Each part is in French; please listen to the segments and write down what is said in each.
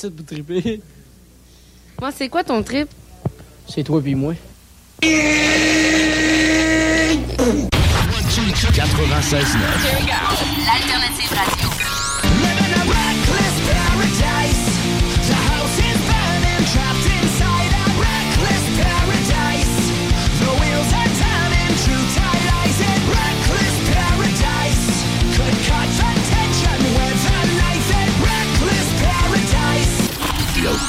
Ici pour triper. Moi, c'est quoi ton trip? C'est toi puis moi. 96.9. L'alternative radio.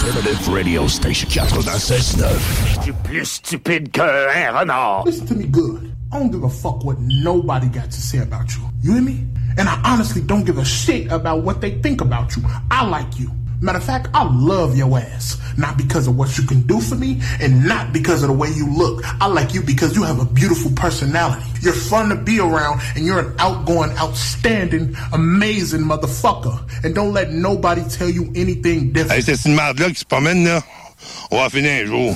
Alternative Radio Station 96.9. Tu plus stupide eh, qu'un renard. Listen to me good. I don't give a fuck what nobody got to say about you. You hear me? And I honestly don't give a shit about what they think about you. I like you. Matter of fact, I love your ass. Not because of what you can do for me, and not because of the way you look. I like you because you have a beautiful personality. You're fun to be around, and you're an outgoing, outstanding, amazing motherfucker. And don't let nobody tell you anything different. Hey, c'est une merde-là qui se promène, là. On va finir un jour.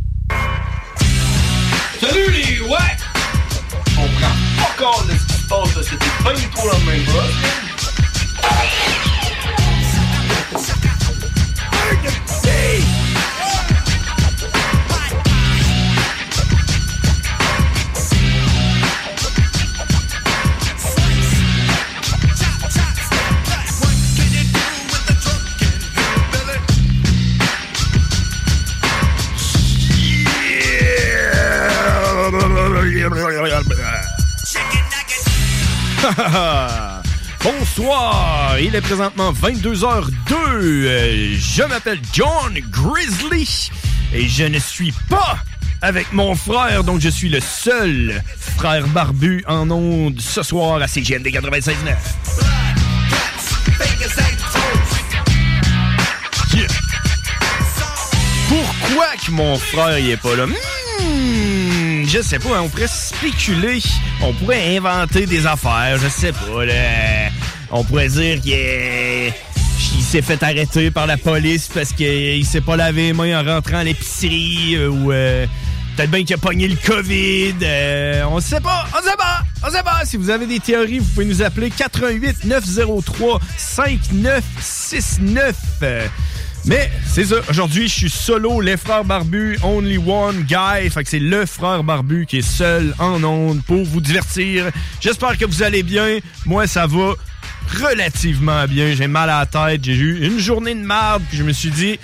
Salut les ouais! On prend compte de ce qui se passe. C'était pas du. Il est présentement 22h02. Euh, Je m'appelle John Grizzly et je ne suis pas avec mon frère, donc je suis le seul frère barbu en onde ce soir à CGMD 96.9. Yeah. Pourquoi que mon frère il est pas là? Hmm, je sais pas, hein, on pourrait spéculer, on pourrait inventer des affaires, je sais pas, là. On pourrait dire qu'il est- il s'est fait arrêter par la police parce qu'il s'est pas lavé les mains en rentrant à l'épicerie euh, ou euh, peut-être bien qu'il a pogné le COVID. euh, on sait pas, on sait pas, on sait pas. Si vous avez des théories, vous pouvez nous appeler 88 903 5969. Euh, Mais c'est ça, aujourd'hui je suis solo, les frères barbus, only one guy. Fait que c'est le frère barbu qui est seul en onde pour vous divertir. J'espère que vous allez bien. Moi ça va relativement bien. J'ai mal à la tête, j'ai eu une journée de merde, puis je me suis dit,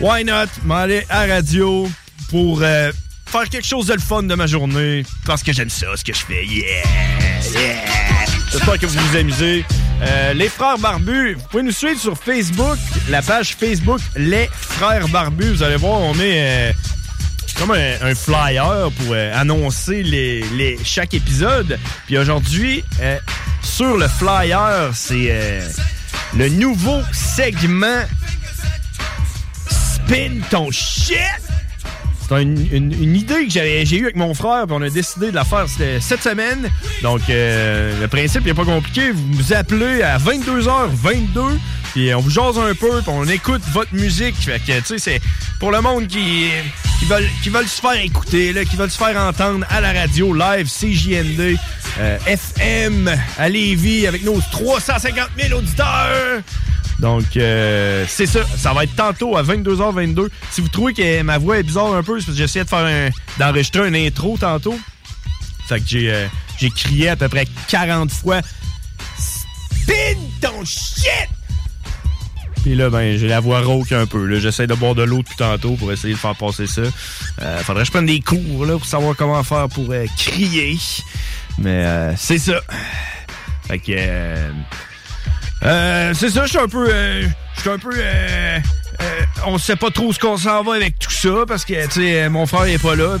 why not m'aller à radio pour euh, faire quelque chose de le fun de ma journée parce que j'aime ça, ce que je fais. Yeah! Yeah! J'espère que vous vous amusez. Euh, les Frères Barbus, vous pouvez nous suivre sur Facebook, la page Facebook Les Frères Barbus. Vous allez voir, on met euh, comme un, flyer pour euh, annoncer les, chaque épisode. Puis aujourd'hui, euh, sur le flyer, c'est euh, le nouveau segment Spin ton shit! C'est une, une- idée que j'ai eue avec mon frère, puis on a décidé de la faire cette semaine. Donc, le principe n'est pas compliqué. Vous nous appelez à 22h22, puis on vous jase un peu, puis on écoute votre musique. Fait que, tu sais, c'est pour le monde qui, qui, veulent, qui veulent se faire écouter, là, qui veulent se faire entendre à la radio, live, CJND, euh, FM, à Lévis, avec nos 350 000 auditeurs. Donc, euh, c'est ça. Ça va être tantôt à 22h22. Si vous trouvez que ma voix est bizarre un peu, c'est parce que j'essayais de faire un, d'enregistrer un intro tantôt. Fait que j'ai, euh, j'ai crié à peu près 40 fois Spin ton shit! Puis là, ben, j'ai la voix rauque un peu. J'essaie de boire de l'eau depuis tantôt pour essayer de faire passer ça. Euh, faudrait que je prenne des cours là, pour savoir comment faire pour euh, crier. Mais euh, c'est ça. Fait que... euh, c'est ça, je suis un peu. je suis un peu. on sait pas trop ce qu'on s'en va avec tout ça parce que, tu sais, mon frère est pas là,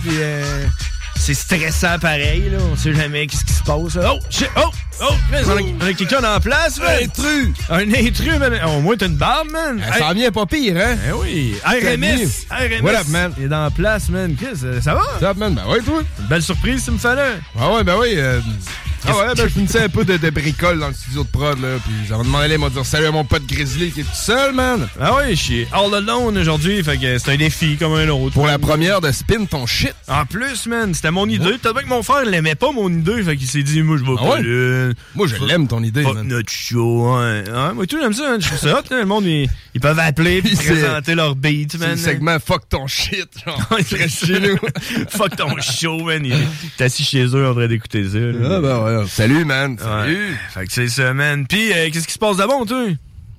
c'est stressant pareil, là. On sait jamais qu'est-ce qui se passe. là. Oh, shit, oh, oh, on a, on a quelqu'un en place, man. Un intrus. Un intrus, man. Au moins, t'as une barbe, man. Ça en vient pas pire, hein? Eh oui. RMS. RMS. What up, man? Il est la place, man. Qu'est-ce que- ça va? Ça va, man? Ben ouais, toi? Une belle surprise, tu me fallait. Ah ouais, ben oui. euh, Ah ouais, ben je finissais un peu de, de bricole dans le studio de prod, là. Puis j'avais demandé, il m'a dit salut à mon pote Grizzly qui est tout seul, man. Ah ouais, je suis all alone aujourd'hui, fait que c'est un défi comme un autre. Pour la première de spin ton shit. En plus, man, c'était mon idée. Peut-être que mon frère l'aimait pas, mon idée. Fait qu'il s'est dit, moi, je vais Ah pas ouais? Moi, je l'aime, ton idée, Fuck man. notre show, hein. Hein, Moi, tout, j'aime ça, man. Je trouve ça hot, là. Le monde, ils, ils peuvent appeler puis C'est- présenter leur beat, C'est man. le segment Fuck ton shit, genre. Chez nous. Fuck ton show, man. Est assis chez eux en train d'écouter ça. là. Ah ben ouais. Salut, man. Ouais. Salut. Fait que c'est ça, man. Puis, euh, qu'est-ce qui se passe de bon, toi?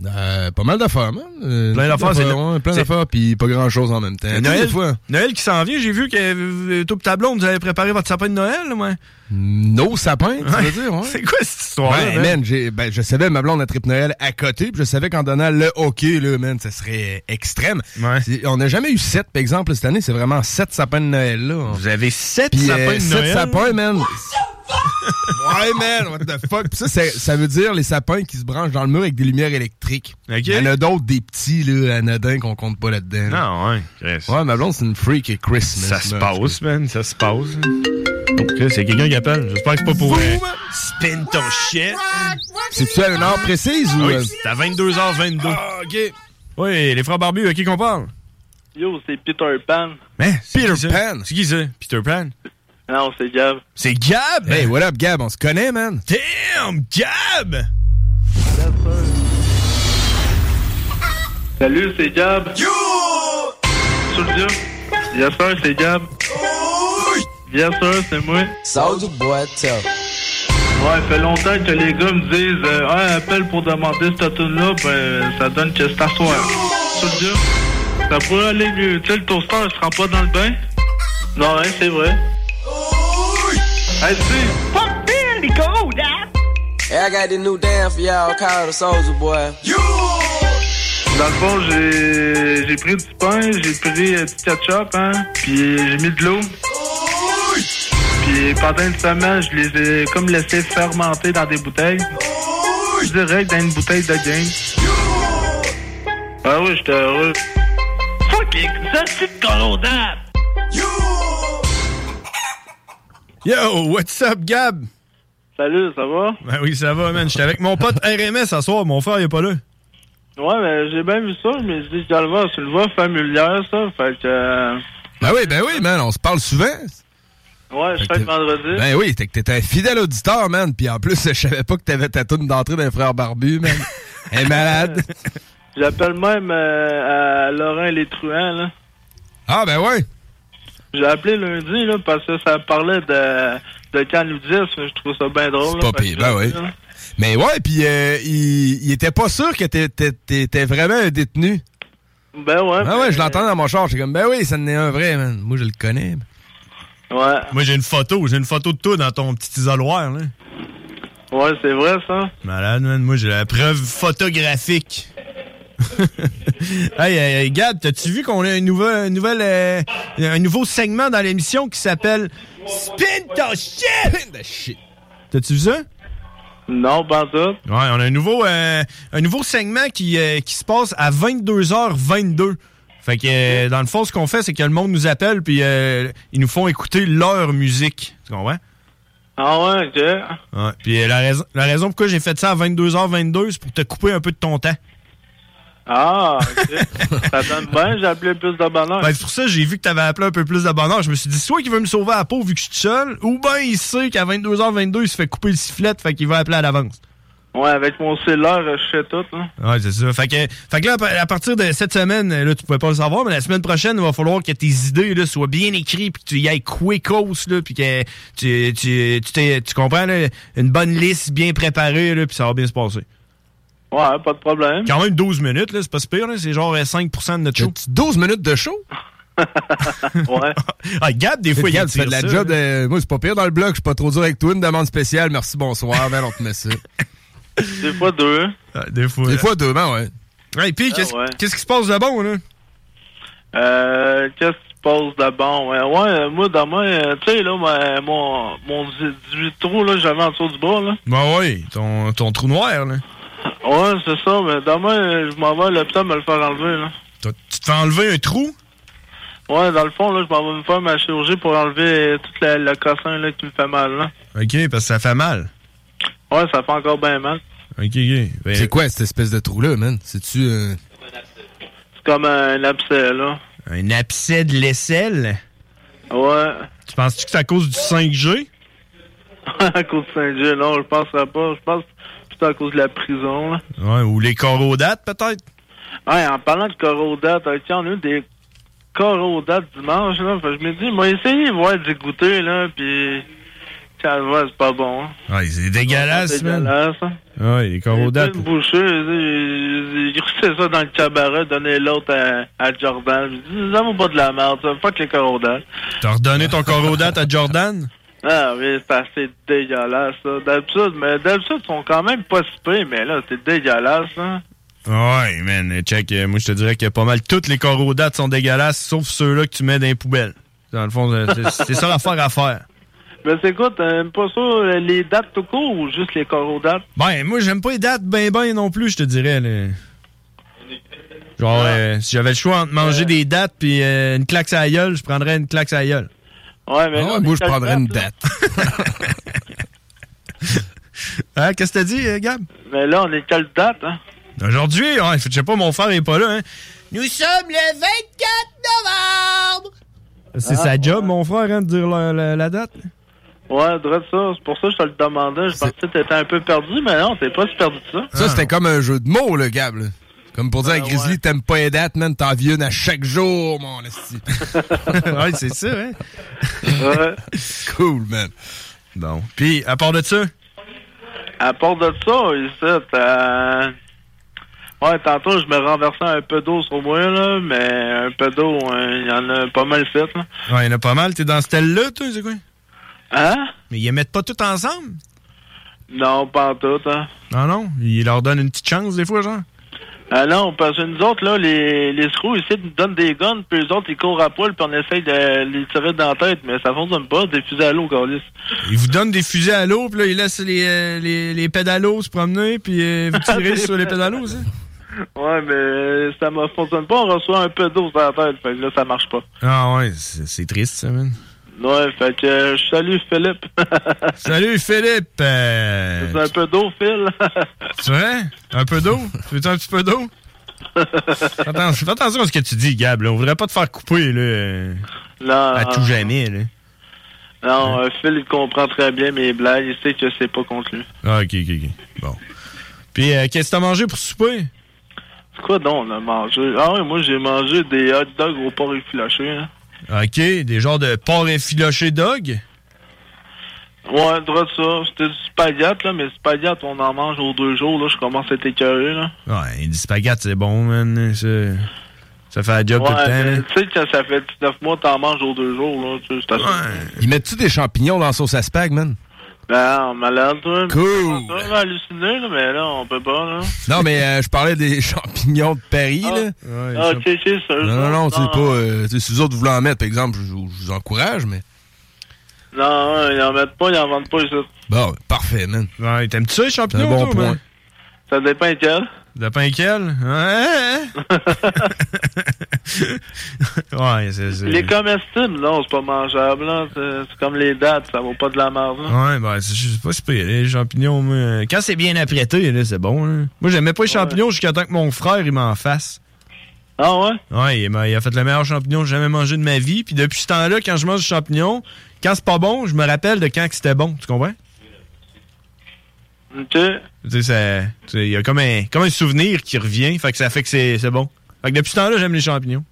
Euh, pas mal d'affaires, man. Euh, Plein d'affaires, c'est le- ouais, plein d'affaires, puis pas grand-chose en même temps. Noël, fois? Noël qui s'en vient, j'ai vu que euh, toi pis ta blonde, vous avez préparé votre sapin de Noël, ouais. Nos sapins, tu Ouais. veux dire, ouais. C'est quoi cette histoire-là, Ouais, man? man, j'ai, ben, je savais ma blonde a trip Noël à côté, puis je savais qu'en donnant le hockey, là, man, ça serait extrême. C'est- On n'a jamais eu sept, par exemple, cette année, c'est vraiment sept sapins de Noël, là. Vous avez sept Puis, sapins euh, de sept Noël? sapins, man. ouais, man, what the fuck. Puis ça, c'est- ça veut dire les sapins qui se branchent dans le mur avec des lumières électriques. Ok. Il y en a d'autres, des petits, là, anodins qu'on compte pas là-dedans. là. Non, ouais, Chris. Ouais, ma blonde, c'est une freak et Christmas. Ça se passe, man, ça se passe. Oh, c'est quelqu'un qui appelle. J'espère que c'est pas pour euh, spin ton shit. C'est-tu à une heure précise ou... Oui, euh, c'est à 22h22. Ah, OK. Oui, les frères barbus, à qui qu'on parle? Yo, c'est Peter Pan. Hein? Peter? Pan. C'est qui ça? Peter Pan? Non, c'est Gab. C'est Gab? Hey, what up, Gab? On se connaît, man? Damn, Gab! Salut, c'est Gab. Yo! Soldier. Yes, sir, c'est Gab. Yes, sir, c'est moi. Soldier boy, tough. Ouais, fait longtemps que les gars me disent euh, Ouais, appelle pour demander cette tune-là, ben ça donne que c'est à soir. Soldier, ça pourrait aller mieux. Tu sais, le toaster il se rend pas dans le bain? Non, hein, c'est vrai. Hey, tu Fuck Billy, go, Dad! Hey, I got this new dance for y'all called the Soldier Boy. Dans le fond, j'ai j'ai pris du pain, j'ai pris euh, du ketchup, hein, puis j'ai mis de l'eau. Puis pendant une semaine, je les ai comme laissés fermenter dans des bouteilles. Direct dans une bouteille de game. Ah oui, j'étais heureux. Fucking, ça c'est de colondable! Yo, what's up, Gab? Salut, ça va? Ben oui, ça va, man. J'étais avec mon pote RMS ce soir. Mon frère, il est pas là. Ouais, mais j'ai bien vu ça, mais je dis, je dois le voir, c'est une voix familière, ça, fait que... euh, Ben oui, ben oui, man, on se parle souvent. Ouais, chaque vendredi. Ben oui, t'es que t'es un fidèle auditeur, man. Puis en plus, je savais pas que t'avais ta toune d'entrée d'un frère barbu, man. Elle est malade. J'appelle même euh, à Laurent Les Truands, là. Ah, ben ouais. J'ai appelé lundi, là, parce que ça parlait de, de canudisme. Je trouve ça bien drôle. C'est pas pire, ben ouais. Mais ouais, puis euh, il, il était pas sûr que t'é- t'é- t'étais vraiment un détenu. Ben ouais. Ah ouais, je l'entends dans mon char. J'étais comme, ben oui, ça en est un vrai, man. Moi, je le connais. Ouais. Moi, j'ai une photo. J'ai une photo de toi dans ton petit isoloir, là. Ouais, c'est vrai, ça. Malade, man. Moi, j'ai la preuve photographique. hey, hey, Gab, t'as-tu vu qu'on a une nouvelle, une nouvelle, euh, un nouveau segment dans l'émission qui s'appelle Spin ton shit? Spin the shit. T'as-tu vu ça? Non, pas tout. Ouais, on a un nouveau, euh, un nouveau segment qui, euh, qui se passe à 22h22. Fait que, euh, dans le fond, ce qu'on fait, c'est que le monde nous appelle, puis euh, ils nous font écouter leur musique. Tu comprends? Ah ouais, ok. Ouais. Puis euh, la, raison, la raison pourquoi j'ai fait ça à 22h22, c'est pour te couper un peu de ton temps. Ah, ok. ça donne bien, j'ai appelé plus de bonheur. Ben, c'est pour ça que j'ai vu que t'avais appelé un peu plus de bonheur. Je me suis dit, soit qu'il veut me sauver à la peau vu que je suis seul, ou ben il sait qu'à 22h22, il se fait couper le sifflet, fait qu'il va appeler à l'avance. Ouais, avec mon cellulaire, je fais tout, là. Ouais, c'est ça. Fait que, fait que là, à partir de cette semaine, là, tu pouvais pas le savoir, mais la semaine prochaine, il va falloir que tes idées là, soient bien écrites, puis que tu y ailles quickos, là, puis que tu, tu, tu, t'es- tu comprends, là, une bonne liste bien préparée, là, puis ça va bien se passer. Ouais, pas de problème. Quand même 12 minutes, là, c'est pas si pire, là, c'est genre euh, 5% de notre show. 12 minutes de show? ouais. ah, Gab, des fois, il Gab, tu fais tire de la ça, job de... Moi, c'est pas pire dans le bloc. Je suis pas trop dur avec toi. Une demande spéciale. Merci, bonsoir. Ben, on te met ça. Des fois deux. Ah, des fois. Des fois deux, ben ouais. Ouais, puis, Ah, qu'est-ce ouais. qui se passe de bon, là? Euh, qu'est-ce qui se passe de bon? Ouais, ouais moi, demain, euh, tu sais, là, ma- mon, mon 18 trous, là, j'avais en dessous du bas, là. Ben oui, ton, ton trou noir, là. Ouais, c'est ça, mais demain, je m'en vais à l'hôpital me le faire enlever, là. Tu te fais enlever un trou? Ouais, dans le fond, là, je m'en vais me faire ma chirurgie pour enlever tout le, le cossin, là, qui me fait mal, là. OK, parce que ça fait mal. Ouais, ça fait encore bien mal. OK, OK. Ben, C'est quoi cette espèce de trou-là, man? C'est-tu... euh, C'est comme un abcès, là. Un abcès de l'aisselle? Ouais. Tu penses-tu que c'est à cause du 5G? à cause de Saint-Gilles, non, je penserais pas. Je pense que c'est à cause de la prison, là. Ouais, ou les corodates, peut-être? Ouais, en parlant de corodates, euh, tiens, on a eu des corodates dimanche, là. Fait que je me dis, moi, essayez, voir d'y goûter, là, puis... Tiens, ouais, c'est pas bon. hein. Ouais, c'est dégueulasse, C'est dégueulasse, hein. Ouais, corodates. Une bouchée, il ça dans le cabaret, donner l'autre à, à Jordan. Je dis, ça pas de la merde, ça. Fuck les corodates. T'as redonné ton corodate à Jordan? Ah oui, c'est assez dégueulasse, ça. D'habitude, mais d'habitude, ils sont quand même pas si mais là, c'est dégueulasse, hein. Ouais, man, check. euh, moi, je te dirais que pas mal toutes les corodates sont dégueulasses, sauf ceux-là que tu mets dans les poubelles. Dans le fond, c'est- c'est ça l'affaire à faire. Mais c'est quoi, t'aimes pas ça, euh, les dates tout court ou juste les corodates? Ben, moi, j'aime pas les dates ben ben non plus, je te dirais. là. Genre, euh, si j'avais le choix entre manger des dates puis euh, une claque à la gueule, je prendrais une claque à la gueule. Ouais, mais Ah, là, moi, je prendrais une dates, date. Hein, qu'est-ce que t'as dit, euh, Gab? Mais là, on est quelle date, hein? Aujourd'hui, ouais, je sais pas, mon frère est pas là, hein. Nous sommes le 24 novembre! C'est Ah, sa job, mon frère, hein, de dire la, la- la date. Ouais, droit de ça. C'est pour ça que je te le demandais. Je pensais que t'étais un peu perdu, mais non, t'es pas si perdu de ça. Ça, c'était comme un jeu de mots, le Gab, là. Comme pour dire à Grizzly, t'aimes pas les dates, man, t'en viens à chaque jour, mon esti. ouais, c'est ça, hein. Ouais. cool, man. Bon. Puis, à part de ça? À part de ça, ici, t'as... Ouais, tantôt, je me renversais un peu d'eau sur moi, là, mais un peu d'eau, hein, il y en a pas mal fait, là. Ouais, il y en a pas mal. T'es dans ce tel-là, toi, c'est quoi? Hein? Mais ils mettent pas tout ensemble? Non, pas en tout, hein. Non, non. Ils leur donnent une petite chance, des fois, genre. Ah non, parce que nous autres, là, les, les screws ici, nous donnent des guns, puis les autres, ils courent à poil, puis on essaye de les tirer dans la tête, mais ça fonctionne pas, des fusils à l'eau, Carlis. Ils vous donnent des fusées à l'eau, puis là, ils laissent les, euh, les, les pédalos se promener, puis euh, vous tirez sur les pédalos, ça? Ouais, mais ça ne fonctionne pas, on reçoit un peu d'eau sur la tête, fait que là, ça marche pas. Ah ouais, c'est c'est triste, ça, man. Ouais, fait que euh, je salue Philippe. Salut, Philippe! euh, C'est un peu d'eau, Phil. Tu vrai? Un peu d'eau? Tu veux un petit peu d'eau? Fais attention, fais attention à ce que tu dis, Gab. Là. On voudrait pas te faire couper là, non, à tout jamais. Là. Non, euh, Phil, il comprend très bien mes blagues, il sait que c'est pas contre lui. Ah, ok, ok, ok. Bon. Puis, euh, qu'est-ce que t'as mangé pour souper? quoi donc on a mangé? Ah oui, moi j'ai mangé des hot dogs au porc effiloché. Hein. OK, des genres de porc effiloché dog? Ouais, droit de ça. C'était du spaghetti, là, mais spaghetti, on en mange aux deux jours, là. Je commence à être écœuré, là. Ouais, du spaghetti, c'est bon, man. C'est- Ça fait la job tout le Ouais, temps, tu sais que ça fait 19 mois que t'en manges aux deux jours, là. Assez. Ils mettent-tu des champignons dans la sauce à spag, man? Ben, malade, toi. Cool. Ça va halluciner, là, mais là, on peut pas, là. Non, mais euh, je parlais des champignons de Paris, là. Ah, ok, ok, ça. Non, non, non, c'est pas... Euh, tu sais, si vous autres voulez en mettre, par exemple, je, vous encourage, mais... Non, ouais, ils en mettent pas, ils en vendent pas, ici. Bon, parfait, man. Ouais, t'aimes-tu ça, les champignons, C'est un bon toi, point. man? Ça dépend quel. De pain quel? Ouais. ouais, c'est... c'est- Les comestibles, non, c'est pas mangeable, là. C'est c'est comme les dates, ça vaut pas de la merde, là. Ouais, ben, c'est- je sais pas si pire, les champignons, moi. Quand c'est bien apprêté, là, c'est bon, là. Moi, j'aimais pas les champignons jusqu'à temps que mon frère, il m'en fasse. Ah ouais? Ouais, il, il a fait le meilleur champignon que j'ai jamais mangé de ma vie. Puis depuis ce temps-là, quand je mange du champignon, quand c'est pas bon, je me rappelle de quand que c'était bon. Tu comprends? Ok. Il y a comme un, comme un souvenir qui revient. Fait que ça fait que c'est c'est bon. Fait que depuis ce temps-là, j'aime les champignons.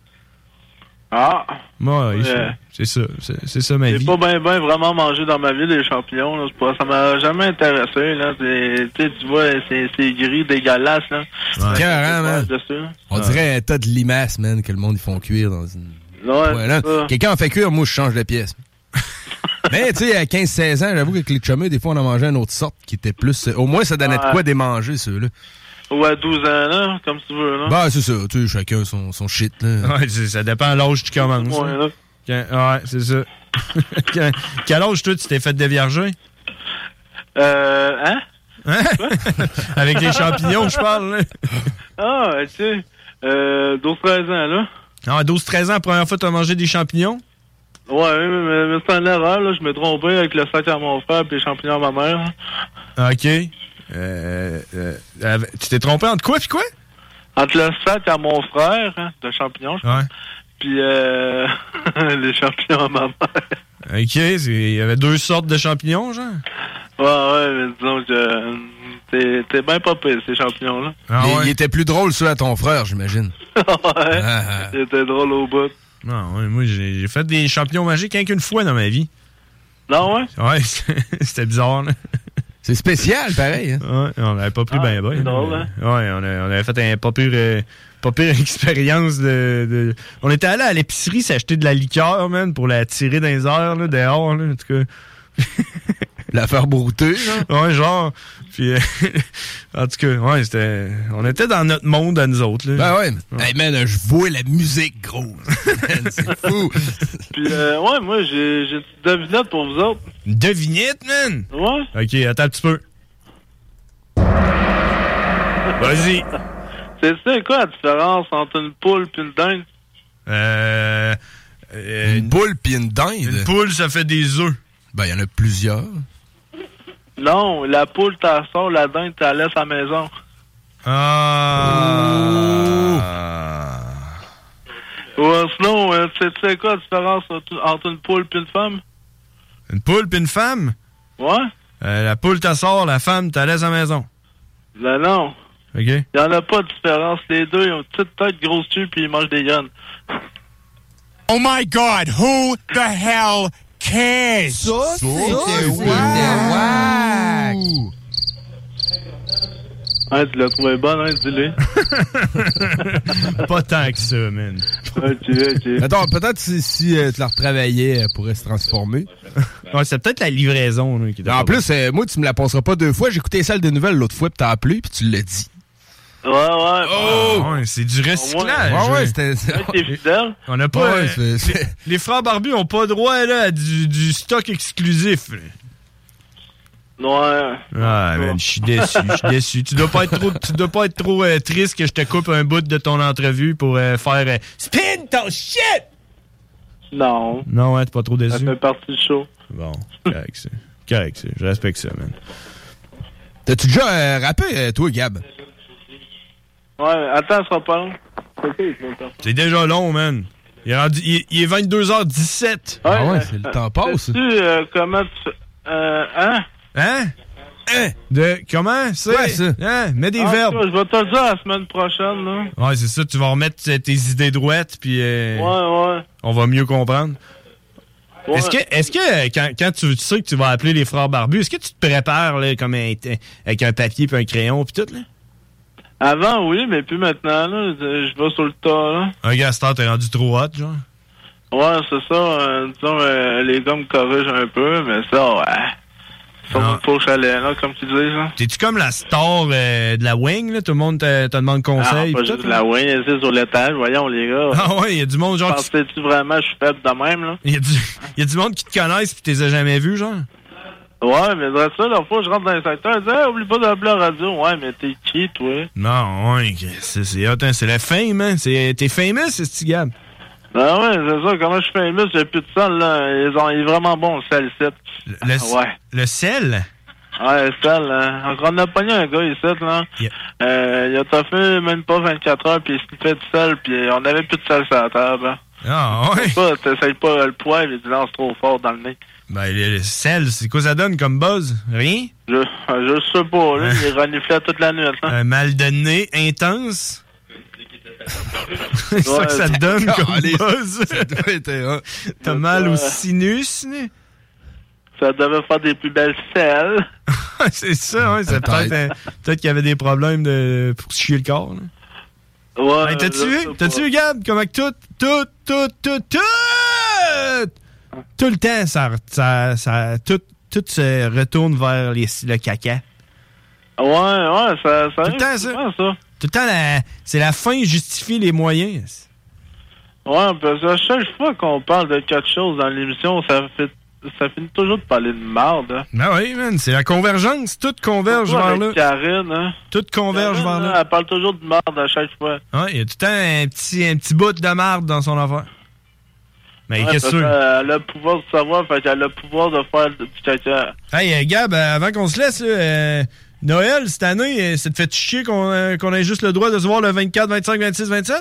Ah. Moi, ouais, Ouais. c'est ça. C'est ça ma J'ai vie. pas bien ben vraiment mangé dans ma vie des champignons. Là. Pas, ça m'a jamais intéressé. Là. C'est- Tu sais, tu vois, c'est c'est gris, dégueulasse. Là. C'est carré, man. On dirait un tas de limaces, man, que le monde, ils font cuire dans une... Ouais, Ouais. Quelqu'un en fait cuire, moi, je change de pièce. Mais, tu sais, à 15-16 ans, j'avoue qu'avec les chumeux, des fois, on en mangeait une autre sorte qui était plus... Au moins, ça donnait de quoi démanger, ceux-là. Ou à 12 ans, là, comme tu veux. Là. Bah, c'est ça, tu sais, chacun son, son shit, là. Ouais, ça dépend de l'âge que tu commences. Ouais, hein. ouais, c'est ça. Quand- Quel âge, toi, tu t'es fait dévierger? Euh, hein? Avec les champignons, je parle, là. Ah, tu sais, euh, 12-13 ans, là. Ah, 12-13 ans, la première fois que tu as mangé des champignons? Ouais, mais, c'est une erreur, là. Je me trompé avec le sac à mon frère et les champignons à ma mère. hein. Ah, OK. Euh, euh, euh, tu t'es trompé entre quoi puis quoi? Entre le sac à mon frère, hein, de champignons, je Ouais. puis euh, les champignons à ma mère. OK, c'est- il y avait deux sortes de champignons, genre? Ouais, ouais, mais disons que euh, t'es t'es bien pas pire, ces champignons-là. Ah il, ouais? il était plus drôle, ceux à ton frère, j'imagine. ouais, Ah. c'était drôle au bout. Non, ouais, moi, j'ai fait des champignons magiques rien qu'une fois dans ma vie. Non, ouais? Ouais, c'était bizarre, là. C'est spécial, pareil. Hein? Ouais, on n'avait pas pris Ah, ben ben. c'est drôle, hein? Ouais, on, a- on avait fait un pas pire, euh, pas pire expérience de, de- On était allé à l'épicerie s'acheter de la liqueur, man, pour la tirer dans les airs, là, dehors, là, en tout cas. La faire brouter. Ouais, genre. Puis, euh, en tout cas, ouais, c'était. On était dans notre monde à nous autres, là. Ben ouais. mais- Hey, man, je vois la musique, gros. C'est fou. Puis, euh, ouais, moi, j'ai une petite devinette pour vous autres. Une devinette, man? Ouais? Ok, attends un petit peu. Vas-y. C'est c'est quoi la différence entre une poule et une dinde? Euh. Une poule pis une dinde. Une poule, ça fait des œufs. Ben, il y en a plusieurs. Non, la poule, t'as sort, la dinde, t'as laisse à la maison. Ah. Ouais, sinon, euh, tu sais- quoi la différence entre, une poule et une femme? Une poule puis une femme? Ouais? Euh, la poule t'assort, la femme t'as laisse à la maison. Ben non. OK? Il y en a pas de différence. Les deux, ils ont une petite tête, grosse tue, puis ils mangent des graines. Oh my god, who the hell cares? Ça, Hein, tu l'as trouvé bonne, hein, dis-le. Pas tant que ça, man. ok, ok. Attends, peut-être si, si euh, tu la retravaillais, elle pourrait se transformer. Ouais, c'est peut-être la livraison là, qui En plus, euh, moi, tu me la passeras pas deux fois. J'ai écouté celle de nouvelles l'autre fois, puis t'as appelé, puis tu l'as dit. Ouais, ouais. Oh! Ouais, c'est du recyclage. Ouais, ouais, ouais. c'était... T'es fidèle? On n'a pas. Ouais, euh, c'est- c'est- les, les frères barbus ont pas droit là, à du, du stock exclusif. Ouais. Ah, man, je suis déçu, je suis déçu. Tu dois pas être trop, tu dois pas être trop euh, triste que je te coupe un bout de ton entrevue pour euh, faire euh, spin ton shit. Non. Non, ouais, t'es pas trop Ça déçu. fait partie du show. Bon, correct, ça. Correct, ça. Je respecte ça, man. T'as-tu déjà euh, rappé, toi, Gab? Ouais, attends, ça sera pas long. C'est déjà long, man. Il est, rendu- il- il est 22h17. Ah ouais, euh, c'est le temps passe. Sais-tu euh, comment tu. Euh, hein? Hein? De comment? C'est? Quoi, ça? Hein? Mets des tout verbes. Je vais te le dire la semaine prochaine, là. Ouais, c'est ça. Tu vas remettre euh, tes idées droites, puis euh, Ouais, ouais. on va mieux comprendre. Ouais. Est-ce que, est-ce que euh, quand, quand tu, tu sais que tu vas appeler les frères barbus, est-ce que tu te prépares là, comme un- avec un papier puis un crayon puis tout là? Avant, oui, mais plus maintenant, là. Je vais sur le tas, là. Un heure, t'es rendu trop hot, genre? Ouais, c'est ça. euh, disons, euh, les gars me corrigent un peu, mais ça, ouais. Ça me faux chalet, là, comme tu dis, là. T'es-tu comme la star euh, de la wing, là? Tout le monde te, te demande Ah, conseil. pas pis juste tout, la wing, c'est sur l'étage, voyons, les gars. Ah ouais, il y a du monde, genre. Pensais-tu vraiment je suis faible de même, là? Il y, a du- y a du monde qui te connaissent pis t'es jamais vu, genre? Ouais, mais c'est ça, la fois, je rentre dans le secteur, je dis, hey, oublie pas d'appeler la radio. Ouais, mais t'es qui, toi? Non, ouais, c'est c'est hein, c'est la fame, hein? C'est- T'es famous, c'est ce gars. Ah ouais, c'est ça, comment je fais un mus, j'ai plus de sel, là. Ils ont, il est vraiment bon, le sel, ici. Le, Ah, ouais. le sel? Ouais, le sel, là. On a pogné un gars ici, là. Euh, il a toffé même pas 24 heures, puis il fait du sel, puis on avait plus de sel sur la table. hein. Ah ouais? Pas, t'essayes pas le poivre, il dit lance trop fort dans le nez. Ben, sel, c'est quoi ça donne comme buzz? Rien? Je, je sais pas, là, il reniflait toute la nuit, là. Un mal de nez intense? c'est ça que ça te donne comme Caliste. buzz? Ça doit être, hein. T'as mal au sinus? né? Ça devait faire des plus belles selles. c'est ça, ouais. C'est peut-être qu'il y avait des problèmes de, pour chier le corps. là. Ouais. Hey, T'as-tu vu? T'as-tu vu, Gab? Comment que tout, tout, tout, tout, tout, tout le temps, ça, ça, ça, tout, tout se retourne vers les, le caca. Ouais, ouais, ça, ça Tout le temps, ça. Tout le temps, c'est la fin justifie les moyens. Ouais, parce que à chaque fois qu'on parle de quelque chose dans l'émission, ça fait ça finit toujours de parler de marde. Hein. Ben oui, man, c'est la convergence. Tout converge Pourquoi vers là. Karine, hein? Tout converge Karine, vers là. Elle parle toujours de marde à chaque fois. Ouais, il y a tout le temps un petit, un petit bout de marde dans son affaire. Mais Ouais, qu'est-ce que qu'elle a le pouvoir de savoir, fait qu'elle a le pouvoir de faire du caca. Hey, euh, Gab, euh, avant qu'on se laisse, euh, Noël, cette année, euh, ça te fait chier qu'on euh, ait juste le droit de se voir le 24, 25, 26, 27?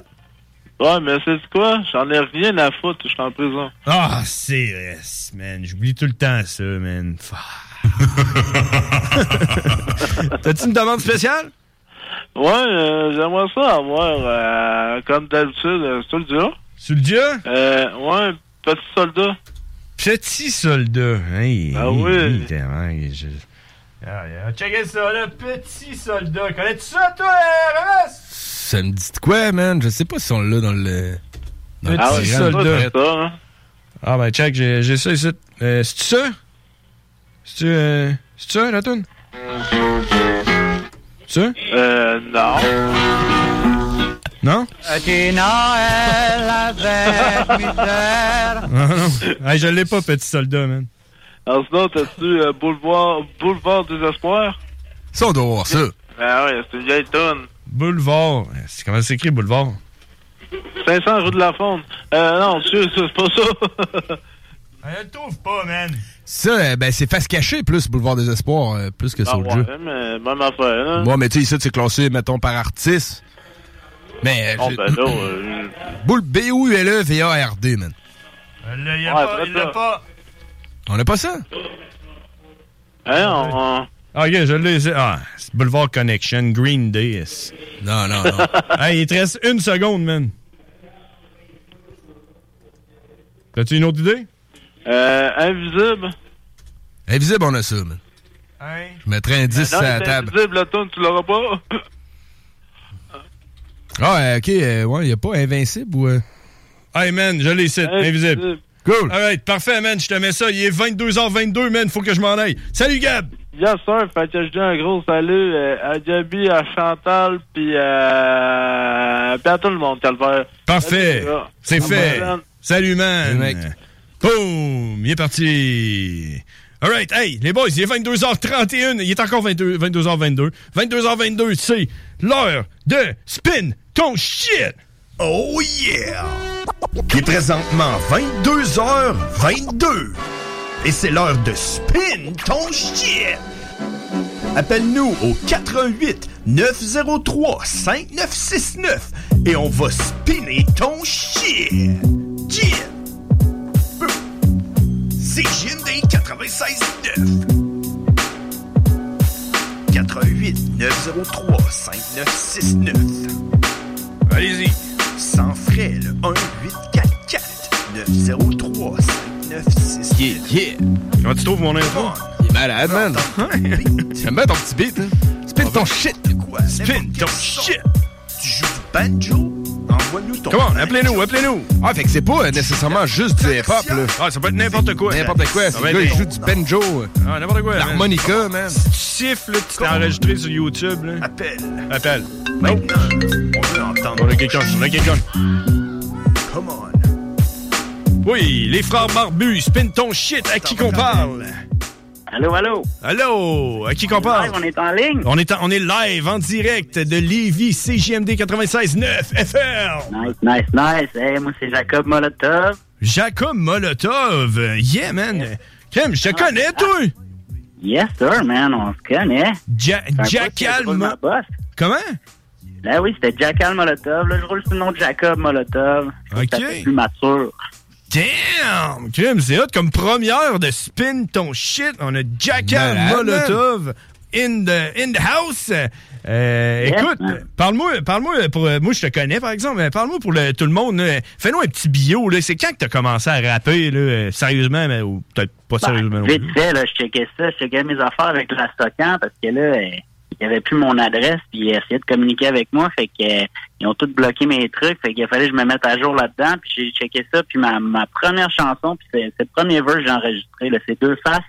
Ouais, mais c'est quoi? J'en ai rien à foutre, je suis en prison. Ah, c'est man. J'oublie tout le temps ça, man. T'as-tu une demande spéciale? Ouais, euh, j'aimerais ça avoir, euh, comme d'habitude, euh, soldat. Soldat? Euh, ouais, petit soldat. Petit soldat. Hey, Ah hey, oui. hey, tellement, je- Ah, yeah. Checkez ça, le petit soldat. Connais-tu ça, toi, RMS? Ça me dit de quoi, man? Je sais pas si on l'a dans le. Dans le Petit programme. soldat. C'est ça, hein? Ah, ben, check, j'ai j'ai ça ici. Euh, C'est-tu ça? C'est-tu euh, ça, la toune? C'est ça? Euh, non. Non? Petit Noël avec misère. Non, non. Hey, je l'ai pas, petit soldat, man. Alors sinon, t'as-tu euh, Boulevard, Boulevard des Espoirs? Ça, on doit voir ça. Ben ouais, c'est une vieille tonne. Boulevard. C'est- Comment c'est écrit, boulevard? 500 rue de la Fonde. Euh, non, tu sais, c'est pas ça. Je le trouve pas, man. Ça, euh, ben, c'est face cachée plus Boulevard des Espoirs, euh, plus que Ah Soulja. ouais, mais même affaire, hein. Bon, mais tu sais, ici, c'est classé, mettons, par artiste. Mais. euh, Oh, ben là, euh, Boule B-O-U-L-E V-A-R-D, man. Là, Ouais, pas, il l'a pas. On n'a pas ça? hein, on, on- Ah, ok, je l'ai ici. Ah, c'est Boulevard Connection, Green Day. Non, non, non. hey, il te reste une seconde, man. T'as-tu une autre idée? euh, invisible. Invisible, on a ça, man. Je mettrais un 10 non, à la table. invisible, la tonne, tu l'auras pas. Ah, euh, ok, euh, ouais, y a pas Invincible ou. euh? Hey, man, je l'ai ici, invisible. Cool. Alright, parfait, man, je te mets ça. Il est 22h22, man, faut que je m'en aille. Salut, Gab! Yes, sir. Fait que je dis un gros salut euh, à Gabi, à Chantal, puis euh, puis à tout le monde, Calvaire. Parfait. C'est fait. semaine. Salut, man. Salut, mec. Boom! Il est parti. Alright, hey, les boys, il est 22h31. Il est encore 22, 22h22. 22h22, c'est l'heure de spin ton shit! Oh yeah! Il est présentement 22h22. Et c'est l'heure de spin ton shit! Appelle-nous au 88 903 5969 et on va spinner ton shit! C'est JND 96.9. 903 5969. Allez-y. Sans frais, le 1 844 903 5969. Yeah, yeah. Comment tu trouves mon intro? Il est malade, man. J'aime bien ton petit beat. Hein. Spin ton shit. Spin ton shit. Tu joues du banjo? Envoie-nous ton. Comment? Appelez-nous, appelez-nous. Ah, fait que c'est pas euh, nécessairement juste du hip-hop, là. Ah, ça peut être n'importe quoi. N'importe quoi. Ça C'est va le gars, être il joue du banjo. Ah, n'importe quoi. L'harmonica, man. Tu siffles, tu t'es enregistré sur YouTube, là. Appelle. Appelle. Maintenant, on veut entendre. On a quelqu'un, on a quelqu'un. Come on. Oui, les frères barbus, spin ton shit, à qui qu'on parle? Allô, allô? Allô, à qui qu'on parle? On est en ligne? On est, en- on est live, en direct de Lévis, CJMD 96.9 FR. Nice, nice, nice. Hey, moi, c'est Jacob Molotov. Jacob Molotov. Yeah, man. Kim, je te connais, toi? Yes, sir, man, on se connaît. Ja Jackal. Comment? Ben oui, c'était Jackal Molotov. Là, je roule sur le nom de Jacob Molotov. Ok. plus mature. Damn! Kim, c'est hot comme première de spin ton shit. On a Jackal Malade, Molotov in the, in the house. Euh, écoute, parle-moi, parle-moi pour euh, moi je te connais par exemple, mais parle-moi pour le- tout le monde. Fais-nous un petit bio. là. C'est quand que t'as commencé à rapper là, sérieusement, mais ou peut-être pas sérieusement. non Vite fait, là, je checkais ça. Je checkais mes affaires avec la stockant parce que là, il avait plus mon adresse puis ils essayaient de communiquer avec moi. Fait que euh, ils ont tous bloqué mes trucs. Fait qu'il fallait que je me mette à jour là-dedans. Puis j'ai checké ça. Puis ma, ma première chanson, puis c'est le premier verse que j'ai enregistré. là, C'est Deux Faces.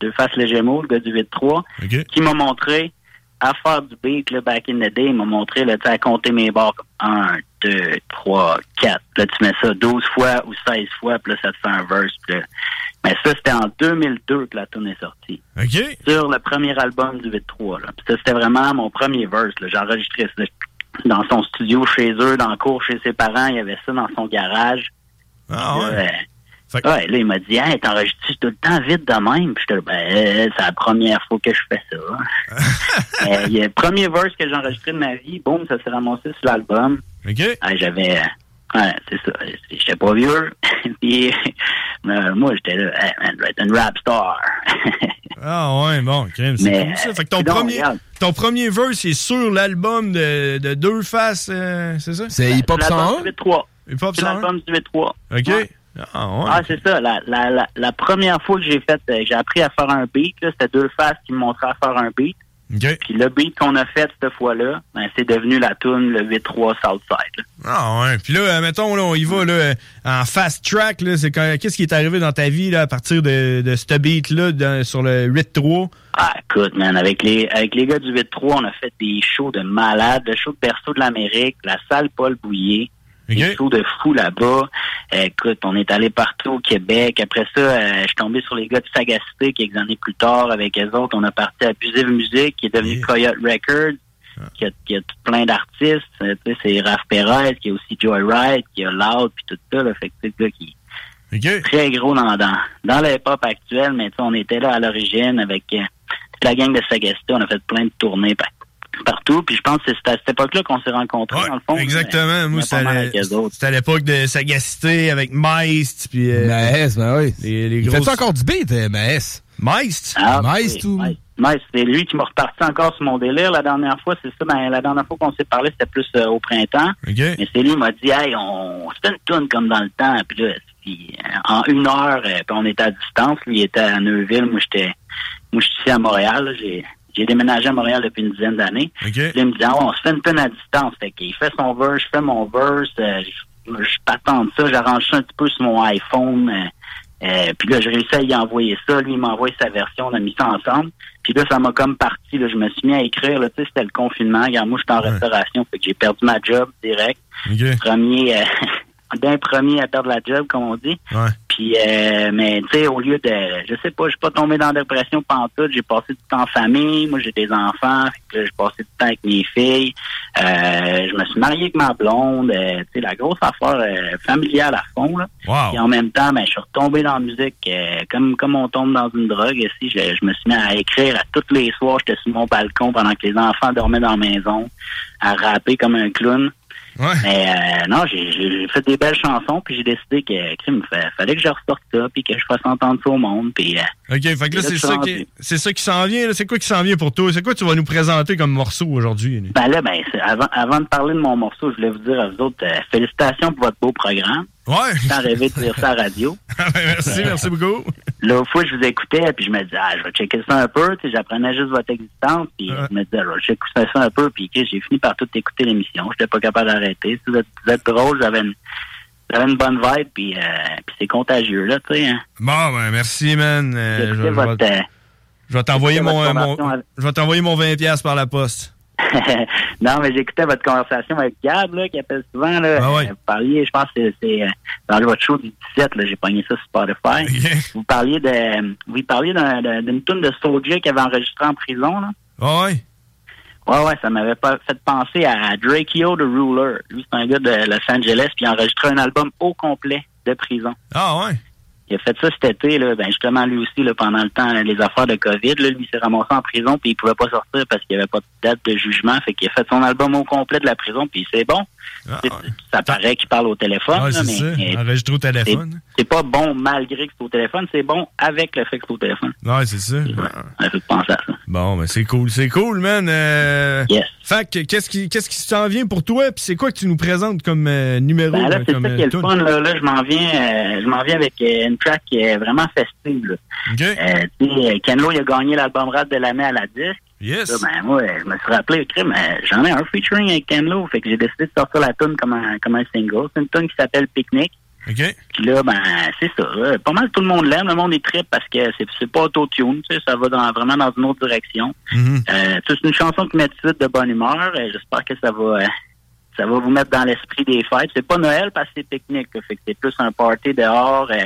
Deux Faces le Gémeaux, le gars du 8-3, Ok. qui m'a montré à faire du beat, là, back in the day, il m'a montré, là, à compter mes barres comme 1, 2, 3, 4. Là, tu mets ça 12 fois ou 16 fois, puis là, ça te fait un verse. Puis là. Mais ça, c'était en 2002 que la tune est sortie. OK. Sur le premier album du 8-3. Là. Puis ça, c'était vraiment mon premier verse. J'ai enregistré ça dans son studio chez eux, dans le cours chez ses parents. Il y avait ça dans son garage. Ah ouais. euh, ouais, là, il m'a dit, hey, t'enregistres tout le temps vite de même? Puis j'étais ben, euh, c'est la première fois que je fais ça. Euh, il y a le premier verse que j'ai enregistré de ma vie, boum, ça s'est ramassé sur l'album. OK. Ah, j'avais. Ouais, c'est ça. J'étais pas vieux. Puis, euh, moi, j'étais là, hey, man, je vais être une rap star. Ah ouais, bon, Kim, c'est Mais, cool ça. Fait que ton premier, regarde. ton premier verse est sur l'album de, de Deux Faces, euh, c'est ça? C'est Hip Hop C'est l'album 101? du 8-3. Hip Hop C'est 101? l'album du 8-3. OK. Ouais. Ah ouais. Ah, c'est ça. La, la, la, la première fois que j'ai fait, euh, j'ai appris à faire un beat, là, c'était deux faces qui me montraient à faire un beat. Puis le beat qu'on a fait cette fois-là, ben, c'est devenu la tune le 8-3 Southside. Ah ouais. Puis là, euh, mettons, là, on y va là, en fast track. Là, c'est quand- Qu'est-ce qui est arrivé dans ta vie là, à partir de, de ce beat-là sur le 8-3? Ah, écoute, man, avec les, avec les gars du 8-3, on a fait des shows de malades, le show de Berceau de l'Amérique, la salle Paul Bouillet, des shows de fous là-bas. Euh, écoute, on est allé partout au Québec. Après ça, euh, je suis tombé sur les gars de Sagacité quelques années plus tard. Avec eux autres, on a parti à Abusive Music, qui est devenu Coyote Records, qui a, qui a tout plein d'artistes. Euh, tu sais, c'est Raph Perez, qui a aussi Joyride, qui a Loud, puis tout ça. Là, fait que gars qui très gros dans, dans, dans le hip-hop actuel, mais tu sais, on était là à l'origine avec euh, toute la gang de Sagacité. On a fait plein de tournées partout. Puis je pense que c'est à cette époque-là qu'on s'est rencontrés, dans le fond. Exactement. Moi, c'était à l'époque de Sagacité avec Meist. Puis, euh, Maes, ben oui. Les, les Il grosses... fait encore du beat, euh, Maes? Meist? Ah, Meist ou... Meist. C'est lui qui m'a reparti encore sur mon délire la dernière fois. C'est ça, ben, la dernière fois qu'on s'est parlé, c'était plus euh, au printemps. Mais c'est lui qui m'a dit, hey, on, se fait une tourne comme dans le temps. Puis là, puis, euh, en une heure, puis on était à distance. Lui, il était à Neuville. Moi, j'étais, moi, je suis ici à Montréal. J'ai, j'ai déménagé à Montréal depuis une dizaine d'années. Là, il me dit, ah, on se fait une tonne à distance. Fait qu'il fait son verse, je fais mon verse. euh, je, je patente ça, j'arrange ça un petit peu sur mon iPhone. euh, euh, puis là, j'ai réussi à y envoyer ça. Lui, il m'a envoyé sa version, on a mis ça ensemble. Puis là, ça m'a comme parti. Là, je me suis mis à écrire. Là, tu sais, c'était le confinement. Regarde, moi, j'étais en restauration, fait que j'ai perdu ma job direct. Premier, euh, d'un premier à perdre la job, comme on dit. Ouais. Puis, euh, mais tu sais, au lieu de, je sais pas, je suis pas tombé dans la dépression pantoute. J'ai passé du temps en famille. Moi, j'ai des enfants. Fait que là, j'ai passé du temps avec mes filles. Euh, je me suis marié avec ma blonde. euh, tu sais, la grosse affaire euh, familiale à fond. Là. Wow. Et en même temps, ben, je suis retombé dans la musique euh, comme comme on tombe dans une drogue. Ici, je, je me suis mis à écrire à tous les soirs. J'étais sur mon balcon pendant que les enfants dormaient dans la maison, à rapper comme un clown. Mais euh, non, j'ai fait des belles chansons, puis j'ai décidé que fallait que je ressorte ça, puis que je fasse entendre ça au monde, puis... euh, OK, fait que là, c'est ça, qui, c'est ça qui s'en vient. C'est quoi qui s'en vient pour toi? C'est quoi que tu vas nous présenter comme morceau aujourd'hui? Ben là, ben, avant, avant de parler de mon morceau, je voulais vous dire à vous autres, euh, félicitations pour votre beau programme. Ouais. Sans rêver de dire ça à la radio. merci, merci beaucoup. L'autre fois, je vous écoutais, puis je me disais, ah, je vais checker ça un peu, tu sais, j'apprenais juste votre existence, puis je me disais, je vais checker ça un peu, puis j'ai fini par tout écouter l'émission. J'étais pas capable d'arrêter. Vous êtes, vous êtes drôle, j'avais une, j'avais une bonne vibe, puis, euh, puis c'est contagieux, là, tu sais. Hein. Bon, ben, merci, man. Euh, je, je votre, vais, euh, je vais t'envoyer mon, euh, mon- conversation avec- je vais t'envoyer mon 20$ piastres par la poste. non, mais j'écoutais votre conversation avec Gab, là, qui appelle souvent, là. Ah ouais. Vous parliez, je pense que c'est- euh, dans votre show du 17, là, j'ai pogné ça sur Spotify. Vous parliez de, vous parliez d'un- d'un- d'une tune de Soulja qui avait enregistré en prison, là. Ah ouais? Ouais, ouais, ça m'avait fait penser à Drakeo the Ruler. Lui, c'est un gars de Los Angeles, puis il a enregistré un album au complet de prison. Ah ouais? Il a fait ça cet été, là, ben justement lui aussi, là, pendant le temps, les affaires de COVID, là, lui s'est ramassé en prison, puis il pouvait pas sortir parce qu'il n'y avait pas de date de jugement. Fait qu'il a fait son album au complet de la prison, puis c'est bon. C'est- Ça paraît qu'il parle au téléphone, Ouais, là, Ah, c'est mais, ça. mais Enregistré au téléphone. c'est- pas bon malgré que c'est au téléphone, c'est bon avec le fait que c'est au téléphone. Ouais, c'est ça. Ça fait penser à ça. Bon, ben c'est cool, c'est cool, man. Euh... Yes. Fait que qu'est-ce qui qu'est-ce qui s'en vient pour toi Puis c'est quoi que tu nous présentes comme euh, numéro Ben là, euh, c'est ça qui est euh, le fun. Là, Là, je m'en viens, euh, je m'en viens avec une track qui est vraiment festive. Là. Euh, tu sais, euh, Ken Lo, il a gagné l'album rap de l'année à la disque. Yes. Là, ben, moi, je me suis rappelé, euh, j'en ai un featuring avec Ken Lo. Fait que j'ai décidé de sortir la tune comme un, comme un single. C'est une tune qui s'appelle Picnic. OK. Puis là, ben, c'est ça. là. Pas mal tout le monde l'aime. Le monde est trip parce que c'est, c'est pas auto-tune. Tu sais, ça va dans, vraiment dans une autre direction. Mm-hmm. Euh, c'est une chanson qui met tout de suite de bonne humeur. Euh, J'espère que ça va, euh, ça va vous mettre dans l'esprit des fêtes. C'est pas Noël parce que c'est pique-nique. là. Fait que c'est plus un party dehors. euh,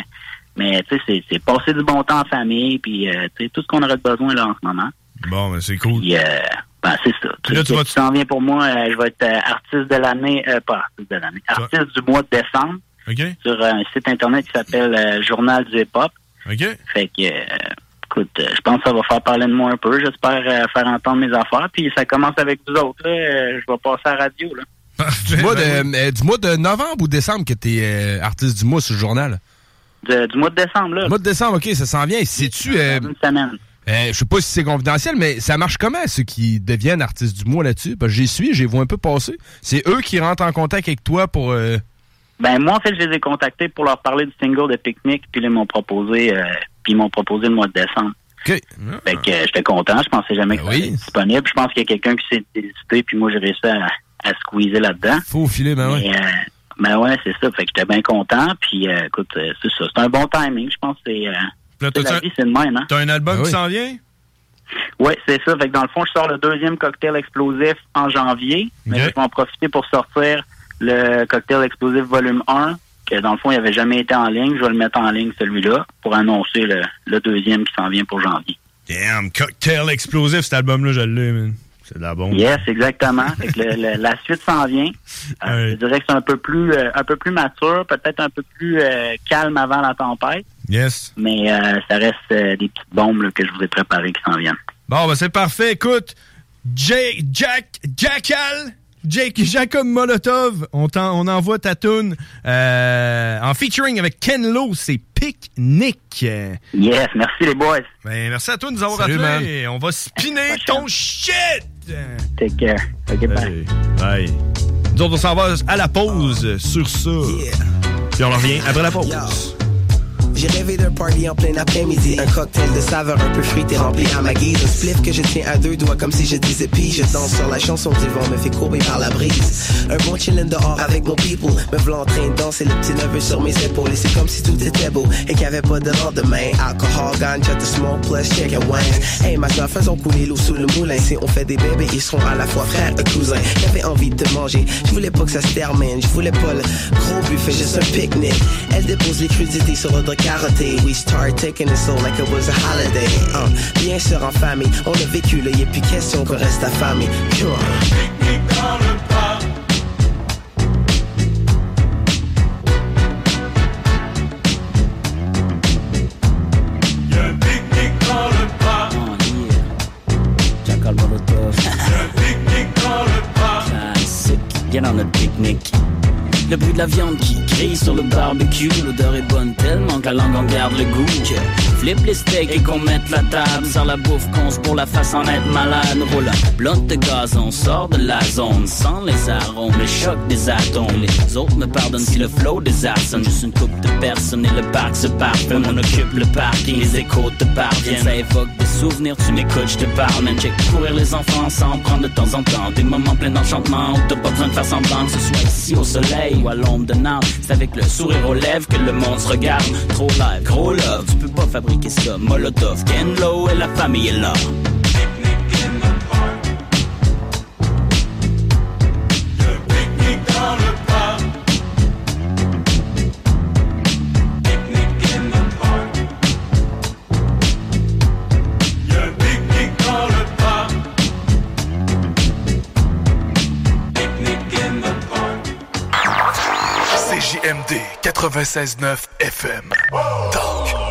mais tu sais, c'est, c'est passer du bon temps en famille. Puis euh, tu sais, tout ce qu'on aurait besoin là en ce moment. Bon, ben c'est cool. Puis, euh, ben, c'est ça. Puis là, tu vas- qui s'en vient pour moi, euh, je vais être euh, artiste de l'année, euh, pas artiste de l'année, artiste du mois de décembre OK. sur un site internet qui s'appelle euh, Journal du Hip-Hop. OK. Fait que, euh, écoute, euh, je pense que ça va faire parler de moi un peu. J'espère euh, faire entendre mes affaires. Puis ça commence avec vous autres. Là. Euh, je vais passer à la radio. Là. Dis-moi de, euh, dis-moi de novembre ou décembre que t'es euh, artiste du mois sur le journal. De- du mois de décembre, là. Le mois de décembre, OK, ça s'en vient. Euh, Une semaine. Euh, je sais pas si c'est confidentiel, mais ça marche comment, ceux qui deviennent artistes du mois là-dessus? Parce que j'y suis, j'ai vu un peu passer. C'est eux qui rentrent en contact avec toi pour... euh, Ben moi, en fait, je les ai contactés pour leur parler du single de Picnic. Puis ils m'ont proposé, euh, puis ils m'ont proposé le mois de décembre. OK. Fait que euh, j'étais content. Je pensais jamais que allait être disponible. Je pense qu'il y a quelqu'un qui s'est hésité. Puis moi, j'ai réussi à, à squeezer là-dedans. Faut filer, ben ouais. Mais, euh, ben ouais, c'est ça. Fait que j'étais bien content. Puis écoute, c'est ça. C'est un bon timing. Je pense que c'est. Là, la vie, c'est le même, hein? T'as un album Ben qui oui. s'en vient? Oui, c'est ça. Fait que dans le fond, je sors le deuxième cocktail explosif en janvier. Mais je vais en profiter pour sortir le cocktail explosif volume 1, que dans le fond, il n'avait jamais été en ligne. Je vais le mettre en ligne, celui-là, pour annoncer le, le deuxième qui s'en vient pour janvier. Damn, Cocktail Explosif, cet album-là, je l'ai, man. C'est de la bombe. Yes, exactement. Fait que le- le- la suite s'en vient. Euh, Je dirais que c'est un peu plus euh, un peu plus mature, peut-être un peu plus euh, calme avant la tempête, Yes. mais euh, ça reste euh, des petites bombes là, que je vous ai préparées qui s'en viennent. Bon, ben c'est parfait. Écoute, Jay, Jack, Jackal, Jake, Jacob Molotov, on, t'en- on envoie ta tune euh, en featuring avec Ken Lo, c'est Picnic. Yes, merci les boys. Ben, merci à toi de nous avoir Salut, appelés. On va spinner ton shit. Take care. OK, bye. Bye. Nous autres, on s'en va à la pause sur ça. Puis on revient après la pause. J'ai rêvé d'un party en plein après-midi. Un cocktail de saveur un peu fruité rempli à ma guise. Un spliff que je tiens à deux doigts comme si je disais pis Je danse sur la chanson du vent me fait courber par la brise. Un bon chillin' dehors avec mon people. Me v'là en train de danser le petit neveu sur mes épaules. Et c'est comme si tout était beau et qu'il y avait pas de lendemain. Alcohol, ganja, the smoke plus chicken wings. Hey ma soeur faisons couler l'eau sous le moulin. Si on fait des bébés ils seront à la fois frères et cousins. J'avais envie de manger. Je voulais pas que ça se termine. Je voulais pas le gros buffet juste un pique-nique. Elle dépose les crudités sur notre We start taking it so like it was a holiday Uh, Bien sûr en famille On a vécu là Y'a plus question qu'on reste affamé on. Jackal Molotov. Classic. Get on the picnic. La viande qui grille sur le barbecue. L'odeur est bonne tellement que la langue en garde le goût. Flip les steaks et qu'on mette la table. Sors la bouffe qu'on se pour la face en être malade. Roule un de gazon, sort de la zone. Sans les arômes, le choc des atomes. Les autres me pardonnent si le flow des sonne Juste une coupe de personnes et le parc se parfume. On occupe le parking, les échos te parviennent. Ça évoque des souvenirs, tu m'écoutes, je te parle. Man, check courir les enfants ensemble, prendre de temps en temps des moments pleins d'enchantement. Où t'as pas besoin de faire semblant que ce soit ici au soleil ou à l'ombre de Nantes. C'est avec le sourire aux lèvres que le monde se regarde. Trop live, gros love, tu peux pas fabriquer ça. Molotov, et la famille est là. CJMD 96.9 FM.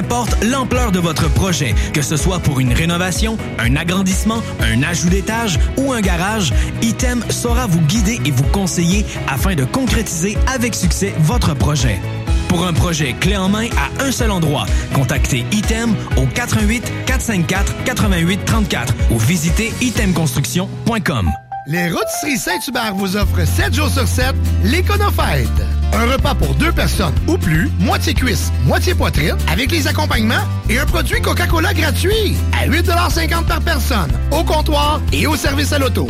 Importe l'ampleur de votre projet, que ce soit pour une rénovation, un agrandissement, un ajout d'étage ou un garage, Item saura vous guider et vous conseiller afin de concrétiser avec succès votre projet. Pour un projet clé en main à un seul endroit, contactez Item au 88 454 88 34 ou visitez itemconstruction.com. Les Rôtisseries Saint-Hubert vous offrent 7 jours sur 7 l'Éconofête. Un repas pour deux personnes ou plus, moitié cuisse, moitié poitrine, avec les accompagnements et un produit Coca-Cola gratuit à 8,50 par personne, au comptoir et au service à l'auto.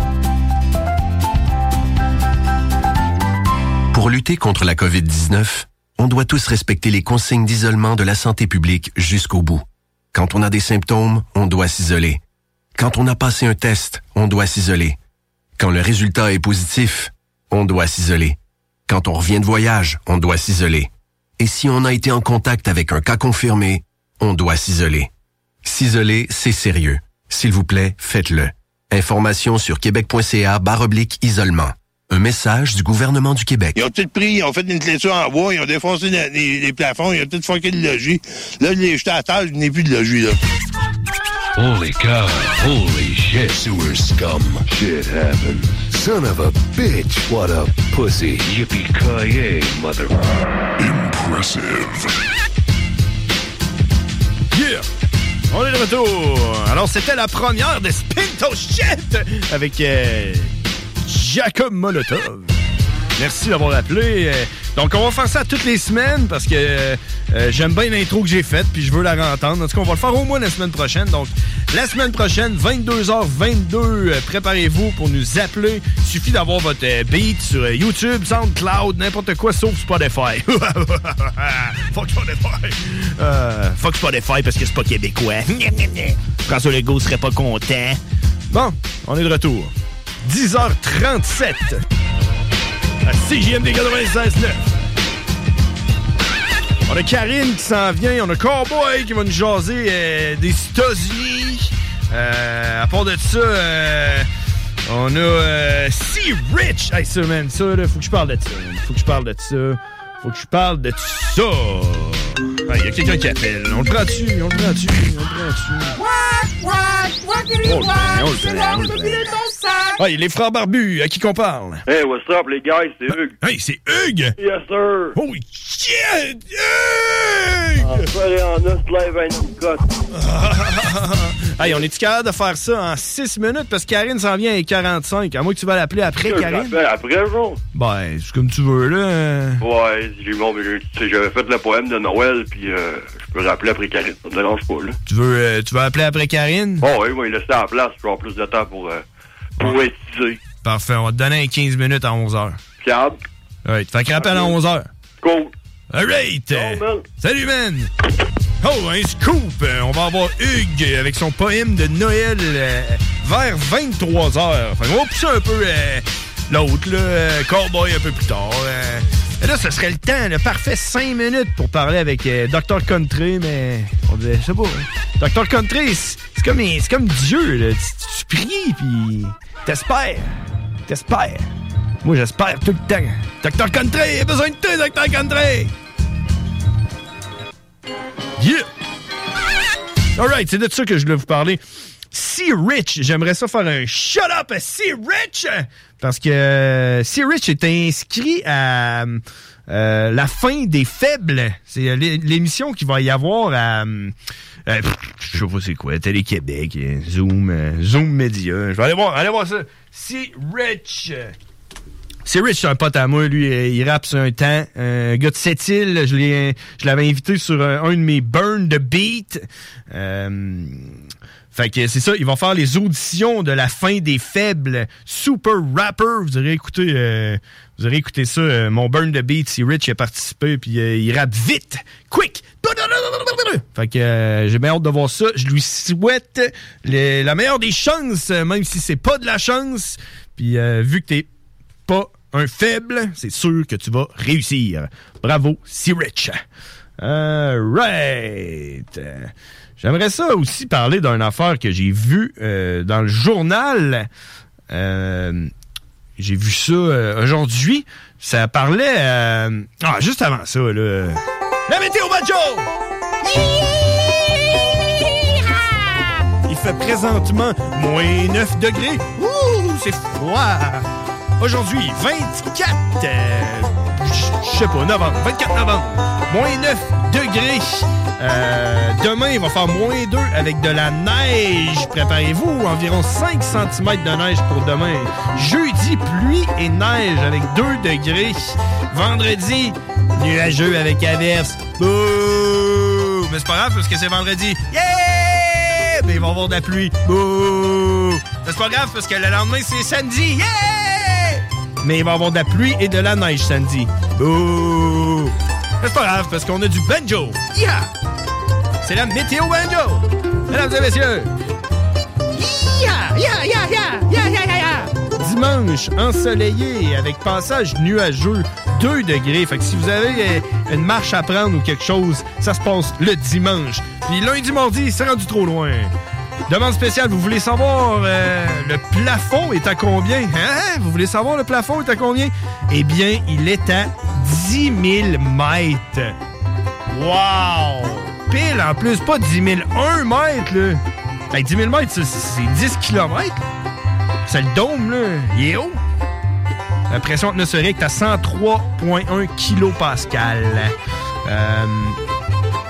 Pour lutter contre la COVID-19, on doit tous respecter les consignes d'isolement de la santé publique jusqu'au bout. Quand on a des symptômes, on doit s'isoler. Quand on a passé un test, on doit s'isoler. Quand le résultat est positif, on doit s'isoler. Quand on revient de voyage, on doit s'isoler. Et si on a été en contact avec un cas confirmé, on doit s'isoler. S'isoler, c'est sérieux. S'il vous plaît, faites-le. Information sur québec.ca barre oblique isolement. Un message du gouvernement du Québec. Ils ont tout pris, ils ont fait une clôture en bois, ils ont défoncé les, les plafonds, ils ont tout fucké le logis. Là, je l'ai jeté à terre, je n'ai plus de logis, là. Holy cow. Holy shit. Sewer scum. Shit happened. Son of a bitch. What a pussy. Yippee-ki-yay, mother... Impressive. Yeah! On est de retour. Alors, c'était la première de Spinto Shit avec euh, Jacob Molotov. Merci d'avoir appelé. Euh, Donc, on va faire ça toutes les semaines parce que euh, euh, j'aime bien l'intro que j'ai faite puis je veux la réentendre. En tout cas, on va le faire au moins la semaine prochaine. Donc, la semaine prochaine, 22h22, euh, préparez-vous pour nous appeler. Il suffit d'avoir votre beat sur YouTube, SoundCloud, n'importe quoi sauf Spotify. Fuck Spotify. Euh, fuck Spotify parce que c'est pas québécois. François Legault serait pas content. Bon, on est de retour. 10h37 à CJMD 96.9. On a Karine qui s'en vient, on a Cowboy qui va nous jaser euh, des États-Unis. Euh, à part de ça, euh, on a euh, Sea Rich. Hey, ça, man, ça, là, faut que je parle de ça. man. Faut que je parle de ça. Faut que je parle de ça. Il y a quelqu'un qui appelle. On le prend dessus, on le prend dessus, on le prend can Oh. Ah, il est les frères barbus, à qui qu'on parle? Hey, what's up, les gars? C'est Hugues. Hey, c'est Hugues! Yes, sir. Holy shit! Hugues! En live cut. hey, on est-tu capable de faire ça en 6 minutes? Parce que Karine s'en vient à 45. À moins que tu vas l'appeler après, Je Karine? après, genre. Ben, c'est comme tu veux, là. Ouais, j'ai tu sais, j'avais fait le poème de Noël, puis euh, je peux rappeler après Karine. Ça me dérange pas, là. Tu veux, euh, tu veux appeler après Karine? Bon, oui, moi, il laisse ça en place, je vais avoir plus de temps pour euh, poétiser. Parfait, on va te donner un 15 minutes à 11h. Fiable. Right, fait que rappelle à 11h. Cool. Alright! Salut, man! Oh, un scoop! Euh, On va avoir Hugues avec son poème de Noël euh, vers 23h. Fait qu'on va pousser un peu euh, l'autre, là, Cowboy un peu plus tard. Et là, ce serait le temps, le parfait 5 minutes pour parler avec Dr. Country, mais on dirait, je sais pas. hein. Dr. Country, c'est comme, c'est comme Dieu, là. Tu, tu pries, puis t'espères. T'espères. Moi, j'espère tout le temps. Dr. Country, il a besoin de toi, Dr. Country! Yeah! Alright, c'est de ça que je voulais vous parler. Sea Rich, j'aimerais ça faire un shut up à Sea Rich! Parce que euh, Sea Rich est inscrit à euh, la fin des faibles. C'est euh, l'é- l'émission qui va y avoir à. je sais pas c'est quoi, Télé-Québec, Zoom, Zoom Média. Je vais aller voir, allez voir ça. Sea Rich! C'est Rich, un pote à moi, lui, euh, il rappe sur un temps. Un gars de je l'ai, je l'avais invité sur un, de mes burn de beat. Euh, fait que c'est ça, il va faire les auditions de la fin des faibles Super Rapper. Vous aurez écouté, euh, vous aurez écouté ça, euh, mon burn de beat. Si Rich a participé, puis euh, il rappe vite, quick. Fait que euh, j'ai bien hâte de voir ça. Je lui souhaite la meilleure des chances, euh, même si c'est pas de la chance. Puis euh, vu que t'es un faible, c'est sûr que tu vas réussir. Bravo, si rich. Alright. J'aimerais ça aussi parler d'une affaire que j'ai vue euh, dans le journal. Euh, j'ai vu ça euh, aujourd'hui. Ça parlait... Ah, juste avant ça, là. La météo banjo! Il fait présentement moins 9 degrés. Ouh, c'est froid. Aujourd'hui, 24, euh, je sais pas, novembre, 24 novembre, moins 9 degrés. Euh, demain, il va faire moins 2 avec de la neige. Préparez-vous, environ 5 cm de neige pour demain. Jeudi, pluie et neige avec 2 degrés. Vendredi, nuageux avec averse. Bouh! Mais c'est pas grave parce que c'est vendredi. Yeah! Mais il va y avoir de la pluie. Bouh! Mais c'est pas grave parce que le lendemain, c'est samedi. Yeah! Mais il va y avoir de la pluie et de la neige samedi. Mais c'est pas grave parce qu'on a du banjo. Yeah! C'est la météo banjo! Mesdames et messieurs! Dimanche, ensoleillé avec passage nuageux, 2 degrés. Fait que si vous avez euh, une marche à prendre ou quelque chose, ça se passe le dimanche. Puis lundi, mardi, c'est rendu trop loin. Demande spéciale, vous voulez savoir euh, le plafond est à combien? Hein? Vous voulez savoir le plafond est à combien? Eh bien, il est à 10 000 mètres. Wow! Pile en plus, pas 10 000, 1 mètre, là. Hey, 10 000 mètres, c'est 10 kilomètres. C'est le dôme, là. Il est haut. La pression atmosphérique est à 103,1 kilopascal. Euh,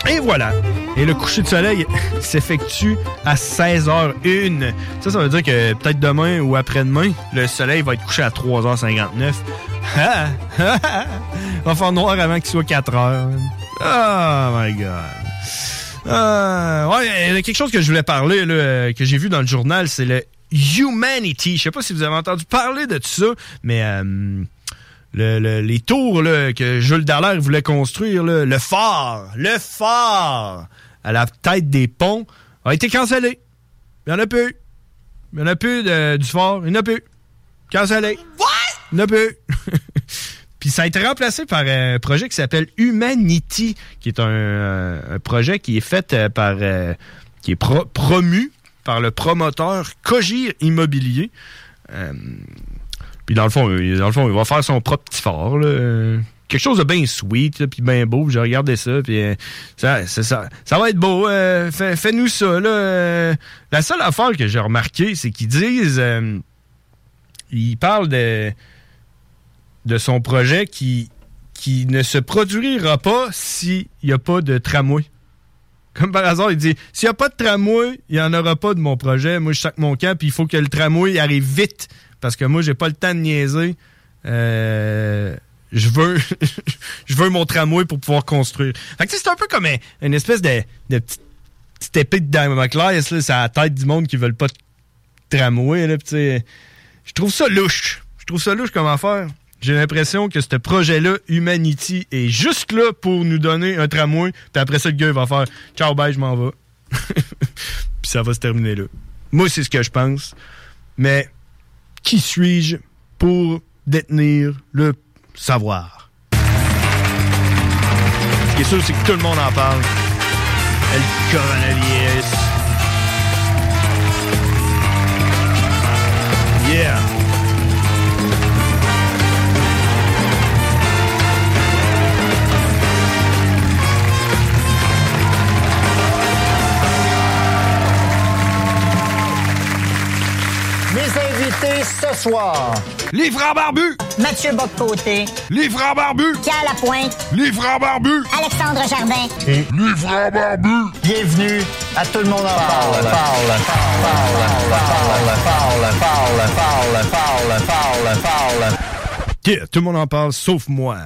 et voilà. Et le coucher de soleil s'effectue à 16h01. Ça, ça veut dire que peut-être demain ou après-demain, le soleil va être couché à 3h59. Ah! va faire noir avant qu'il soit 4h. Oh my God. Euh, ouais, il y a quelque chose que je voulais parler, là, euh, que j'ai vu dans le journal, c'est le Humanity. Je sais pas si vous avez entendu parler de ça, mais euh, le- le- les tours que Jules Dallaire voulait construire, le phare, le phare à la tête des ponts, a été cancellé. Il y en a plus. Il n'y en a plus de- du fort. Il n'y en a plus. Cancellé. What? Il n'y en a plus. Puis ça a été remplacé par un projet qui s'appelle Humanity, qui est un, euh, un projet qui est fait euh, par... euh, qui est pro- promu par le promoteur Cogir Immobilier. Euh, puis dans le fond, il- dans le fond, il va faire son propre petit fort. là. Quelque chose de bien sweet, puis bien beau. J'ai regardé ça, puis euh, ça, ça, ça va être beau. euh, fais- Fais-nous ça. Là, euh. La seule affaire que j'ai remarqué, c'est qu'ils disent... ils parlent de, de son projet qui, qui ne se produira pas s'il n'y a pas de tramway. Comme par hasard, il dit s'il n'y a pas de tramway, il n'y en aura pas de mon projet. Moi, je sac mon camp, puis il faut que le tramway arrive vite. Parce que moi, j'ai pas le temps de niaiser. Euh, je veux je veux mon tramway pour pouvoir construire. Fait que c'est un peu comme un- une espèce de, de petite, épée de Damoclès, là, c'est à la tête du monde qui veulent pas de tramway. Là, je trouve ça louche. Je trouve ça louche comme affaire. J'ai l'impression que ce projet-là, Humanity, est juste là pour nous donner un tramway. Puis après ça, le gars va faire Ciao, bye, je m'en vais. puis ça va se terminer là. Moi, c'est ce que je pense. Mais qui suis-je pour détenir le savoir? Ce qui est sûr, c'est que tout le monde en parle. Le coronavirus. Ce soir. Les frères barbus. Mathieu Boccoté. Les frères barbus. Pierre Lapointe. Les frères barbus. Alexandre Jardin. Et les frères barbus. Bienvenue à Tout le monde en parle. Parle, Yeah, tout le monde en parle, sauf moi.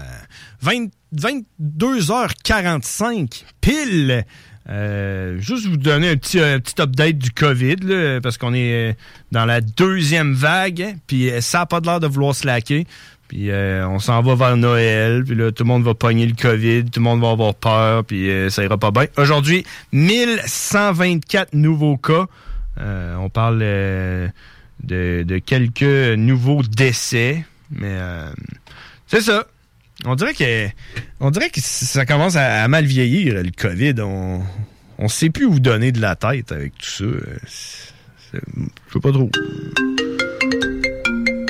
20 22h45, pile. Euh, juste vous donner un petit, un petit update du COVID, là, parce qu'on est euh, dans la deuxième vague, puis euh, ça n'a pas l'air de vouloir slacker. Puis on s'en va vers Noël, puis là, tout le monde va pogner le COVID, tout le monde va avoir peur, puis ça ira pas bien. Aujourd'hui, 1124 nouveaux cas. On parle de, de quelques nouveaux décès, mais c'est ça. On dirait que on dirait que ça commence à, à mal vieillir, le COVID. On on sait plus où donner de la tête avec tout ça. Je sais pas trop.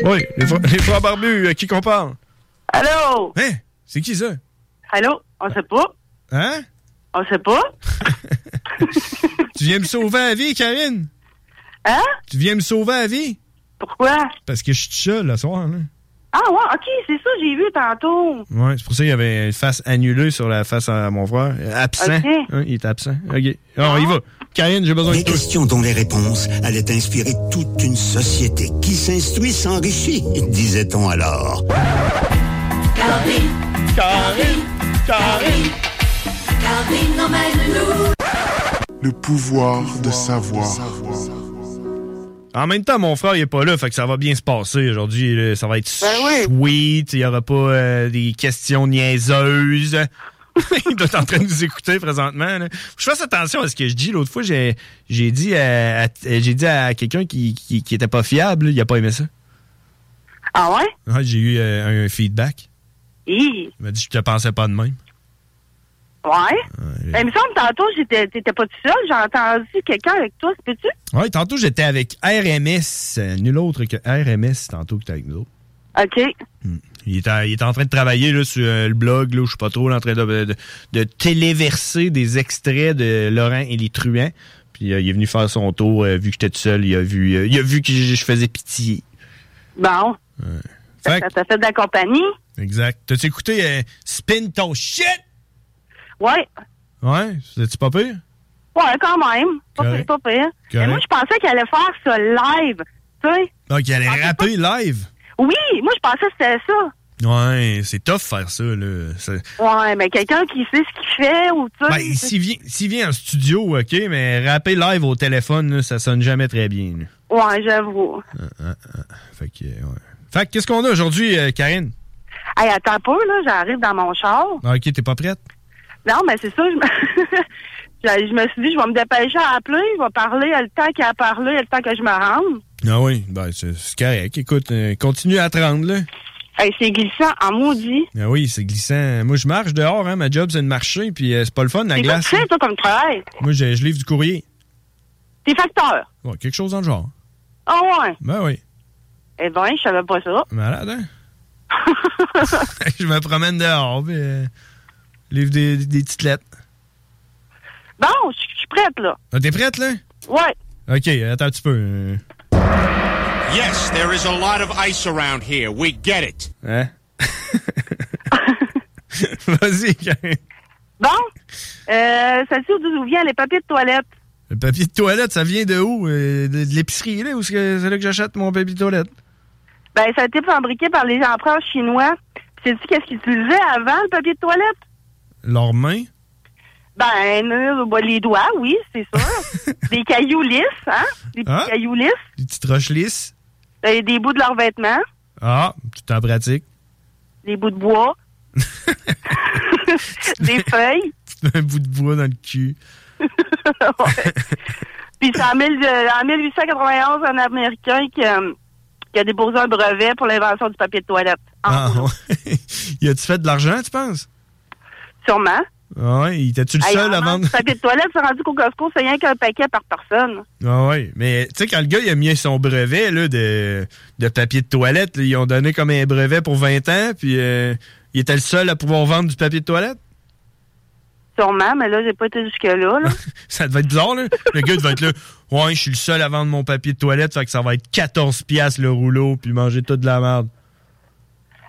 Oui, les, frères- les frères barbus, à qui qu'on parle? Allô? Hein? C'est qui ça? Allô? On sait pas? Hein? On sait pas? Tu viens me sauver la vie, Karine? Hein? Tu viens me sauver la vie? Pourquoi? Parce que je suis seul le soir, là. Ah ouais, ok, c'est ça, j'ai vu tantôt. Ouais, c'est pour ça qu'il y avait une face annulée sur la face à mon frère. Absent. Hein, il est absent. OK. Alors, on y va. Karine, j'ai besoin de Des toi. questions dont les réponses allaient inspirer toute une société qui s'instruit s'enrichit, disait-on alors. Calvin, Calvin, Calvin, Calvin emmène-nous. Le pouvoir de savoir. En même temps, mon frère, il est pas là, fait que ça va bien se passer aujourd'hui. Ça va être sweet. Il y aura pas euh, des questions niaiseuses. il doit être en train de nous écouter présentement. là. Je fasse attention à ce que je dis. L'autre fois, j'ai j'ai dit à, à- j'ai dit à quelqu'un qui, qui, qui était pas fiable. là, Il a pas aimé ça. Ah ouais? J'ai eu euh, un feedback. Hi. Il m'a dit je te pensais pas de même. Ouais. Ben, il me semble tantôt, j'étais, t'étais pas tout seul, j'ai entendu quelqu'un avec toi, c'est peux-tu? Ouais, tantôt j'étais avec RMS, euh, nul autre que RMS tantôt que t'es avec nous autres. OK. Il était, il était en train de travailler là, sur euh, le blog, là, je sais pas trop, là, en train de, de, de téléverser des extraits de Laurent et les truands. Puis euh, il est venu faire son tour, euh, vu que j'étais tout seul, il a vu, il a vu que je, faisais pitié. Bon. Fait Ça t'a fait de la compagnie? Exact. T'as-tu écouté Spin ton shit? Ouais. Ouais, c'était-tu pas pire? Ouais, quand même. Pas pire, pas pire. Mais moi, je pensais qu'elle allait faire ça live, tu sais. Donc, il allait rapper live? Oui, moi, je pensais que c'était ça. Ouais, c'est tough faire ça, là. Ouais, mais quelqu'un qui sait ce qu'il fait ou sais. Ben, s'il vient, vient en studio, OK, mais rapper live au téléphone, là, ça sonne jamais très bien. là. Ouais, j'avoue. Ah, ah, ah. Fait que, ouais. Fait que, qu'est-ce qu'on a aujourd'hui, euh, Karine? Hey, attends un peu, là, j'arrive dans mon char. Ah, OK, t'es pas prête? Non, mais c'est ça, je me... Je me suis dit, je vais me dépêcher à appeler, je vais parler, le temps qu'il a parlé, le temps que je me rende. Ah oui, ben c'est c'est correct. Écoute, euh, continue à te rendre, là. Hey, c'est glissant en maudit. Ah oui, c'est glissant. Moi, je marche dehors, hein. Ma job, c'est de marcher, puis euh, c'est pas le fun, la C'est glace. fais, toi, comme travail? Moi, je, je livre du courrier. T'es facteur? Ouais, quelque chose dans le genre. Ah ouais? Ben oui. Eh ben, je savais pas ça. Malade, hein? je me promène dehors, puis euh, livre des, des petites lettres. Bon, je suis prête, là. Ah, T'es prête, là? Ouais. OK, attends un petit peu. euh, Yes, there is a lot of ice around here. We get it. Hein? Vas-y. Bon, euh, ça dit d'où vient les papiers de toilette? Le papier de toilette, ça vient de où? Euh, De, de l'épicerie, là? Où est-ce que c'est là que j'achète mon papier de toilette? Ben, ça a été fabriqué par les empereurs chinois. Puis sais-tu qu'est-ce qu'ils utilisaient avant, le papier de toilette? Leurs mains? Ben, euh, ben, les doigts, oui, c'est sûr. des cailloux lisses, hein? Des petits Ah. cailloux lisses. Des petites roches lisses? Ben, des bouts de leurs vêtements. Ah, tout en pratique. Des bouts de bois. des feuilles. un bout de bois dans le cul. Ouais. Puis c'est en, euh, en 1891, un Américain qui, euh, qui a déposé un brevet pour l'invention du papier de toilette. Ah, ouais. y a-tu fait de l'argent, tu penses? Sûrement. Ah il était-tu le Hey, seul à vendre? papier de toilette, c'est rendu qu'au Costco, c'est rien qu'un paquet par personne. Ah ouais, mais tu sais, quand le gars il a mis son brevet là, de, de papier de toilette, là, ils ont donné comme un brevet pour 20 ans, puis euh, il était le seul à pouvoir vendre du papier de toilette? Sûrement, mais là, j'ai pas été jusque-là. Là. Ça devait être bizarre, là. Le gars devait être là. Ouais, je suis le seul à vendre mon papier de toilette, fait que ça va être 14 piastres le rouleau, puis manger toute de la merde.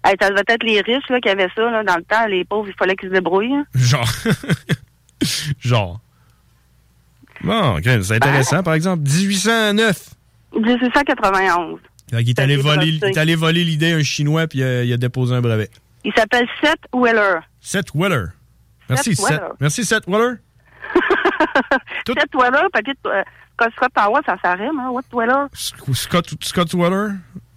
Hey, ça devait être les riches là, qui avaient ça là, dans le temps. Les pauvres, il fallait qu'ils se débrouillent. hein. Genre. Genre. Bon, ok, c'est intéressant, par exemple. 1809. 1891. Fait qu'il est allé voler, il breveté. est allé voler l'idée à un Chinois, puis euh, il a déposé un brevet. Il s'appelle Seth Weller. Seth Weller. Merci, Seth Seth. Weller. Merci, Seth Weller. Seth Weller, papier de toilette. Scott Scott Power, ça s'arrête, hein? What Weller? Scott, Scott Weller?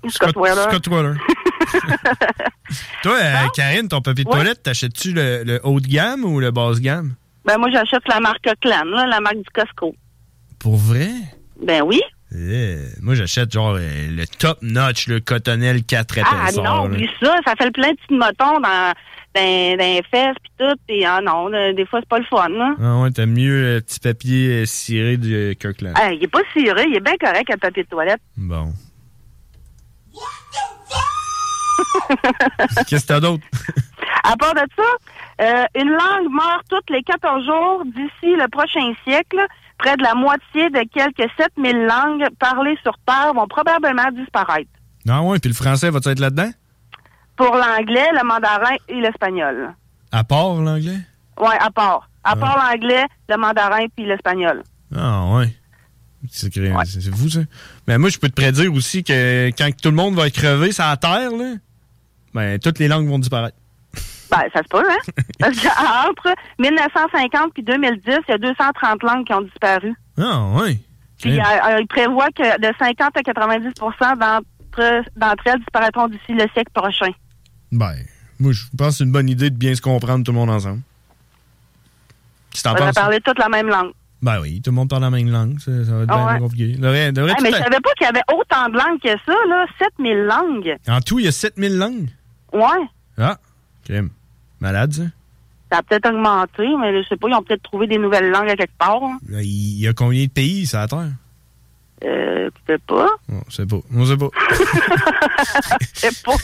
Scott Weller. Scott Weller. Toi, euh, Karine, ton papier de Ouais. toilette, t'achètes-tu le, le haut de gamme ou le basse gamme? Ben, moi, j'achète la marque Clan, là, la marque du Costco. Pour vrai? Ben oui. Eh, moi, j'achète genre euh, le top notch, le cotonnel 4 Ah épaisseurs. non, oublie ça. Ça fait le plein de petits motons dans, dans, dans les fesses pis tout. Pis ah non, des fois, c'est pas le fun, là. Ah ouais, t'aimes mieux le petit papier euh, ciré du Kirkland. Hey, il est pas ciré, il est bien correct, le papier de toilette. Bon. Qu'est-ce que t'as d'autre? À part de ça, euh, une langue meurt toutes les 14 jours d'ici le prochain siècle. Près de la moitié de quelques 7000 langues parlées sur Terre vont probablement disparaître. Ah ouais, puis le français va-tu être là-dedans? Pour l'anglais, le mandarin et l'espagnol. À part l'anglais? Ouais, à part. À part l'anglais, le mandarin puis l'espagnol. Ah ouais. C'est c'est- c'est fou ça. Mais moi, je peux te prédire aussi que quand tout le monde va être crevé sur la Terre, là, ben, toutes les langues vont disparaître. Ben, ça se peut, hein? Parce qu'entre 1950 puis 2010, il y a 230 langues qui ont disparu. Ah ouais. Puis euh, euh, il prévoit que de 50 à 90 d'entre d'entre elles disparaîtront d'ici le siècle prochain. Ben, moi, je pense que c'est une bonne idée de bien se comprendre tout le monde ensemble. Si t'en On va parler toute la même langue. Ben oui, tout le monde parle la même langue. Ça, ça va être bien ouais. compliqué. Devrait- devrait Hey, tout mais je savais pas qu'il y avait autant de langues que ça, là. 7000 langues. En tout, il y a 7000 langues. Ouais. Ah, crème. Malade, ça? Ça a peut-être augmenté, mais je sais pas, ils ont peut-être trouvé des nouvelles langues à quelque part. hein. Il y a combien de pays sur la Terre? Euh, peut-être pas. On sait pas. On sait pas. Je sais pas.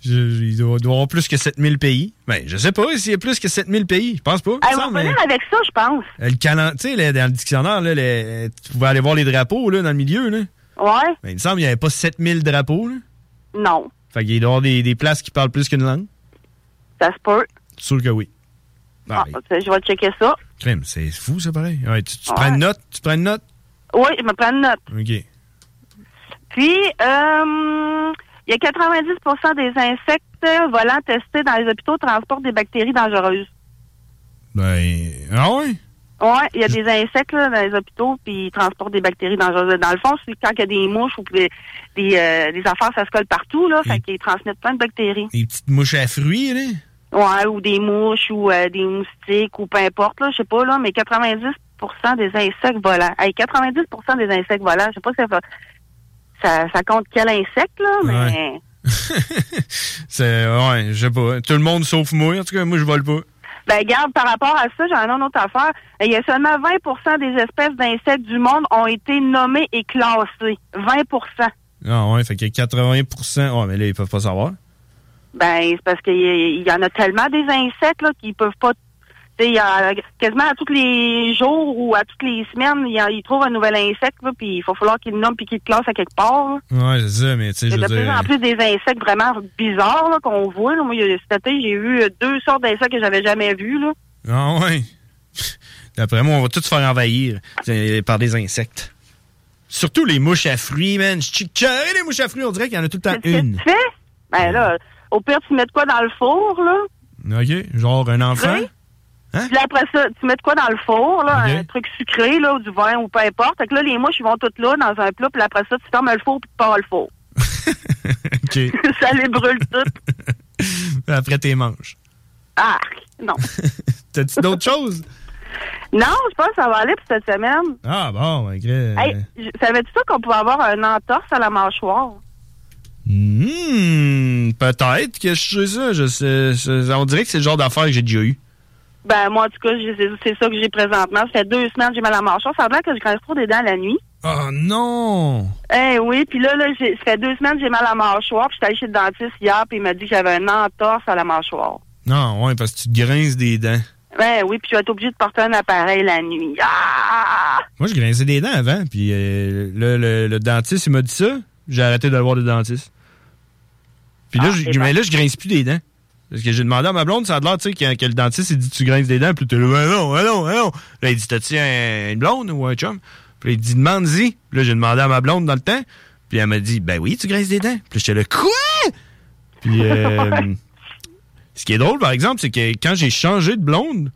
Je- je- il doit, doit y avoir plus que 7000 pays. Ben, je sais pas s'il y a plus que 7000 pays. Je pense pas. Il me va semble, venir avec ça, je pense. mais- le calen- tu sais, là, dans le dictionnaire, là, les- tu pouvais aller voir les drapeaux là, dans le milieu. Là. Ouais. Ben, il me semble qu'il n'y avait pas 7000 drapeaux. Là. Non. Fait qu'il doit y avoir des, des places qui parlent plus qu'une langue? Ça se peut. Sûr que oui. Ah, ok, je vais checker ça. Crème, c'est fou, ça, pareil. Ouais, tu tu Ouais. prends une note? Tu prends une note? Oui, je me prends une note. OK. Puis, euh, il y a 90% des insectes volants testés dans les hôpitaux transportent des bactéries dangereuses. Ben, ah ouais? Ouais, il y a des insectes là, dans les hôpitaux, puis ils transportent des bactéries dangereuses. Dans le fond, c'est quand il y a des mouches ou des, des, euh, des affaires, ça se colle partout, là, fait qu'ils transmettent plein de bactéries. Les petites mouches à fruits, là? Ouais, ou des mouches ou euh, des moustiques ou peu importe, là, je sais pas, là, mais 90% des insectes volants. Hey, 90% des insectes volants, je sais pas si ça, va- ça, ça compte quel insecte, là, mais... C'est, ouais, je sais pas. Tout le monde sauf moi. En tout cas, moi, je vole pas. Ben, garde, par rapport à ça, j'en ai une autre affaire. Il y a seulement 20% des espèces d'insectes du monde ont été nommées et classées. 20% Ah ouais, fait que 80% Ouais, mais là, ils peuvent pas savoir. Ben, c'est parce qu'il y, y en a tellement des insectes, là, qu'ils peuvent pas... Il y a quasiment à tous les jours ou à toutes les semaines, il trouvent un nouvel insecte, puis il va falloir qu'ils le nomment puis qu'ils le classent à quelque part, là. Ouais, c'est ça, mais tu sais, Il je y a veux de plus en plus des insectes vraiment bizarres là, qu'on voit. Là. Moi, cet été, j'ai vu euh, deux sortes d'insectes que j'avais jamais vus. Là. Ah ouais. D'après moi, on va tous se faire envahir c'est, par des insectes. Surtout les mouches à fruits, man. Je les mouches à fruits. On dirait qu'il y en a tout le temps une. Tu fais? Ben là, au pire, tu mets de quoi dans le four, là? OK? Genre un enfant? Oui. Puis là, après ça, tu mets de quoi dans le four, là? Un truc sucré, là, ou du vin, ou peu importe. Fait que là, les mouches, ils vont toutes là, dans un plat, puis après ça, tu fermes le four, puis tu pars le four. Ça les brûle toutes. Après tes manches. Ah, non. T'as-tu d'autres choses? Non, je pense que ça va aller pour cette semaine. Ah bon, ok. Hey, j- savais-tu ça qu'on pouvait avoir un entorse à la mâchoire? Hmm, peut-être que je sais ça. Je sais, je- on dirait que c'est le genre d'affaire que j'ai déjà eu. Ben, moi, en tout cas, c'est ça que j'ai présentement. Ça fait deux semaines que j'ai mal à la mâchoire. Ça a que je grince trop des dents la nuit. Oh non! Eh oui, puis là, là j'ai- ça fait deux semaines que j'ai mal à la mâchoire. Puis j'étais allée chez le dentiste hier, puis il m'a dit que j'avais un entorse à la mâchoire. Non, ouais, parce que tu te grinces des dents. Ben oui, puis je vais être obligée de porter un appareil la nuit. Ah! Moi, je grinçais des dents avant, puis euh, là, le, le dentiste, il m'a dit ça. J'ai arrêté d'aller voir le dentiste. Puis là, Ah, je- mais là, je grince plus des dents. Parce que j'ai demandé à ma blonde, ça a l'air, tu sais, que, que le dentiste, il dit tu grinces des dents, puis t'es là, ben non, ben non, ben non. Là, il dit, t'as-tu un- une blonde ou un chum? Puis là, il dit, demande-y. Puis là, j'ai demandé à ma blonde dans le temps, puis elle m'a dit, ben oui, tu grinces des dents. Puis là, j'étais là, quoi? Puis, euh, ce qui est drôle, par exemple, c'est que quand j'ai changé de blonde,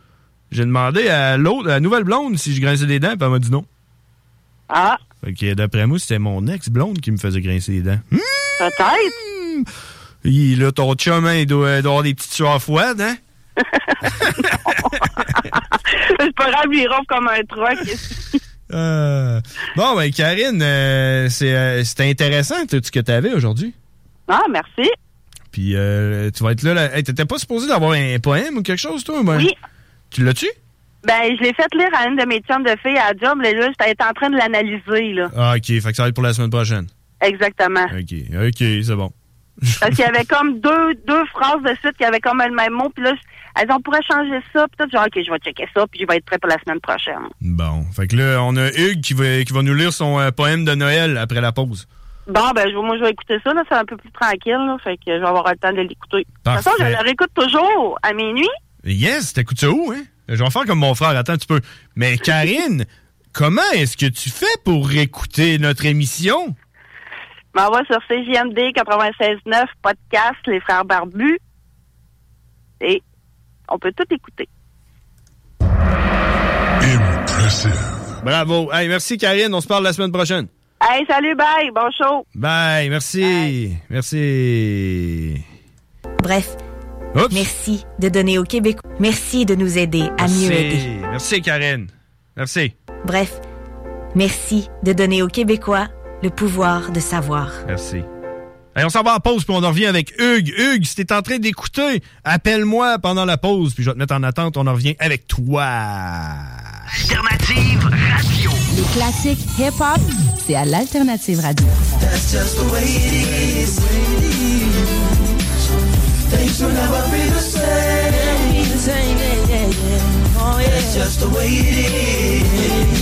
j'ai demandé à l'autre, à la nouvelle blonde, si je grinçais des dents, puis elle m'a dit non. Ah, Fait que d'après moi, c'était mon ex-blonde qui me faisait grincer les dents. Hmm, peut-être. Il- là, ton chum, hein, il doit, il doit avoir des petites sueurs froides, hein? c'est pas grave, il ronfle comme un truc. Euh, Bon, ben, Karine, euh, c'est euh, c'était intéressant tout ce que tu avais aujourd'hui. Ah, merci. Puis, euh, tu vas être là. là. Hey, T'étais pas supposé d'avoir un poème ou quelque chose, toi? ben? Oui. Tu l'as-tu? Ben, je l'ai fait lire à une de mes chums de filles à job. Là, là, j'étais en train de l'analyser, là. Ah, OK. Fait que ça va être pour la semaine prochaine. Exactement. OK. OK, c'est bon. Parce qu'il y avait comme deux, deux phrases de suite qui avaient comme le même mot. Puis là, elles ont on pourrait changer ça. Puis genre, OK, je vais checker ça. Puis je vais être prêt pour la semaine prochaine. Bon. Fait que là, on a Hugues qui va, qui va nous lire son euh, poème de Noël après la pause. Bon, ben, je, moi, je vais écouter ça. là C'est un peu plus tranquille. Là, fait que je vais avoir le temps de l'écouter. De toute façon, je le réécoute toujours à minuit. Yes, t'écoutes ça où, hein? Je vais faire comme mon frère, attends un petit peu. Mais Karine, comment est-ce que tu fais pour écouter notre émission? M'en va sur CJMD 96.9 podcast Les Frères Barbus. Et on peut tout écouter. Bravo. Hey, merci Karine, on se parle la semaine prochaine. Hey, salut, bye, bon show. Bye, merci. Merci. Bref, Oups. merci de donner au Québec. Merci de nous aider à mieux aider. Merci. Merci Karine. Merci. Bref, merci de donner aux Québécois le pouvoir de savoir. Merci. Hey, on s'en va en pause puis on en revient avec Hugues. Hugues, si t'es en train d'écouter, appelle-moi pendant la pause puis je vais te mettre en attente. On en revient avec toi. Alternative Radio. Les classiques hip-hop, c'est à l'Alternative Radio. That's just the way it is. Things will never be the same. That's just the way it is.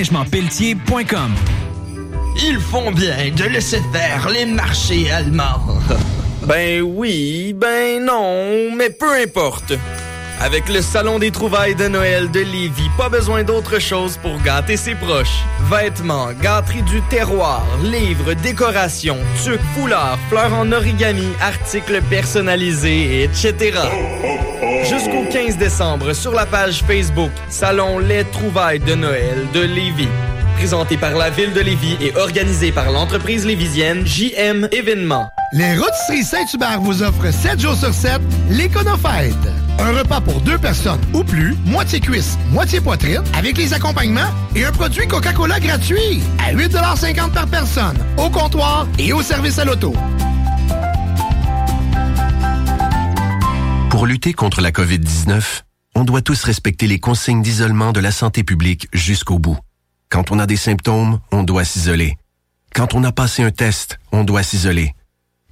déneigementpelletier.com. Ils font bien de laisser faire les marchés allemands. Ben oui, ben non, mais peu importe. Avec le Salon des trouvailles de Noël de Lévis, pas besoin d'autre chose pour gâter ses proches. Vêtements, gâteries du terroir, livres, décorations, tuques, foulards, fleurs en origami, articles personnalisés, etc. Jusqu'au 15 décembre, sur la page Facebook Salon Les trouvailles de Noël de Lévis. Présenté par la ville de Lévis et organisé par l'entreprise lévisienne JM Événements. Les Rôtisseries Saint-Hubert vous offrent 7 jours sur 7 l'Éconofête. Un repas pour deux personnes ou plus, moitié cuisse, moitié poitrine, avec les accompagnements et un produit Coca-Cola gratuit à 8,50 par personne, au comptoir et au service à l'auto. Pour lutter contre la COVID-19, on doit tous respecter les consignes d'isolement de la santé publique jusqu'au bout. Quand on a des symptômes, on doit s'isoler. Quand on a passé un test, on doit s'isoler.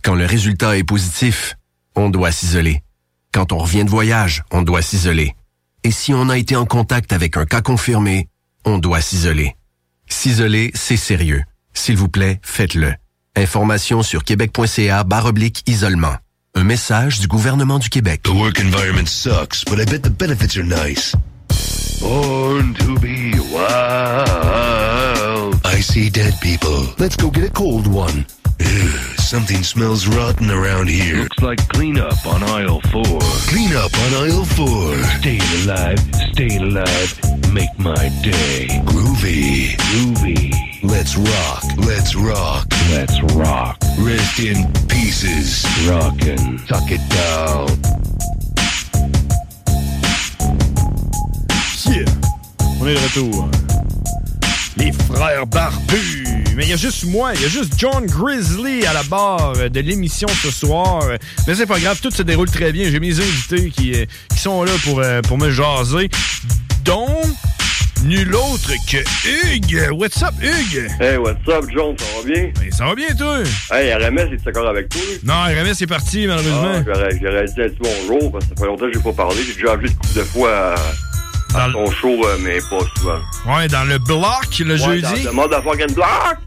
Quand le résultat est positif, on doit s'isoler. Quand on revient de voyage, on doit s'isoler. Et si on a été en contact avec un cas confirmé, on doit s'isoler. S'isoler, c'est sérieux. S'il vous plaît, faites-le. Information sur québec.ca barre oblique isolement. Un message du gouvernement du Québec. The work environment sucks, but I bet the benefits are nice. Born to be wild. I see dead people. Let's go get a cold one. Ew, something smells rotten around here. Looks like cleanup on aisle four. Cleanup on aisle four. Stay alive, stay alive. Make my day. Groovy. Groovy. Let's rock. Let's rock. Let's rock. Rest in pieces. Rockin'. Tuck it down. Yeah. On est de retour. Les frères barbus. Mais il y a juste moi, il y a juste John Grizzly à la barre de l'émission ce soir. Mais c'est pas grave, tout se déroule très bien. J'ai mes invités qui, euh, qui sont là pour, euh, pour me jaser. Dont nul autre que Hugues. What's up, Hugues? Hey, what's up, John? Ça va bien? Ben, ça va bien, toi? Hey, RMS, est d'accord avec toi? Non, RMS est parti, malheureusement. Ah, j'aurais, j'aurais dit un petit bonjour, parce que ça fait longtemps que j'ai pas parlé. J'ai déjà appelé une couple de fois à, à ton show, euh, mais pas souvent. Ouais, dans le bloc, le Ouais, jeudi. Dans le motherfucking block!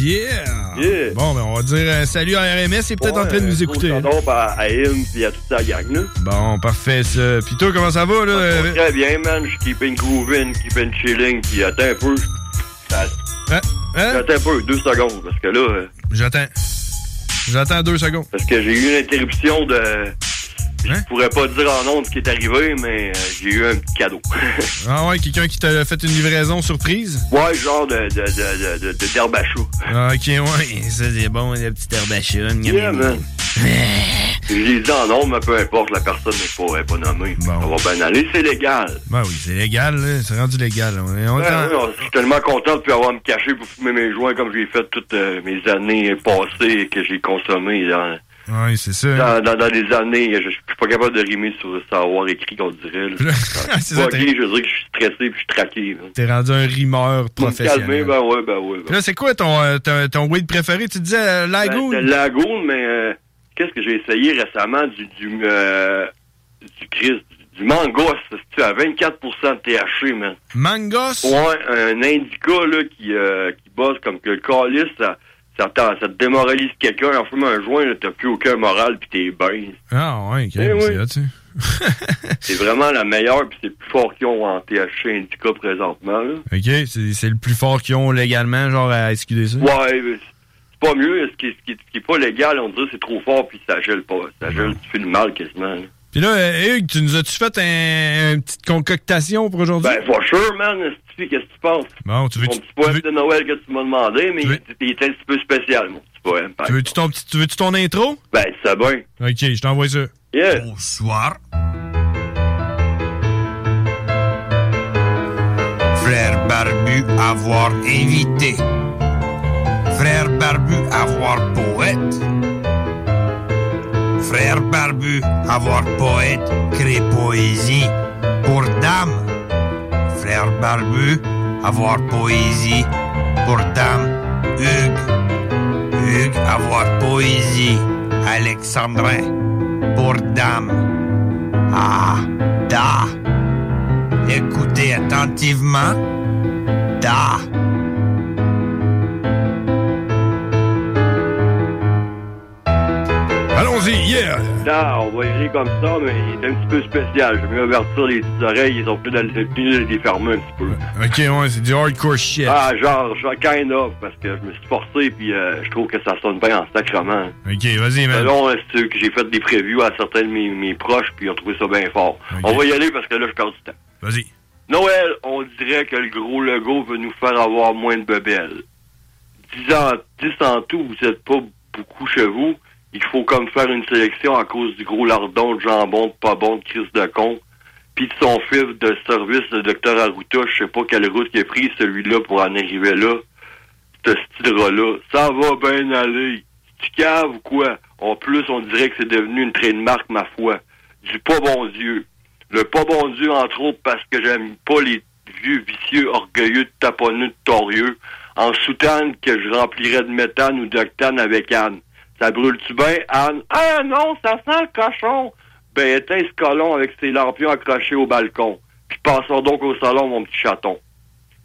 Yeah! Yeah! Bon, ben, on va dire euh, salut à RMS, il est peut-être en train de nous écouter. hein. Pardon à, à Im puis à toute sa gang, là. Bon, parfait, ça. Puis toi, comment ça va, là? Euh, Très bien, man. Je keep in grooving, keep in chilling, puis attends un peu. Ça- Hein? Hein? Attends un peu, deux secondes, parce que là... euh, J'attends. J'attends deux secondes. Parce que j'ai eu une interruption de... Je Hein? pourrais pas dire en nom ce qui est arrivé, mais euh, j'ai eu un petit cadeau. Ah ouais, quelqu'un qui t'a fait une livraison surprise? ouais, genre de, de, de, de, de, de d'herbe à chat. Ah, ok, ouais, ça c'est bon, la petite herbe à chat. Yeah, man. Je l'ai dit en nom, mais peu importe, la personne n'est pas, est pas nommée. Ça va bien aller, c'est légal. Ben oui, c'est légal, là. C'est rendu légal. On est- on est Ouais, en- ouais, non, je suis tellement content de pouvoir me cacher pour fumer mes joints comme j'ai fait toutes euh, mes années passées que j'ai consommées dans, Ouais, c'est ça. dans, dans, dans les années. Je, je suis pas capable de rimer sur le savoir écrit qu'on dirait. Là. C'est ça, je veux dire que je suis stressé puis je suis traqué. là. T'es rendu un rimeur me calmer, professionnel. ben ouais, ben ouais. Puis Là, c'est quoi ton, euh, ton, ton weed préféré? Tu disais euh, Lagoon? Ben, Lagoon, mais euh, qu'est-ce que j'ai essayé récemment du du euh, du Christ, du mangos, c'est à 24% de THC, man. Mangos? Ouais, un indica là qui euh, qui bosse comme que le calice, ça ça, t'en- ça te démoralise quelqu'un, en fumant un joint, t'as plus aucun moral puis t'es bien. Ah ouais, ok. Eh oui. c'est c'est vraiment la meilleure, puis c'est le plus fort qu'ils ont en THC Indica présentement. Là. OK, c'est le plus fort qu'ils ont légalement, genre à SQDC? Ouais, mais c'est pas mieux. Ce qui, ce qui est- ce qui est pas légal, on dirait que c'est trop fort, puis ça gèle pas. Ça gèle, tu fais le mal quasiment. là. Puis là, Hugues, tu nous as-tu fait un, une petite concoctation pour aujourd'hui? Ben, for sure, man. Qu'est-ce que tu penses? Bon, tu veux... Mon petit poème de Noël que tu m'as demandé, mais il, il est un petit peu spécial, mon petit poème. Tu veux-tu ton, tu veux-tu ton intro? Ben, c'est bien. OK, je t'envoie ça. Yeah. Bonsoir. Frère Barbu avoir invité. Frère Barbu avoir poète. Frère Barbu avoir poète crée poésie pour dame. Frère Barbu avoir poésie pour dame. Hugues. Hugues avoir poésie. Alexandrin pour dame. Ah, da. Écoutez attentivement. Da. Allons-y, yeah! Ah, on va y aller comme ça, mais il est un petit peu spécial. Je vais avertir les petites oreilles, ils ont plus de les les fermer un petit peu. OK, ouais, c'est du hardcore shit. Ah, genre, genre, kind of, parce que je me suis forcé, puis euh, je trouve que ça sonne bien en sacrement. OK, vas-y, man. Selon euh, ceux que j'ai fait des prévus à certains de mes, mes proches, puis ils ont trouvé ça bien fort. On va y aller parce que là, je perds du temps. Vas-y. Noël, on dirait que le gros logo veut nous faire avoir moins de bebelles. Dix en, dix en tout, vous êtes pas beaucoup chez vous. Il faut comme faire une sélection à cause du gros lardon de jambon de pas bon de Chris de con. Puis de son fils de service, le docteur Arruta, je sais pas quelle route il a pris celui-là pour en arriver là. Ce style là Ça va bien aller. Tu caves ou quoi? En plus, on dirait que c'est devenu une trademark, ma foi. Du pas bon Dieu. Le pas bon Dieu, entre autres, parce que j'aime pas les vieux vicieux, orgueilleux, taponneux, torieux, en soutane que je remplirais de méthane ou d'octane avec Anne. Ça brûle-tu bien, Anne? Ah non, ça sent le cochon! Ben, éteins ce colon avec ses lampions accrochés au balcon. Puis passons donc au salon, mon petit chaton.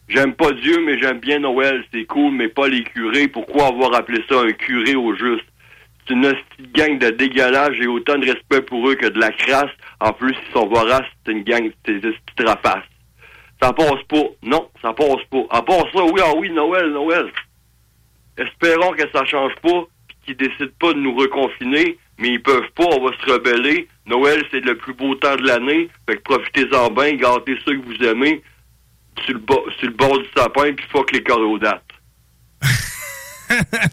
J'aime pas Dieu, mais j'aime bien Noël, c'est cool, mais pas les curés. Pourquoi avoir appelé ça un curé au juste? C'est une de gang de dégueulasse, j'ai autant de respect pour eux que de la crasse. En plus, ils sont voraces, c'est une gang de petites rapaces. Ça passe pas. Non, ça passe pas. À part ça, oui, ah oui, Noël, Noël. Espérons que ça change pas, qu'ils décident pas de nous reconfiner, mais ils peuvent pas, on va se rebeller. Noël, c'est le plus beau temps de l'année, fait que profitez-en bien, gâtez ceux que vous aimez sur le, bord, sur le bord du sapin, puis fuck les corrodates.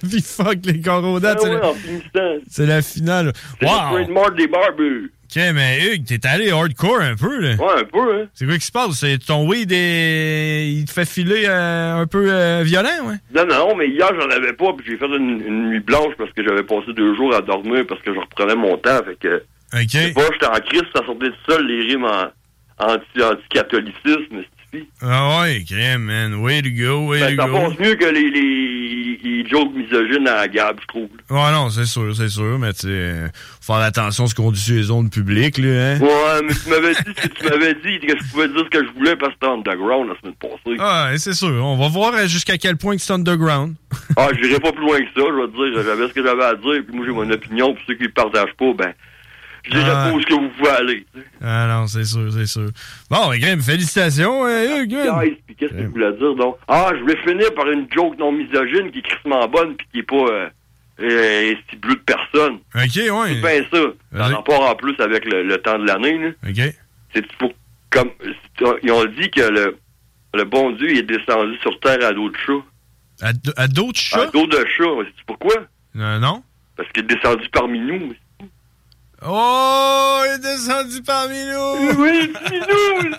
Puis fuck les corodates. Ah c'est ouais, la- c'est la finale. C'est Wow! le trademark des barbus. OK, mais Hugues, t'es allé hardcore un peu, là. Ouais, un peu, hein. C'est quoi qui se passe? C'est ton weed et... il te fait filer euh, un peu euh, violent, ouais? Non, non, mais hier, j'en avais pas, puis j'ai fait une, une nuit blanche parce que j'avais passé deux jours à dormir parce que je reprenais mon temps, fait que... OK. Je sais pas, j'étais en crise, ça sortait seul, les rimes en anti- Ah ouais, crème, man. Way to go, way ben, to ça go. passe mieux que les, les, les jokes misogynes à la Gab, je trouve. Ouais, non, c'est sûr, c'est sûr, mais tu sais, faut faire attention à ce qu'on dit sur les zones publiques, là, hein? Ouais, mais tu m'avais dit, tu m'avais dit que je pouvais dire ce que je voulais parce que c'était underground la semaine passée. Ah, ouais, c'est sûr. On va voir euh, jusqu'à quel point que c'est underground. Ah, j'irai pas plus loin que ça, je vais te dire, j'avais ce que j'avais à dire, puis moi j'ai mon opinion, puis ceux qui le partagent pas, ben, je dirais Ah. pas où est-ce que vous pouvez aller. Ah non, c'est sûr, c'est sûr. Bon, ben, crème, félicitations, euh. Guys, puis qu'est-ce que je voulais dire, donc? Ah, je voulais finir par une joke non misogyne qui est crissement bonne, puis qui est pas, euh, euh, si bleu de personne. OK, ouais. C'est bien ça. En rapport en plus avec le, le temps de l'année, là. OK. C'est pour, comme, ils ont dit que le, le bon Dieu il est descendu sur terre à dos de chat. À, d'autres chats? À dos de chat. C'est pourquoi? Euh, non. Parce qu'il est descendu parmi nous. Oh, il est descendu parmi nous! Oui, nous!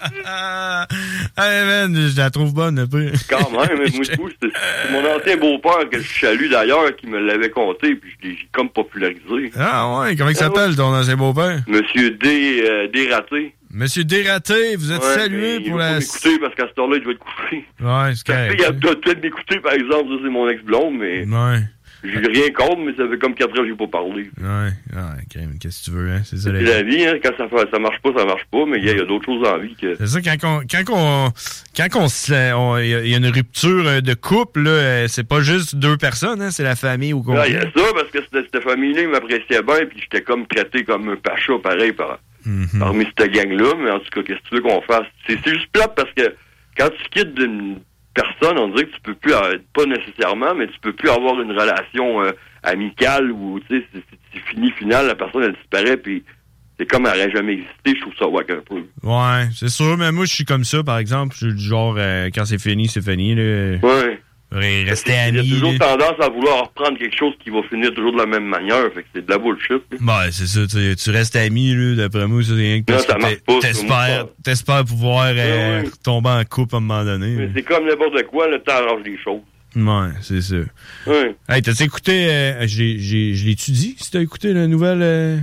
Allez, man, je la trouve bonne, un peu. Quand même, mais moi, c'est mon ancien beau-père que je salue d'ailleurs qui me l'avait conté, puis je l'ai j'ai comme popularisé. Ah ouais, comment il s'appelle ton ancien beau-père? Monsieur D. Euh, Dératé. Monsieur Dératé, vous êtes Ouais, salué il pour va la... pas m'écouter parce qu'à cette heure-là, il doit être couché. Ouais, c'est correct. il a doit peut-être m'écouter, par exemple, ça c'est mon ex-blonde, mais Ouais, j'ai rien contre, mais ça fait comme 4 ans que j'ai pas parlé. ouais, ouais, qu'est-ce que tu veux, hein? C'est ça, C'est la vie, hein, quand ça, fait- ça marche pas, ça marche pas, mais il y, a- d'autres choses en vie que... C'est ça, quand on, quand on, quand on, il y, a- il y a une rupture euh, de couple, là, euh, c'est pas juste deux personnes, hein, c'est la famille au Ah, il y a ça, parce que cette, cette famille-là, ils m'appréciaient bien, puis j'étais comme traité comme un pacha, pareil, par, Mhm. parmi cette gang-là, mais en tout cas, qu'est-ce que tu veux qu'on fasse? C'est c'est juste plate parce que quand tu quittes d'une personne, on dirait que tu peux plus, euh, pas nécessairement, mais tu peux plus avoir une relation euh, amicale ou, tu sais, c'est- fini, final, la personne, elle disparaît, puis c'est comme elle aurait jamais existé, je trouve ça wack un peu. Ouais, c'est sûr, mais moi, je suis comme ça, par exemple. Je suis du genre, euh, quand c'est fini, c'est fini. Là. Ouais. Rester Il y a amis. toujours tendance à vouloir reprendre quelque chose qui va finir toujours de la même manière, fait que c'est de la bullshit. Ouais, c'est ça, tu, tu restes ami, là, d'après moi, c'est rien que Non, ça marche pas, t'espères, t'espères pouvoir euh, ouais. tomber en couple à un moment donné. Mais c'est comme n'importe quoi, le temps arrange les choses. Ouais, c'est ça. Ouais. Hey, t'as-tu écouté, euh, j'ai, j'ai, je l'ai-tu dit, si t'as écouté la nouvelle, euh,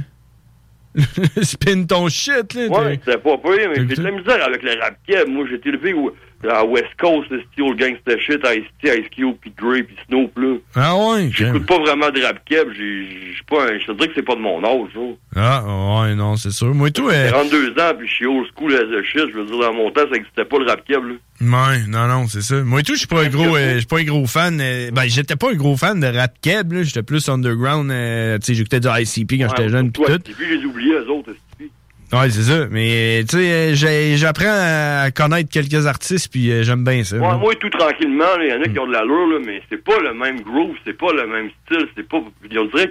spin ton shit, là? Ouais, t'as- c'était pas pire, mais T'as j'ai de la misère avec le rap. Moi, j'ai été élevé au- à West Coast, le style gangsta shit, Ice-T, Ice Cube, puis Dre, puis Snoop, là. Ah ouais? J'écoute pas vraiment de rap keb, j'ai j'ai pas un- je te dirais que c'est pas de mon âge. Ah, ouais, non, c'est sûr. Moi, tout, J'ai euh, 42 ans, puis je suis old school as a shit. Je veux dire, dans mon temps, ça existait pas le rap keb, là. Ouais, non, non, c'est ça. Moi et tout, je suis pas un gros, euh, je suis pas un gros fan. euh, ben, j'étais pas un gros fan de rap keb, là. J'étais plus underground. euh, tu sais, j'écoutais du ICP quand j'étais jeune pis tout. et puis j'ai oublié, eux autres. Ouais, c'est ça. Mais, tu sais, euh, j'apprends à connaître quelques artistes puis euh, j'aime bien ça. Ouais, moi, tout tranquillement, il y en a qui ont de l'allure, là, mais c'est pas le même groove, c'est pas le même style, c'est pas. On dirait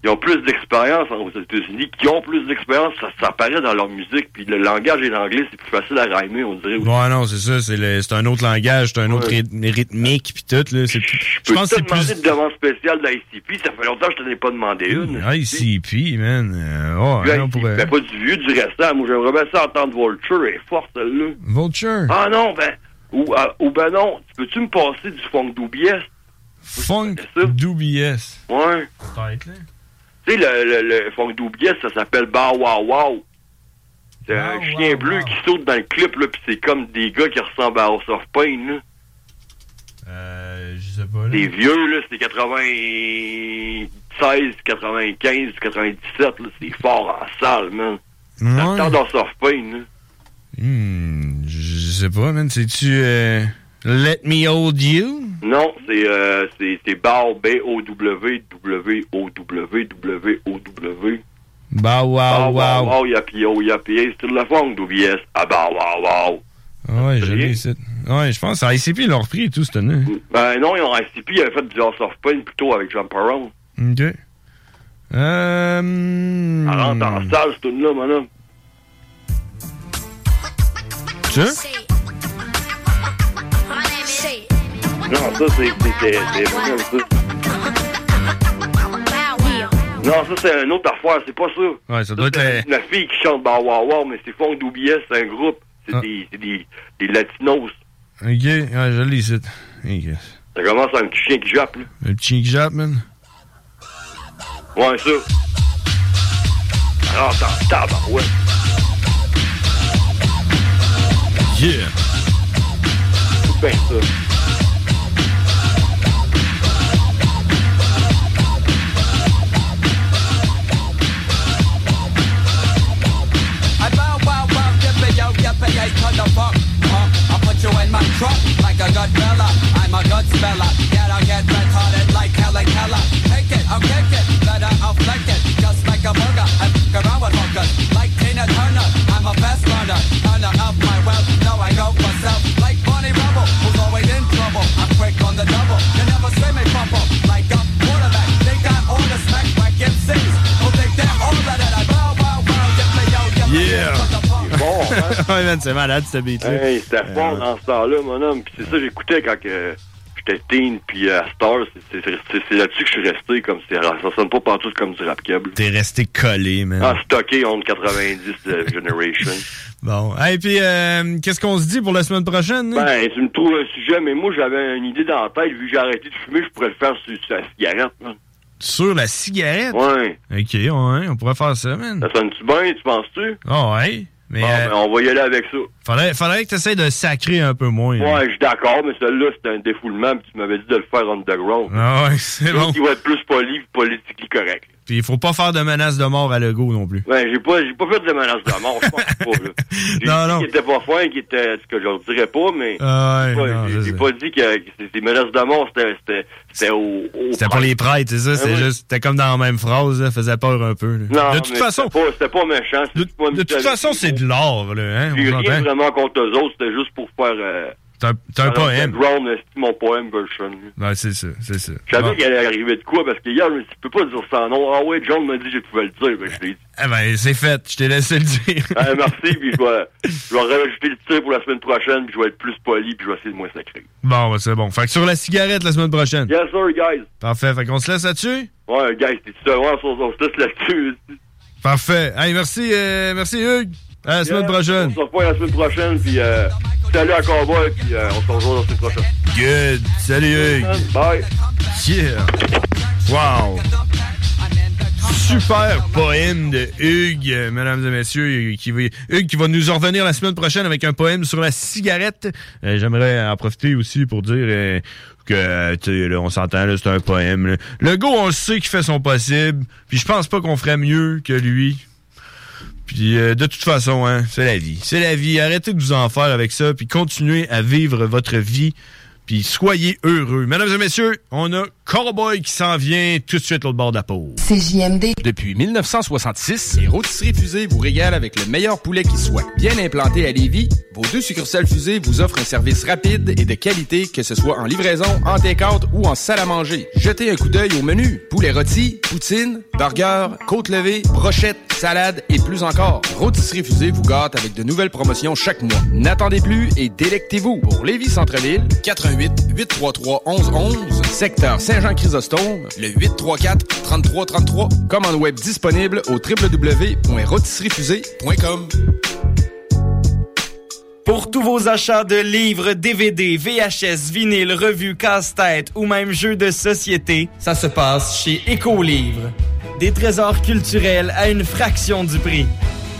qu'ils ont plus d'expérience aux États-Unis, qui ont plus d'expérience, ça, ça apparaît dans leur musique, puis le langage et l'anglais, c'est plus facile à rhymer, on dirait. Ouais, non, c'est ça. C'est le- c'est un autre langage, c'est un autre Ouais. rythmique puis tout, là. C'est plus- Je Je pense que peux c'est te demander plus. une demande spéciale d'ICP, ça fait longtemps que je t'en ai pas demandé une. ICP, man. Euh, ouais, Puis on ICP, pourrait. ben, pas du vieux, du restant. Moi, j'aimerais bien ça entendre Vulture, elle est forte, celle-là. Vulture? Ah non, ben, ou, ah, ou ben non, peux-tu me passer du funk d'OBS? Funk d'OBS. Ouais. Peut-être, là. Tu sais, le, le, le funk d'OBS, ça s'appelle Bow Wow Wow. C'est un chien bleu qui saute dans le clip, là, pis c'est comme des gars qui ressemblent à House of Pain, là. Euh, je sais pas, là. Des vieux, là, c'est 96, 95, 97, là, c'est fort en salle, man. Ouais. Dans le temps d'House of Pain, là. Hmm, je sais pas, man. C'est-tu euh, Let Me Hold You? Non, c'est euh, c'est c'est Bow, B-O-W, W-O-W, W-O-W. Bah, wow, Bow, wow, wow. wow, yappy, oh, yappy, hey, c'est de la funk d'OBS. Ah, bow, wow, wow. Ah Ouais, je l'ai ici. Ouais, je pense que ICP l'ont repris et tout cette année. Ben non, ils ont ICP, ils avaient fait du House of Pain plutôt avec Jump Around. Ok. Euh. Ça rentre en salle, ce mon homme. Ça? Non, ça, c'est. Non, ça, c'est une autre affaire, c'est pas ça. Ouais, ça doit être. euh, La fille qui chante Wow Wow, mais c'est Funk d'OBS, c'est un groupe. C'est Ah. des, c'est des, des latinos. Ok, ouais, je l'ai ici. Ok. Ça commence à un petit chien qui jappe, là. Le petit chien qui jappe, man? Ouais, ça. Alors, t'en tabac, ouais. Yeah. C'est bien ça. A good fella. I'm a good speller. Get, I'll get red hearted like Helen Keller. Take it, I'll kick it, better I'll flick it. Just like a burger, I fuck around with hookers. Like Tina Turner, I'm a fast runner. Earner of my wealth, now I go for self. Like Bonnie Rubble, who's always in trouble. I'm quick on the double. Bon, hein? c'est malade, ce beat-là. Hey, c'était Euh, fort dans ce temps-là, mon homme. Puis c'est ça, j'écoutais quand que j'étais teen, puis à Star, c'est- là-dessus que je suis resté, comme ça sonne pas partout comme du rap câble. T'es resté collé, man. Ah, stocké entre 90 de Generation. Bon. Hey, puis, euh, qu'est-ce qu'on se dit pour la semaine prochaine? là? Ben, tu me trouves un sujet, mais moi, j'avais une idée dans la tête. Vu que j'ai arrêté de fumer, je pourrais le faire sur, sur la cigarette. man. Sur la cigarette? Ouais. Ok, ouais, on pourrait faire ça, man. Ça sonne-tu bien, tu penses-tu? Ah ouais. Mais Bon, euh, ben, on va y aller avec ça. Faudrait, faudrait que tu essaies de sacrer un peu moins. Ouais, je suis d'accord, mais celui-là, c'était un défoulement, puis tu m'avais dit de le faire underground. Ah ouais, c'est bon. qui va être plus poli, politiquement correct. Puis il faut pas faire de menaces de mort à Legault non plus. Ouais, j'ai pas, j'ai pas fait de menace de mort, je pense pas, là. J'ai Non, dit non. qu'il était pas fin, qu'il était, ce que je leur dirais pas, mais. Ah ouais, j'ai pas- non, j'ai- je j'ai sais. pas dit que, que des menaces de mort, c'était, c'était, c'était au, au C'était pour les prêtres, c'est ça? Ah C'est ouais. juste, c'était comme dans la même phrase, là, faisait peur un peu. là. Non, de toute façon, C'était pas, c'était pas méchant. de, de toute façon, c'est de l'art, là, hein? On? Vraiment contre eux autres, c'était juste pour faire, euh, C'est un, poème. mon poème version? Ouais, c'est ça, c'est ça. Je savais qu'il allait arriver de quoi, parce que hier, je me suis dit, tu peux pas dire ça, non. Ah ouais, John m'a dit que je pouvais le dire, ben, je l'ai dit. Eh ben, c'est fait, je t'ai laissé le dire. Ah, merci, puis je vais, je vais rajouter le tir pour la semaine prochaine, puis je vais être plus poli, puis je vais essayer de moins sacrer. Bon, ben, c'est bon. Fait que sur la cigarette la semaine prochaine. Yes, sir, guys. Parfait, fait qu'on se laisse là-dessus? Ouais, guys, t'es sûr, ouais, on, on se laisse là-dessus. Parfait. Hey, merci, euh, merci Hugues. À la semaine prochaine. On se revoit la semaine prochaine, puis euh, salut à Cowboy, puis euh, on se revoit la semaine prochaine. Good. Salut Hugues. Bye. Yeah. Wow. Super poème de Hugues, euh, mesdames et messieurs, qui va, Hugues qui va nous en revenir la semaine prochaine avec un poème sur la cigarette. Euh, J'aimerais en profiter aussi pour dire euh, que, tu sais, là, on s'entend, là, c'est un poème. là. Le gars, on le sait qu'il fait son possible, puis je pense pas qu'on ferait mieux que lui. Puis euh, de toute façon, hein, c'est la vie. C'est la vie. Arrêtez de vous en faire avec ça, puis continuez à vivre votre vie, puis soyez heureux. Mesdames et messieurs, on a Cowboy qui s'en vient tout de suite l'autre bord de la pause. CJMD. Depuis 1966, les rôtisseries fusées vous régalent avec le meilleur poulet qui soit. Bien implanté à Lévis, vos deux succursales fusées vous offrent un service rapide et de qualité, que ce soit en livraison, en take-out ou en salle à manger. Jetez un coup d'œil au menu. Poulet rôti, poutine, burger, côte levée, brochette, salade et plus encore. Rôtisserie fusée vous gâte avec de nouvelles promotions chaque mois. N'attendez plus et délectez-vous. Pour Lévis Centre-Ville, 88 833 1111, secteur Saint-Jean-Chrysostome, le 834 3333. Commande web disponible au www.rôtisseriefusée.com. Pour tous vos achats de livres, DVD, VHS, vinyle, revues, casse-tête ou même jeux de société, ça se passe chez Écolivre. Des trésors culturels à une fraction du prix.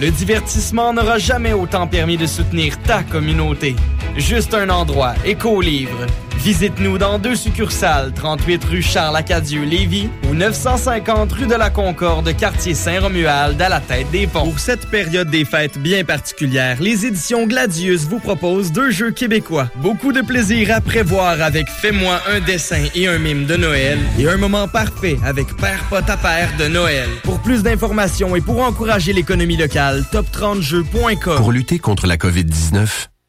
Le divertissement n'aura jamais autant permis de soutenir ta communauté. Juste un endroit, Écolivre. Visite-nous dans deux succursales, 38 rue Charles-Acadieux, Lévis ou 950 rue de la Concorde, quartier Saint-Romuald, à la tête des ponts. Pour cette période des fêtes bien particulière, les éditions Gladius vous proposent deux jeux québécois. Beaucoup de plaisir à prévoir avec Fais-moi un dessin et un mime de Noël et un moment parfait avec Père Pot à Père de Noël. Pour plus d'informations et pour encourager l'économie locale, top30jeux.com. Pour lutter contre la COVID-19,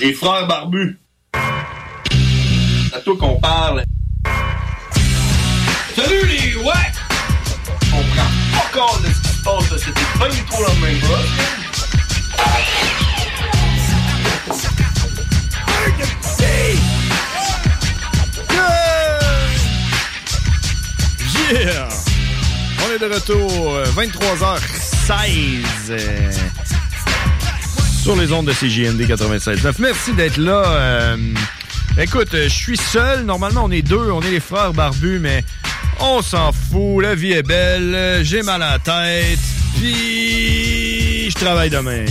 Les frères barbus. C'est à toi qu'on parle. Salut les ouais! On prend pas compte de ce qui se passe là. C'était pas du tout la même chose. Yeah! On est de retour, euh, 23h16 euh, sur les ondes de CJMD 96.9. Merci d'être là. euh, écoute, euh, je suis seul. Normalement, on est deux. On est les frères barbus, mais on s'en fout. La vie est belle. J'ai mal à la tête. Puis, je travaille demain.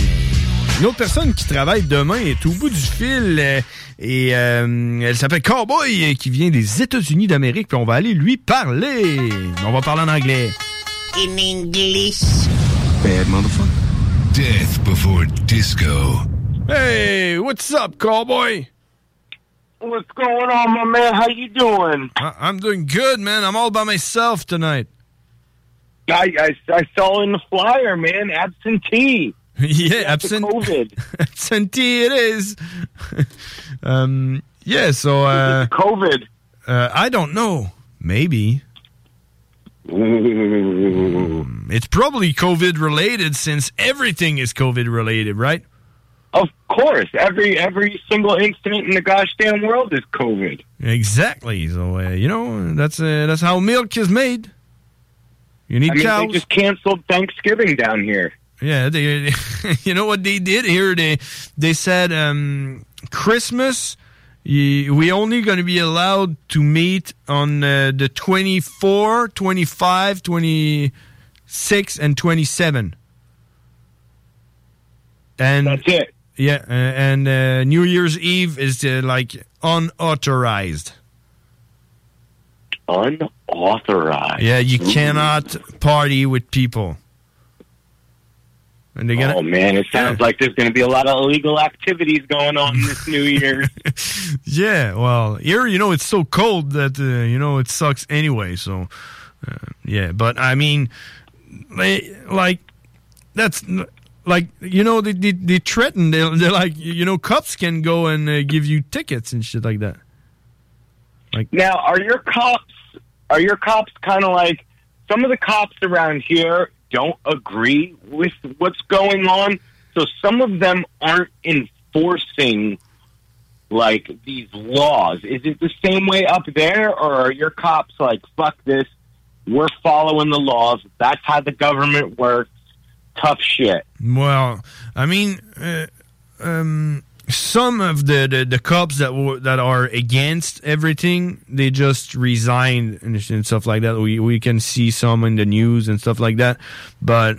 Une autre personne qui travaille demain est au bout du fil euh, et euh, elle s'appelle Cowboy qui vient des États-Unis d'Amérique. Puis on va aller lui parler. On va parler en anglais. In English. Bad motherfucker. Death before disco. Hey, what's up, Cowboy? What's going on, my man? How you doing? I- I'm doing good, man. I'm all by myself tonight. I, I, I saw in the flyer, man, absentee. yeah, absent. COVID. absentee it is. um, yeah, so uh, COVID. Uh, I don't know. Maybe. Mm, It's probably COVID related since everything is COVID related, right? Of course, every every single incident in the gosh damn world is COVID. Exactly. So uh, you know that's uh, that's how milk is made. You need I mean, cows. they just canceled Thanksgiving down here. Yeah, they, you know what they did here? They they said um, Christmas. We only going to be allowed to meet on uh, the 24, 25, 26, and 27. And That's it. Yeah, uh, and uh, New Year's Eve is uh, like unauthorized. Unauthorized. Yeah, you cannot party with people. They're gonna, oh man, it sounds like there's going to be a lot of illegal activities going on this New Year. Yeah, well, here you know it's so cold that uh, you know it sucks anyway. So, uh, yeah, but I mean, they, like that's n- like you know they they, they threaten. They, they're like you know cops can go and uh, give you tickets and shit like that. Like now, are your cops are your cops kind of like some of the cops around here don't agree with what's going on, so some of them aren't enforcing like these laws. Is it the same way up there, or are your cops like fuck this? We're following the laws. That's how the government works. Tough shit. Well, I mean, uh, um, some of the, the, the cops that that are against everything, they just resigned and, and stuff like that. We we can see some in the news and stuff like that, but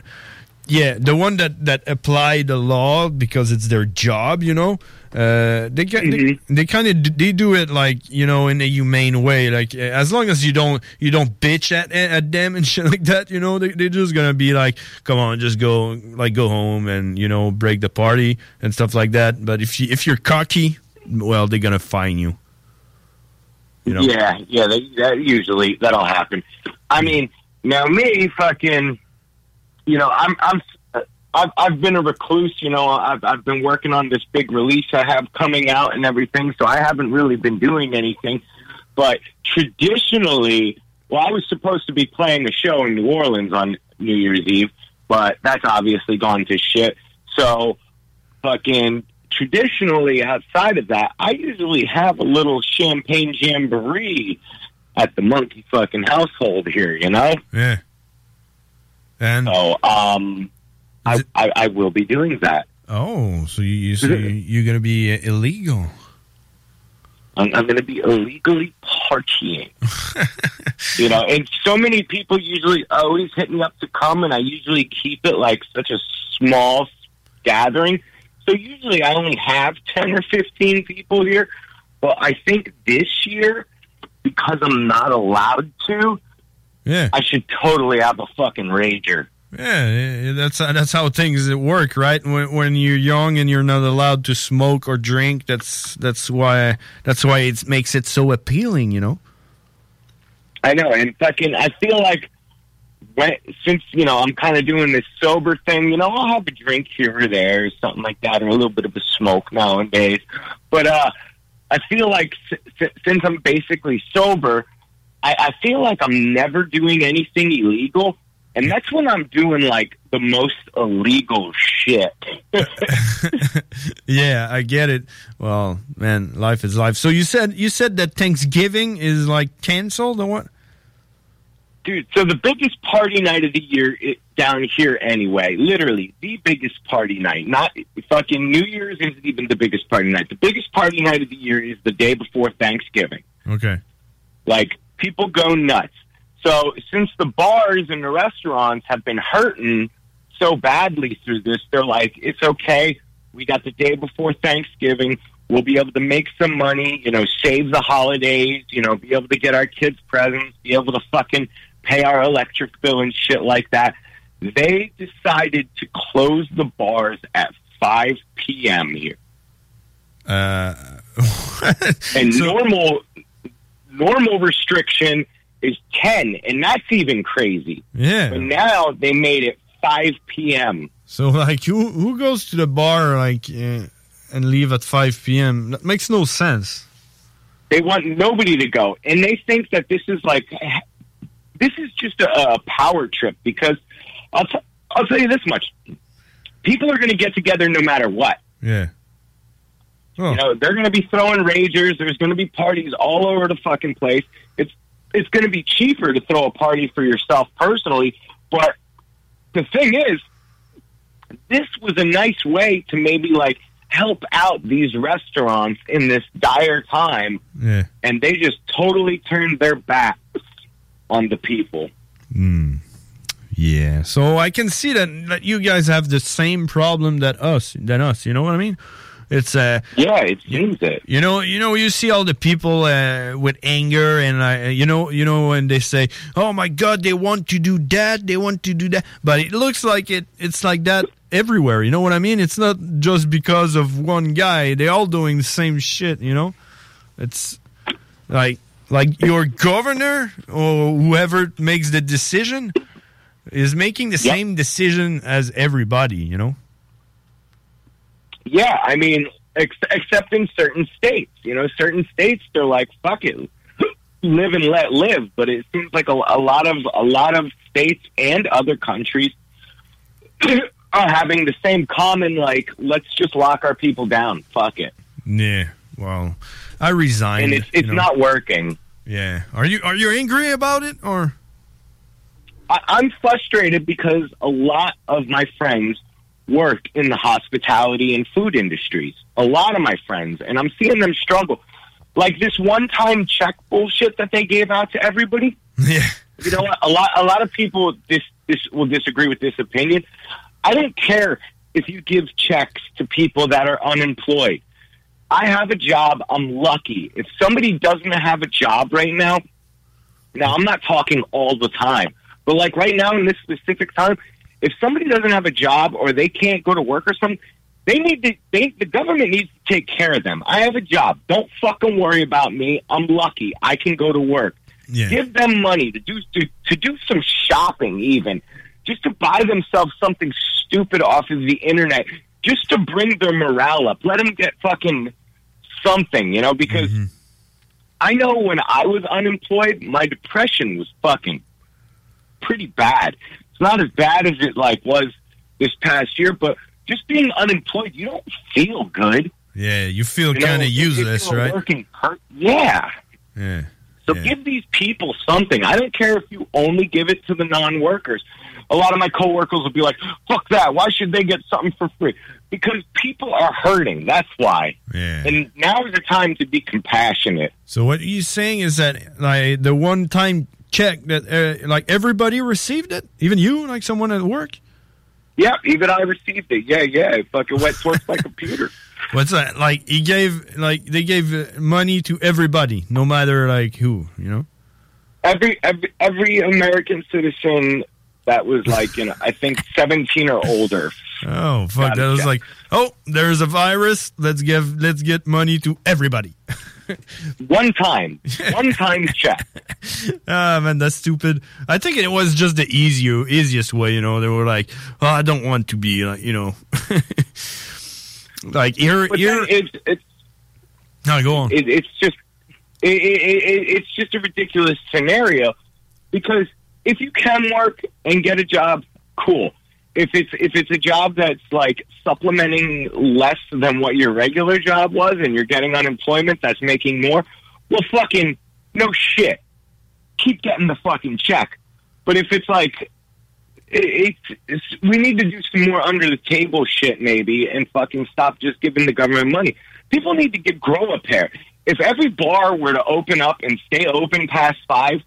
yeah, the one that that apply the law because it's their job, you know. Uh, they ca- they, they kind of they do it like you know in a humane way, like as long as you don't you don't bitch at at them and shit like that, you know they they're just gonna be like, come on, just go like go home and you know break the party and stuff like that. But if you if you're cocky, well, they're gonna fine you. You know. Yeah, yeah, that, that usually that'll happen. I mean, now me, fucking, you know, I'm, I'm, I've, I've been a recluse. You know, I've, I've been working on this big release I have coming out and everything, so I haven't really been doing anything. But traditionally, well, I was supposed to be playing a show in New Orleans on New Year's Eve, but that's obviously gone to shit. So, fucking traditionally outside of that, I usually have a little champagne jamboree at the monkey fucking household here, you know? Yeah. And so, um, I, I, I will be doing that. Oh, so you, you so you, you're gonna be uh, illegal? I'm, I'm going to be illegally partying. you know, and so many people usually always hit me up to come, and I usually keep it like such a small gathering. So usually I only have 10 or 15 people here. But I think this year, because I'm not allowed to, yeah. I should totally have a fucking rager. Yeah, yeah, that's that's how things work, right? When, when you're young and you're not allowed to smoke or drink, that's that's why that's why it makes it so appealing, you know. I know, and fucking, I feel like when, since you know I'm kind of doing this sober thing, you know, I'll have a drink here or there, or something like that, or a little bit of a smoke nowadays. But uh, I feel like s- s- since I'm basically sober, I, I feel like I'm never doing anything illegal, and that's when I'm doing like the most illegal shit. Yeah, I get it. Well, man, life is life. So you said you said that Thanksgiving is like canceled or what? Dude, so the biggest party night of the year i down here anyway, literally the biggest party night. Not fucking New Year's isn't even the biggest party night. The biggest party night of the year is the day before Thanksgiving. Okay. Like people go nuts. So since the bars and the restaurants have been hurting so badly through this, they're like, it's okay. We got the day before Thanksgiving. We'll be able to make some money, you know, save the holidays, you know, be able to get our kids presents, be able to fucking pay our electric bill and shit like that. They decided to close the bars at 5 p.m. here. Uh, and normal normal restriction is 10 and that's even crazy Yeah. but now they made it 5 p.m So like, who who goes to the bar like uh, and leave at five p.m. That makes no sense. they want nobody to go and they think that this is like this is just a, a power trip because I'll, t- I'll tell you this much people are going to get together no matter what Yeah. You know, they're going to be throwing ragers. There's going to be parties all over the fucking place. It's it's going to be cheaper to throw a party for yourself personally, but the thing is, this was a nice way to maybe like help out these restaurants in this dire time, Yeah. and they just totally turned their backs on the people. Hmm. Yeah. So I can see that, that you guys have the same problem that us than us. You know what I mean? It's uh yeah, it seems it. You know, you know, you see all the people uh, with anger, and uh, you know, you know, when they say, "Oh my God, they want to do that, they want to do that," but it looks like it. It's like that everywhere. You know what I mean? It's not just because of one guy. They're all doing the same shit. You know, it's like like your governor or whoever makes the decision is making the same decision as everybody. You know. Yeah, I mean, ex- except in certain states. You know, certain states they're like, "Fuck it, live and let live." But it seems like a, a lot of a lot of states and other countries are having the same common like, "Let's just lock our people down." Fuck it, Yeah. Well, I resigned. and it's it's you know. not working. Yeah. Are you are you angry about it or? I, I'm frustrated because a lot of my friends work in the hospitality and food industries. A lot of my friends, and I'm seeing them struggle. Like this one-time check bullshit that they gave out to everybody. Yeah. You know what? A lot, a lot of people this this will disagree with this opinion. I don't care if you give checks to people that are unemployed. I have a job. I'm lucky. If somebody doesn't have a job right now, now I'm not talking all the time, but like right now in this specific time, if somebody doesn't have a job or they can't go to work or something, they need to. They the government needs to take care of them. I have a job. Don't fucking worry about me. I'm lucky. I can go to work. Give them money to do to, to do some shopping, even just to buy themselves something stupid off of the internet, just to bring their morale up. Let them get fucking something, you know, because mm-hmm. I know when I was unemployed, my depression was fucking pretty bad. Not as bad as it like was this past year, but just being unemployed, you don't feel good. Yeah, you feel kind of useless, right? Working hurt. Yeah. Yeah. So give these people something. I don't care if you only give it to the non-workers. A lot of my coworkers will be like, "Fuck that! Why should they get something for free?" Because people are hurting. That's why. Yeah. And now is the time to be compassionate. So what you're saying is that like the one time check that uh, like everybody received it, even you, like someone at work. Yeah, even I received it. Yeah, yeah. It fucking went towards my computer. What's that? Like he gave like they gave uh, money to everybody, no matter like who, you know. Every every every American citizen that was like, you know, I think seventeen or older. Oh fuck! That was yeah. like, oh, there's a virus. Let's give let's get money to everybody. One time, one time check. Ah man, that's stupid. I think it was just the easier easiest way. You know, they were like, oh, I don't want to be like, you know, like here But here. then it's it's No, go on. It, it's just it, it, it's just a ridiculous scenario because if you can work and get a job, cool. If it's if it's a job that's like supplementing less than what your regular job was, and you're getting unemployment that's making more, well, fucking no shit. Keep getting the fucking check. But if it's like it, it's, it's we need to do some more under the table shit maybe and fucking stop just giving the government money. People need to get grow up here. If every bar were to open up and stay open past five,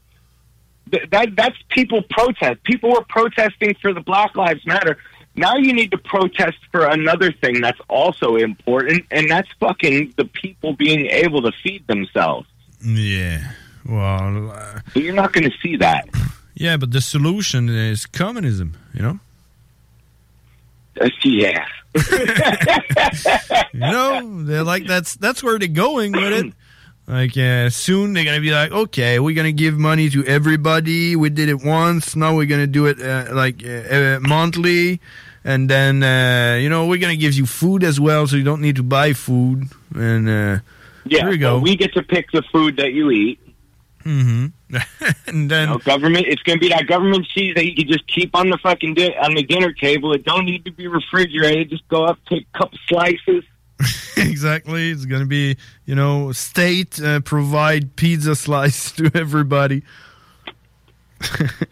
th- that that's people protest. People were protesting for the Black Lives Matter. Now you need to protest for another thing that's also important, and that's fucking the people being able to feed themselves. Yeah. Well, uh, But you're not going to see that. yeah, but the solution is communism. You know. Uh, yeah. you know, they're like that's that's where they're going with it. Like uh, soon they're gonna be like, okay, we're gonna give money to everybody. We did it once. Now we're gonna do it uh, like uh, uh, monthly, and then uh, you know we're gonna give you food as well, so you don't need to buy food. And uh, Yeah, here we go. we get to pick the food that you eat. Mm-hmm. and then You know, government, it's going to be that government cheese that you can just keep on the fucking di- on the dinner table. It don't need to be refrigerated. Just go up, take a couple slices. exactly, it's gonna be you know state uh, provide pizza slice to everybody.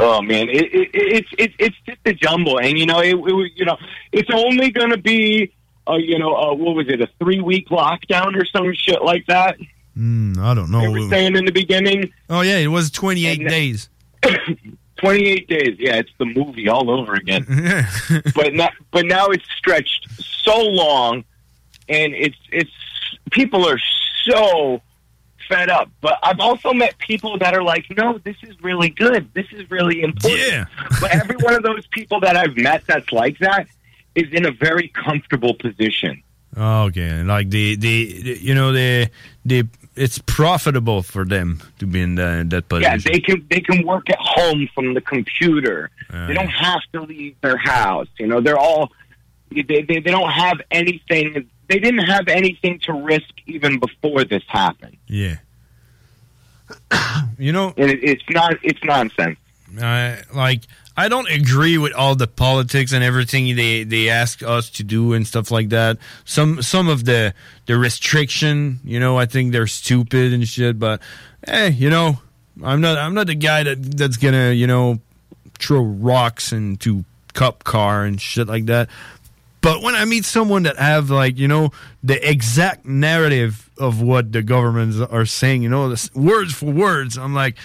oh man, it, it, it's it's it's just a jumble, and you know, it, it you know, it's only going to be, uh, you know, uh, what was it, a three week lockdown or some shit like that? Mm, I don't know. They were saying in the beginning. Oh yeah, it was 28 days. 28 days. Yeah, it's the movie all over again. but but now it's stretched so long, and it's it's people are so fed up. But I've also met people that are like, no, this is really good. This is really important. Yeah. but every one of those people that I've met that's like that is in a very comfortable position. Okay, like the, the the you know the the it's profitable for them to be in the, that position. Yeah, they can they can work at home from the computer. Uh, they don't have to leave their house. You know, they're all they, they they don't have anything. They didn't have anything to risk even before this happened. Yeah. you know, and it, it's not it's nonsense. Uh, like I don't agree with all the politics and everything they they ask us to do and stuff like that. Some some of the the restriction, you know, I think they're stupid and shit. But hey, you know, I'm not I'm not the guy that that's gonna you know throw rocks into cup car and shit like that. But when I meet someone that have like you know the exact narrative of what the governments are saying, you know, this, words for words, I'm like,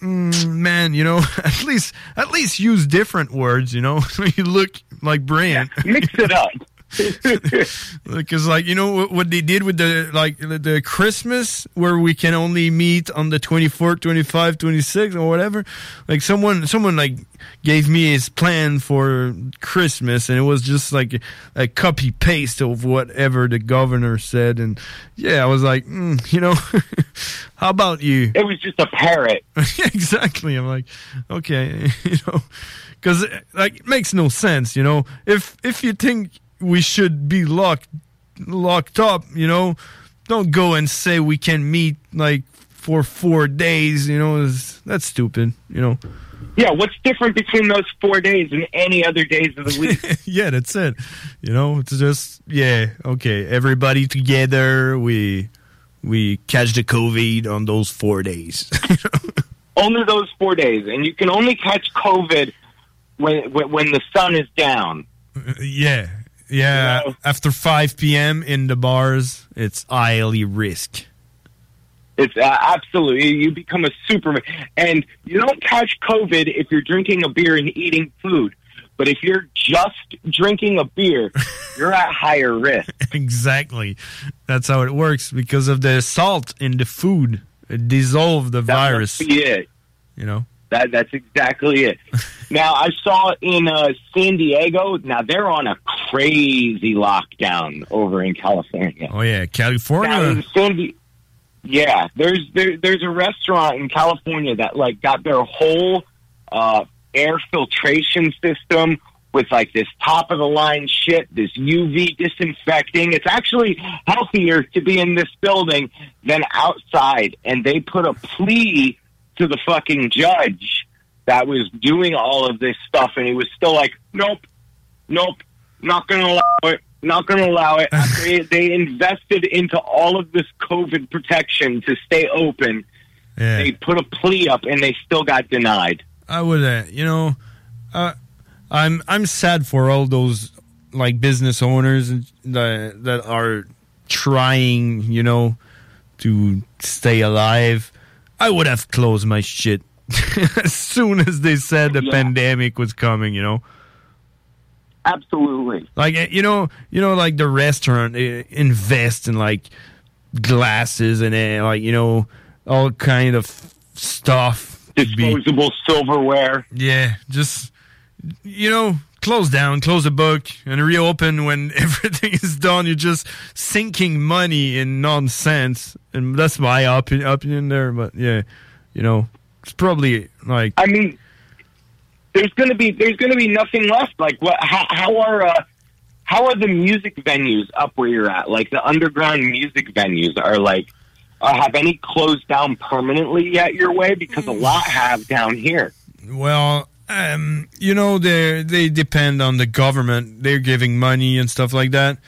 mm, man, you know, at least at least use different words, you know, you look like Brian. mix it up. Because, like, you know what, they did with the like the, Christmas where we can only meet on the 24th, 25th, 26th or whatever. Like someone, someone like gave me his plan for Christmas, and it was just like a copy paste of whatever the governor said. And yeah, I was like, mm, you know, how about you? It was just a parrot. exactly. I'm like, okay, you know, because like it makes no sense, you know. If if you think we should be locked locked up, you know, don't go and say we can meet like for four days. You know, that's stupid. You know. Yeah, what's different between those four days and any other days of the week? yeah, that's it. You know, it's just yeah, okay. Everybody together, we we catch the COVID on those four days. only those four days, and you can only catch COVID when when, when the sun is down. yeah, yeah. After five p.m. in the bars, it's highly risk. It's uh, absolutely you become a superman, and you don't catch COVID if you're drinking a beer and eating food. But if you're just drinking a beer, you're at higher risk. exactly. That's how it works because of the salt in the food. It dissolved the virus. Be it. You know. That that's exactly it. now I saw in uh, San Diego. Now they're on a crazy lockdown over in California. Oh yeah, California. Di- yeah, there's there, there's a restaurant in California that like got their whole uh, air filtration system with like this top of the line shit, this UV disinfecting. It's actually healthier to be in this building than outside. And they put a plea to the fucking judge that was doing all of this stuff, and he was still like, "Nope, nope, not going to allow it." Not going to allow it. they, they invested into all of this COVID protection to stay open. Yeah. They put a plea up, and they still got denied. I would, uh, you know, uh, I'm I'm sad for all those like business owners that that are trying, you know, to stay alive. I would have closed my shit as soon as they said the pandemic was coming. You know. Absolutely. Like eh, you know, you know, like the restaurant eh, invest in like glasses and eh, like you know all kind of stuff. Disposable silverware. Yeah, just you know, close down, close the book, and reopen when everything is done. You're just sinking money in nonsense, and that's my opinion, opinion there. But yeah, you know, it's probably like I mean, there's gonna be there's gonna be nothing left. Like what? How, how are uh, how are the music venues up where you're at? Like the underground music venues are like uh, have any closed down permanently yet your way? Because a lot have down here. Well, um, you know, they they depend on the government. They're giving money and stuff like that.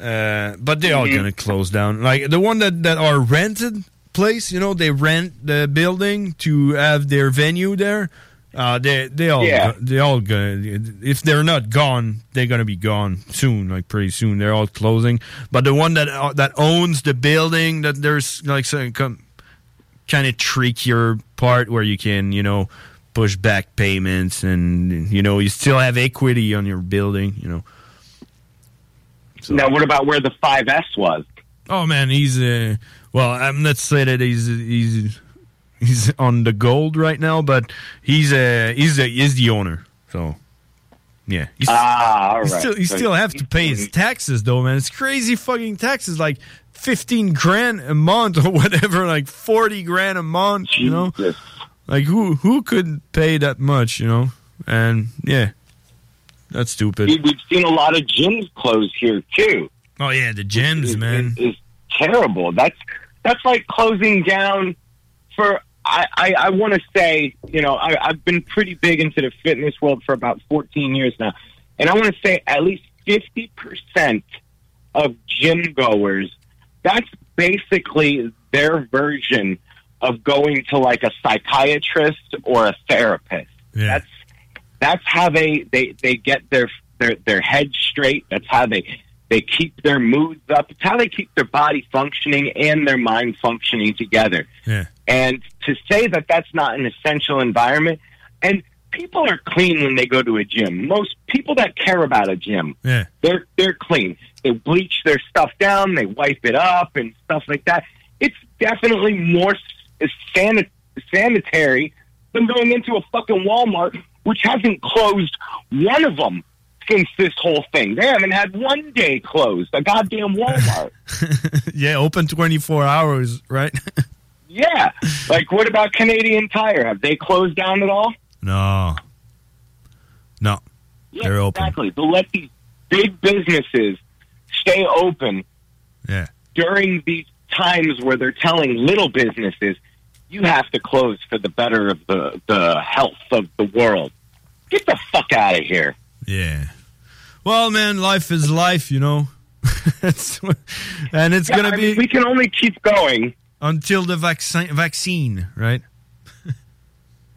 Uh, but they're all Mhm. gonna close down. Like the one that that are rented place, you know, they rent the building to have their venue there. Uh, they they all Yeah. they all gonna if they're not gone, they're gonna be gone soon. Like pretty soon, they're all closing. But the one that uh, that owns the building, that there's like some kind of trickier part where you can you know push back payments and you know you still have equity on your building. You know. Now, what about where the 5S was? Oh man, he's uh, well. I'm not saying that he's he's he's on the gold right now, but he's uh he's a, he's the owner. So yeah, he's, Ah, all he still he So still have to pay his taxes though, man. It's crazy fucking taxes, like fifteen grand a month or whatever, like forty grand a month. You know, like who who could pay that much? You know, and yeah, that's stupid. We- We've seen a lot of gyms close here too. Oh yeah, the gyms, man. Is terrible. That's that's like closing down for. I I, I want to say, you know, I, I've been pretty big into the fitness world for about 14 years now, and I want to say at least 50 percent of gym goers. That's basically their version of going to like a psychiatrist or a therapist. Yeah. That's that's how they, they, they get their, their their head straight. That's how they they keep their moods up. It's how they keep their body functioning and their mind functioning together. Yeah. And to say that that's not an essential environment, and people are clean when they go to a gym. Most people that care about a gym, Yeah. they're they're clean. They bleach their stuff down, they wipe it up, and stuff like that. It's definitely more s- sanit- sanitary than going into a fucking Walmart, which hasn't closed one of them since this whole thing. They haven't had one day closed. A goddamn Walmart. yeah, open twenty four hours, right? yeah. Like, what about Canadian Tire? Have they closed down at all? no, no, Yeah, they're open. Exactly. But let these big businesses stay open Yeah. during these times where they're telling little businesses you have to close for the better of the, the health of the world. Get the fuck out of here. Yeah. Well, man, life is life, you know. It's- and it's Yeah, gonna be. mean, we can only keep going until the vaccine. Vaccine, right?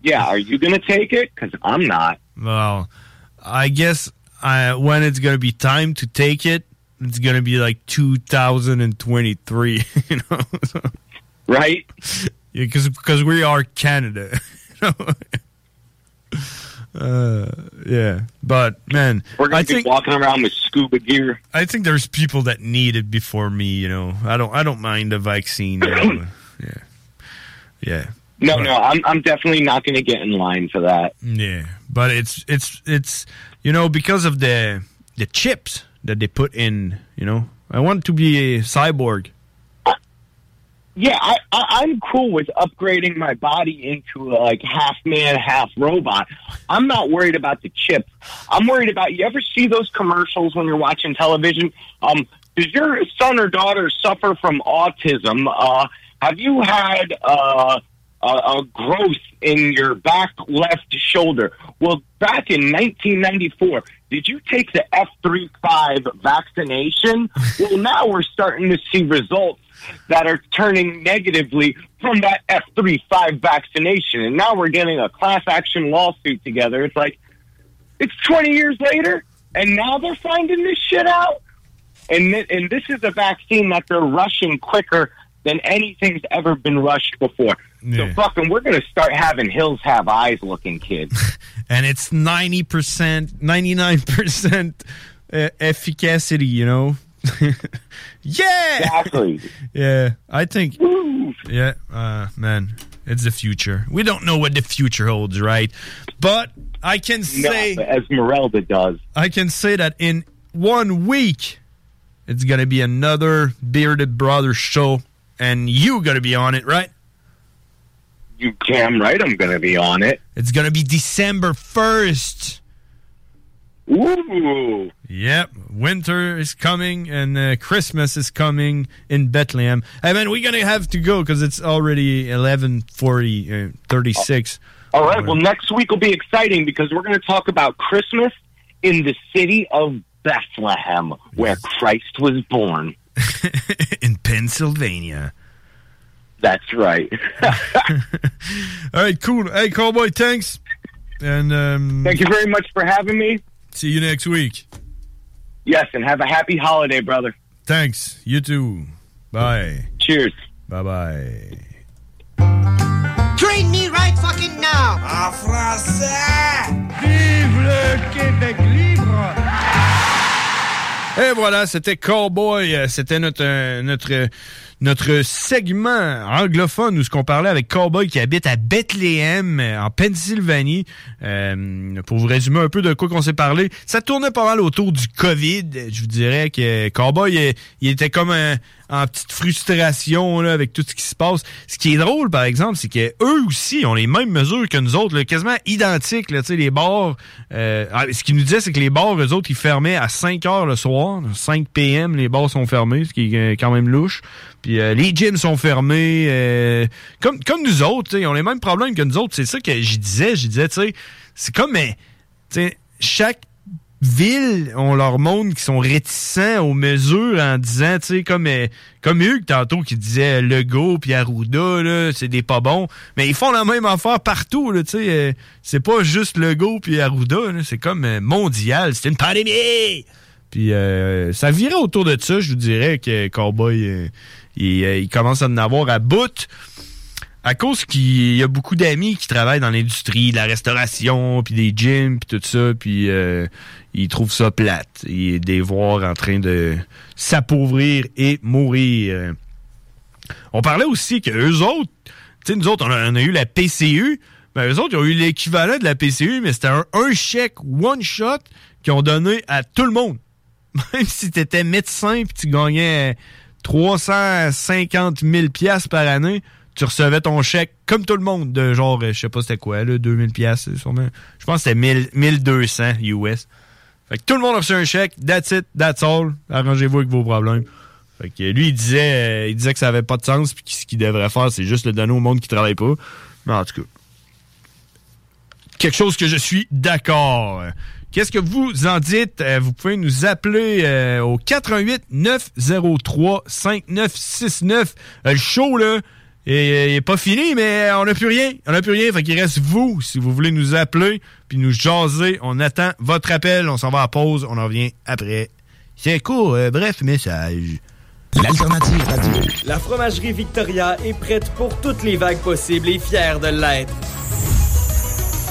Yeah. Are you going to take it? Because I'm not. Well, I guess I, when it's gonna be time to take it, it's gonna be like 2023. You know, right? Yeah, because because we are Canada. uh, yeah, but man, We're going I be think walking around with scuba gear. I think there's people that need it before me. You know, I don't I don't mind the vaccine. Yeah, yeah. No, no, I'm, I'm definitely not going to get in line for that. Yeah, but it's it's it's you know because of the the chips that they put in. You know, I want to be a cyborg. Yeah, I, I, I'm cool with upgrading my body into a, like half man, half robot. I'm not worried about the chip. I'm worried about. You ever see those commercials when you're watching television? Um, does your son or daughter suffer from autism? Uh, have you had uh, a, a growth in your back left shoulder? Well, back in 1994, did you take the F35 vaccination? well, now we're starting to see results that are turning negatively from that F35 vaccination. And now we're getting a class action lawsuit together. It's like, it's 20 years later, and now they're finding this shit out. And, th- and this is a vaccine that they're rushing quicker than anything's ever been rushed before. So fucking, we're going to start having hills have eyes looking kids. and it's 90%, 99% uh, efficacy, you know? yeah! Exactly. yeah, I think, yeah, uh, man, it's the future. We don't know what the future holds, right? But I can say, but Esmeralda does. I can say that in one week, it's going to be another Bearded Brothers show, and you gonna be on it, right? You damn right I'm going to be on it. It's going to be December 1st. Ooh. Yep, winter is coming and uh, Christmas is coming in Bethlehem. Hey man, we're gonna have to go because it's already eleven forty uh, thirty six. All right. Well, next week will be exciting because we're going to talk about Christmas in the city of Bethlehem, where Christ was born. in Pennsylvania. That's right. All right, cool. Hey, cowboy, thanks. And um, Thank you very much for having me. See you next week. Yes, and have a happy holiday, brother. Thanks. You too. Bye. Cheers. Bye bye. Train me right fucking now! En français! Vive le Québec libre! Et voilà, c'était Cowboy. Euh, C'était notre, euh, notre, notre segment anglophone où ce qu'on parlait avec Cowboy qui habite à Bethléem, euh, en Pennsylvanie. Euh, pour vous résumer un peu de quoi qu'on s'est parlé, ça tournait pas mal autour du COVID. Je vous dirais que Cowboy, il, il était comme un- en petite frustration là, avec tout ce qui se passe. Ce qui est drôle, par exemple, c'est que eux aussi ont les mêmes mesures que nous autres, là, quasiment identiques. Là, les bars, euh, ah, ce qu'ils nous disaient, c'est que les bars, eux autres, ils fermaient à 5 heures le soir. 5 p.m., les bars sont fermés, ce qui est euh, quand même louche. Puis euh, les gyms sont fermés. euh, comme, comme nous autres, ils ont les mêmes problèmes que nous autres. C'est ça que je disais. Je disais, tu sais, c'est comme, mais, chaque ville ont leur monde qui sont réticents aux mesures en disant, tu sais, comme, euh, comme Hugues tantôt qui disait Legault puis Arruda, là, c'est des pas bons. Mais ils font la même affaire partout, là, tu sais. euh, c'est pas juste Legault puis Arruda, là, c'est comme euh, mondial. C'est une pandémie! Puis euh, ça virait autour de ça, je vous dirais que Cowboy, il commence à en avoir à bout. À cause qu'il y a beaucoup d'amis qui travaillent dans l'industrie, de la restauration, puis des gyms, puis tout ça, puis euh, ils trouvent ça plate. Et des voir en train de s'appauvrir et mourir. On parlait aussi que eux autres, tu sais, nous autres, on a, eu la PCU, mais eux autres, ils ont eu l'équivalent de la PCU, mais c'était un, un chèque one shot qu'ils ont donné à tout le monde. Même si tu étais médecin puis tu gagnais 350 000 pièces par année, tu recevais ton chèque comme tout le monde de genre, euh, je sais pas c'était quoi, là, 2000 pièces sûrement. Je pense que c'était 1000 1200 US. Fait que tout le monde a reçu un chèque, that's it, that's all. Arrangez-vous avec vos problèmes. Fait que lui, il disait, euh, il disait que ça avait pas de sens puis ce qu'il devrait faire, c'est juste le donner au monde qui travaille pas. Mais en tout cas, quelque chose que je suis d'accord. Qu'est-ce que vous en dites? Euh, Vous pouvez nous appeler au 88 903 5969. Euh, le show, là, est, est pas fini, mais on n'a plus rien. On n'a plus rien. Fait qu'il reste vous, si vous voulez nous appeler puis nous jaser. On attend votre appel. On s'en va à pause. On en revient après. C'est court. euh, bref, message. L'alternative radio. La fromagerie Victoria est prête pour toutes les vagues possibles et fière de l'être.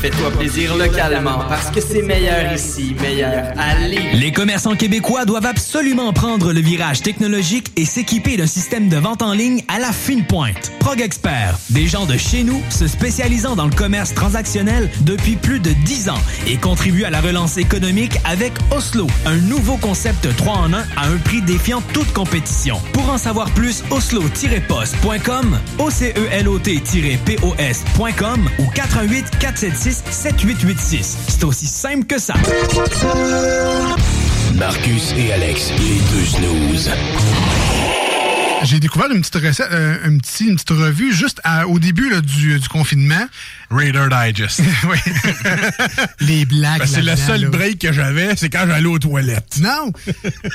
Fais-toi plaisir localement parce que c'est meilleur ici, meilleur Lévis. Les commerçants québécois doivent absolument prendre le virage technologique et s'équiper d'un système de vente en ligne à la fine pointe. Prog Expert, des gens de chez nous se spécialisant dans le commerce transactionnel depuis plus de 10 ans et contribuent à la relance économique avec Oslo, un nouveau concept 3 en 1 à un prix défiant toute compétition. Pour en savoir plus, oslo-post.com, OCELOT-POS.com ou 88 476 7886. C'est aussi simple que ça. Marcus et Alex, les deux snooze. J'ai découvert une petite recette, euh, un petit, une petite revue juste à- au début là, du, du confinement. Raider Digest. oui. Les blagues. Ben, c'est le seul là. break que j'avais, c'est quand j'allais aux toilettes. Non,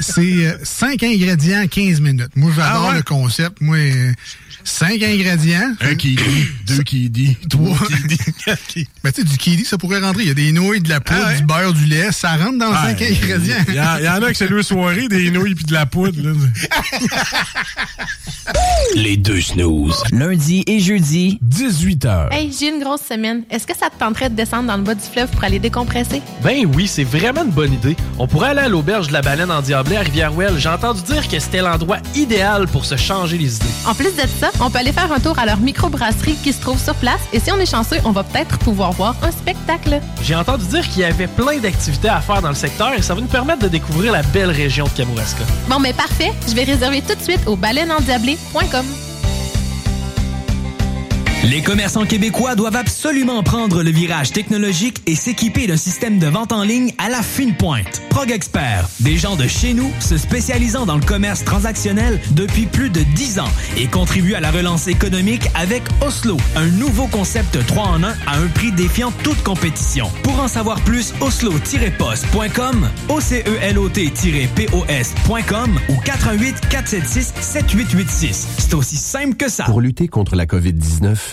c'est 5 ingrédients, 15 minutes. Moi, j'adore Ah ouais? le concept. Moi, 5 ingrédients. Un qui dit, deux qui dit, trois Ben, tu sais, du kiwi, ça pourrait rentrer. Il y a des nouilles, de la poudre, du beurre, du lait. Ça rentre dans 5 Ah, ingrédients. Il y, y en a que c'est deux soirées, des nouilles puis de la poudre. là. Les deux snooze. Lundi et jeudi, 18h. Hey, j'ai une grosse semaine. Est-ce que ça te tenterait de descendre dans le bas du fleuve pour aller décompresser? Ben oui, c'est vraiment une bonne idée. On pourrait aller à l'auberge de la baleine en Diablé à Rivière-Ouelle. J'ai entendu dire que c'était l'endroit idéal pour se changer les idées. En plus de ça, on peut aller faire un tour à leur microbrasserie qui se trouve sur place et si on est chanceux, on va peut-être pouvoir voir un spectacle. J'ai entendu dire qu'il y avait plein d'activités à faire dans le secteur et ça va nous permettre de découvrir la belle région de Kamouraska. Bon, mais parfait. Je vais réserver tout de suite au baleineendiablé.com. Les commerçants québécois doivent absolument prendre le virage technologique et s'équiper d'un système de vente en ligne à la fine pointe. Prog Expert, des gens de chez nous se spécialisant dans le commerce transactionnel depuis plus de 10 ans et contribuent à la relance économique avec Oslo, un nouveau concept 3 en 1 à un prix défiant toute compétition. Pour en savoir plus, oslo-post.com, OCELOT-POS.com ou 88 476 7886. C'est aussi simple que ça. Pour lutter contre la COVID-19,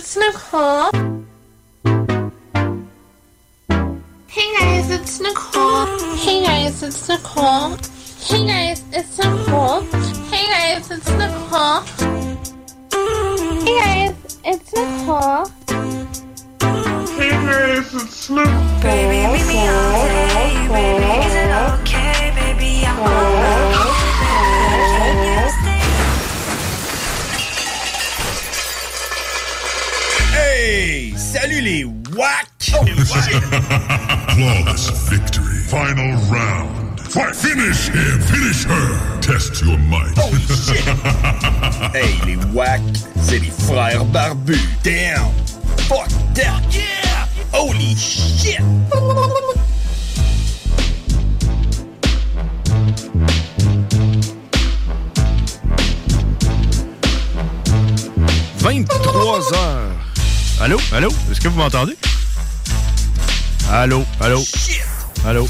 It's Nicole. Hey guys, it's Nicole. Hey guys, it's Nicole. Hey guys, it's Nicole. Hey guys, it's Nicole. Hey guys, it's Nicole. Hey guys, it's Nicole. Baby, meet me out baby. Is it okay, Salut les WAC! Flawless victory. Final round. Fight. Finish him. Finish her. Test your might. Oh shit! hey, les WAC, c'est les frères barbus. Damn! Fuck that! Yeah! Holy shit! « 23 heures. Allô? Allô? Est-ce que vous m'entendez? Allô? Allô? Allô?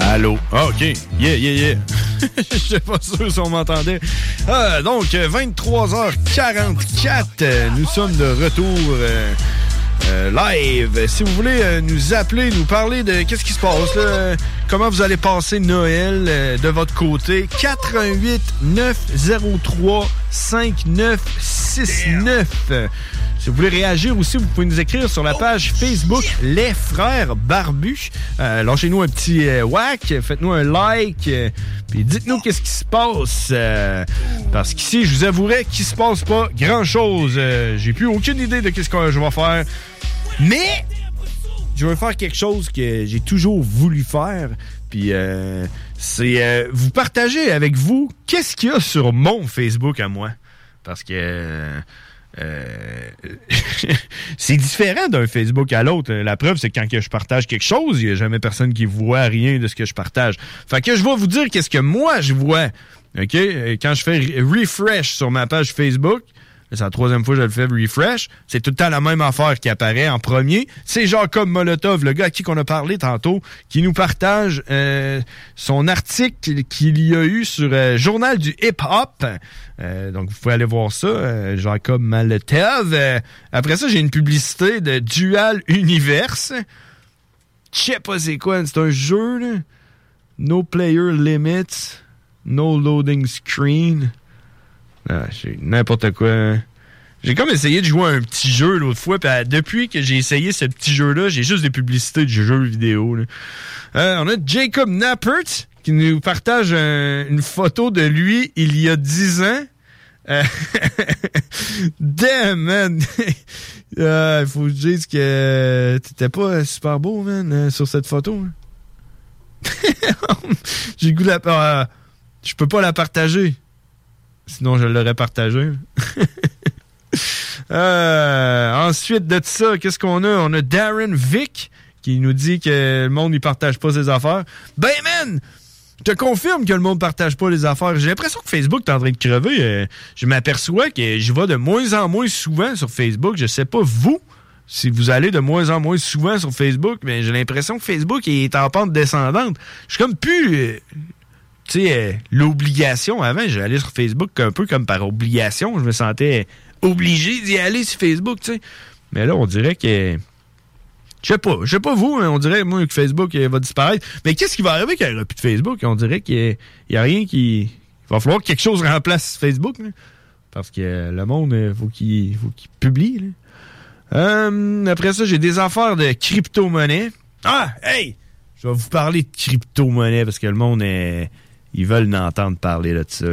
Allô? Ah, OK. Yeah, yeah, yeah. Je sais pas sûr si on m'entendait. Ah, donc, euh, 23h44, euh, nous sommes de retour euh, euh, live. Si vous voulez euh, nous appeler, nous parler de qu'est-ce qui se passe, comment vous allez passer Noël euh, de votre côté, 88 903 5969. Si vous voulez réagir aussi, vous pouvez nous écrire sur la page Facebook Les Frères Barbus. Euh, Lâchez-nous un petit euh, whack, faites-nous un like, euh, puis dites-nous qu'est-ce qui se passe. euh, parce qu'ici, je vous avouerai qu'il se passe pas grand-chose. Euh, J'ai plus aucune idée de qu'est-ce que je vais faire. Mais je vais faire quelque chose que j'ai toujours voulu faire. Puis euh, c'est euh, vous partager avec vous qu'est-ce qu'il y a sur mon Facebook à moi. Parce que euh, euh, c'est différent d'un Facebook à l'autre. La preuve, c'est que quand je partage quelque chose, il n'y a jamais personne qui voit rien de ce que je partage. Fait que je vais vous dire qu'est-ce que moi je vois. OK? Euh, Quand je fais re- refresh sur ma page Facebook, c'est la troisième fois que je le fais refresh. C'est tout le temps la même affaire qui apparaît en premier. C'est Jacob Molotov, le gars à qui on a parlé tantôt, qui nous partage euh, son article qu'il y a eu sur euh, Journal du Hip Hop. Euh, donc vous pouvez aller voir ça, Jacob Molotov. Après ça, j'ai une publicité de Dual Universe. Je sais pas c'est quoi, c'est un jeu. No player limits, no loading screen. Ah, j'ai n'importe quoi. J'ai comme essayé de jouer à un petit jeu l'autre fois, puis euh, depuis que j'ai essayé ce petit jeu-là, j'ai juste des publicités de jeux vidéo. Euh, on a Jacob Nappert qui nous partage un- une photo de lui il y a 10 ans. Euh, Damn, man! Il faut que je dise que t'étais pas super beau, man, euh, sur cette photo. hein. J'ai goût la... euh, je peux pas la partager. Sinon, je l'aurais partagé. Euh, ensuite de ça, qu'est-ce qu'on a? On a Darren Vick qui nous dit que le monde ne partage pas ses affaires. Ben, man! Je te confirme que le monde partage pas les affaires. J'ai l'impression que Facebook est en train de crever. Euh, je m'aperçois que je vais de moins en moins souvent sur Facebook. Je sais pas vous si vous allez de moins en moins souvent sur Facebook, mais j'ai l'impression que Facebook est en pente descendante. Je suis comme plus euh, tu sais, euh, l'obligation. Avant, j'allais sur Facebook un peu comme par obligation. Je me sentais obligé d'y aller sur Facebook, tu sais. Mais là, on dirait que. Je sais pas. Je sais pas vous, mais on dirait, moi, que Facebook euh, va disparaître. Mais qu'est-ce qui va arriver quand il n'y aura plus de Facebook? On dirait qu'il n'y a, rien qui. Il va falloir que quelque chose remplace Facebook. Parce que euh, le monde, il faut qu'il faut qu'il publie. Euh, après ça, j'ai des affaires de crypto-monnaie. Ah, hey! Je vais vous parler de crypto-monnaie parce que le monde est. Ils veulent entendre parler de ça.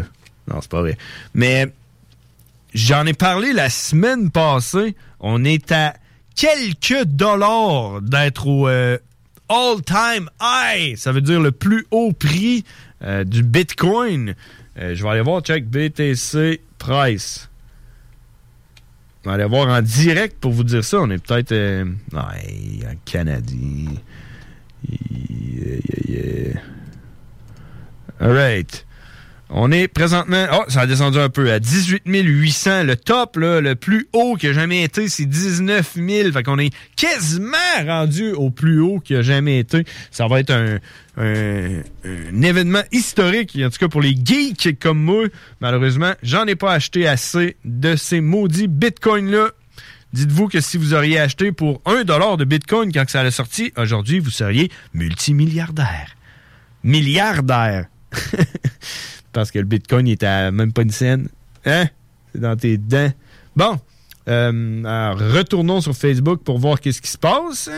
Non, c'est pas vrai. Mais j'en ai parlé la semaine passée. On est à quelques dollars d'être au euh, all-time high. Ça veut dire le plus haut prix euh, du Bitcoin. Euh, je vais aller voir, check BTC price. On va aller voir en direct pour vous dire ça. On est peut-être en Canadien. Yeah, yeah, yeah. All right. On est présentement. Oh, ça a descendu un peu à 18 800. Le top, le plus haut qui a jamais été, c'est 19 000. Fait qu'on est quasiment rendu au plus haut qui a jamais été. Ça va être un, événement historique, en tout cas pour les geeks comme moi. Malheureusement, j'en ai pas acheté assez de ces maudits bitcoins-là. Dites-vous que si vous auriez acheté pour 1 dollar de bitcoin quand ça allait sorti, aujourd'hui, vous seriez multimilliardaire. Milliardaire. Parce que le bitcoin il était à même pas une scène. Hein? C'est dans tes dents. Bon. Euh, alors, retournons sur Facebook pour voir qu'est-ce qui se passe.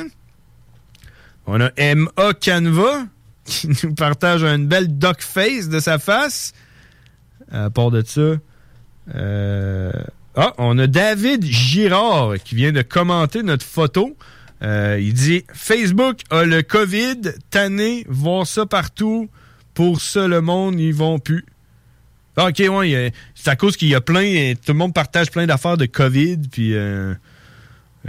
On a MA Canva qui nous partage une belle duck face de sa face. À part de ça, euh, ah, on a David Girard qui vient de commenter notre photo. Euh, il dit Facebook a le COVID, tanné, voir ça partout. Pour ça, le monde, ils vont plus. Ah, ok, ouais, a- c'est à cause qu'il y a plein, tout le monde partage plein d'affaires de COVID, puis euh,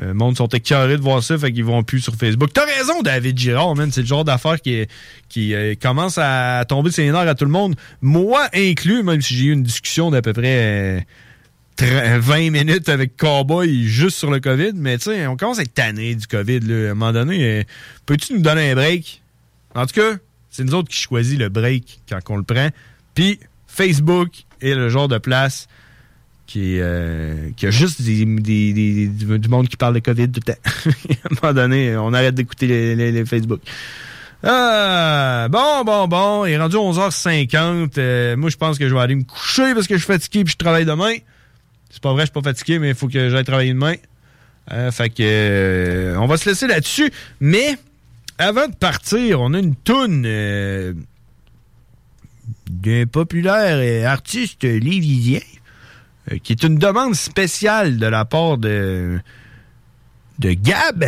euh, le monde sont écœurés de voir ça, fait qu'ils vont plus sur Facebook. T'as raison, David Girard, man, c'est le genre d'affaires qui, qui euh, commence à tomber sur les nerfs à tout le monde, moi inclus, même si j'ai eu une discussion d'à peu près euh, tra- 20 minutes avec Cowboy juste sur le COVID, mais tu sais, on commence à être tanné du COVID, là. À un moment donné, euh, peux-tu nous donner un break? En tout cas, c'est nous autres qui choisit le break quand on le prend. Puis Facebook est le genre de place qui, euh, qui a juste des, du monde qui parle de COVID tout le temps. à un moment donné, on arrête d'écouter les, les- Facebook. Ah, bon, bon, bon. Il est rendu 11h50. Euh, moi, je pense que je vais aller me coucher parce que je suis fatigué puis je travaille demain. C'est pas vrai, je suis pas fatigué, mais il faut que j'aille travailler demain. Euh, fait que on va se laisser là-dessus. Mais avant de partir, on a une toune euh, d'un populaire euh, artiste lévisien euh, qui est une demande spéciale de la part de de Gab.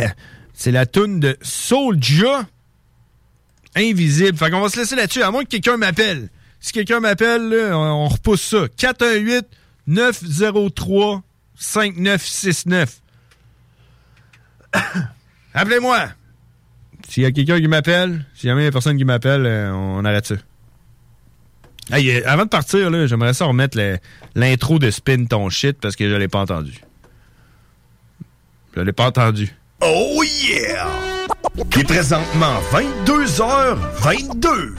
C'est la toune de Soulja Invisible. Fait qu'on va se laisser là-dessus, à moins que quelqu'un m'appelle. Si quelqu'un m'appelle, on repousse ça. 418 903 5969. Appelez-moi. S'il y a quelqu'un qui m'appelle, s'il y a personne qui m'appelle, euh, on arrête ça. Hey, euh, avant de partir, j'aimerais ça remettre l'intro de Spin ton shit parce que je l'ai pas entendu. Je l'ai pas entendu. Oh yeah! Il est présentement 22h22.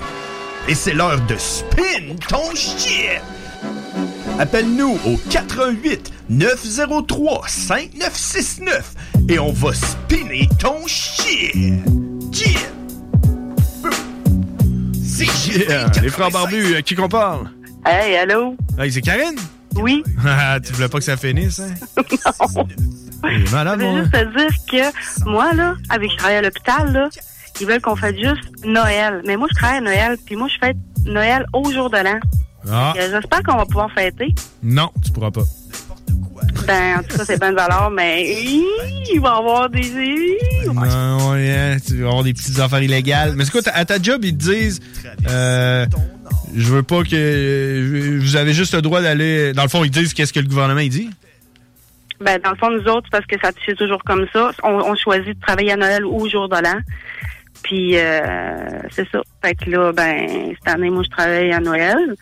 Et c'est l'heure de spin ton shit. Appelle-nous au 88 903 5969 et on va spinner ton shit. Yeah! Les frères barbus, à qui qu'on parle? Hey, allô? Hey, c'est Karine? Oui. Ah, tu voulais pas que ça finisse, hein? non. Il est malade, Je veux mon juste te dire que moi, là, avec je travaille à l'hôpital, là, ils veulent qu'on fasse juste Noël. Mais moi, je travaille à Noël, puis moi, je fête Noël au jour de l'an. Ah, Euh, J'espère qu'on va pouvoir fêter. non, tu pourras pas. Ben, en tout cas, c'est bonne valeur, mais il va y avoir des... Non, ouais, tu vas avoir des petites affaires illégales. Mais c'est quoi, ta- à ta job, ils te disent, euh, je veux pas que, vous avez juste le droit d'aller, dans le fond, ils disent qu'est-ce que le gouvernement, il dit? Ben, dans le fond, nous autres, parce que ça c'est toujours comme ça, on, on choisit de travailler à Noël ou au jour de l'an. Puis, euh, c'est ça. Fait que là, ben, cette année, moi, je travaille à Noël.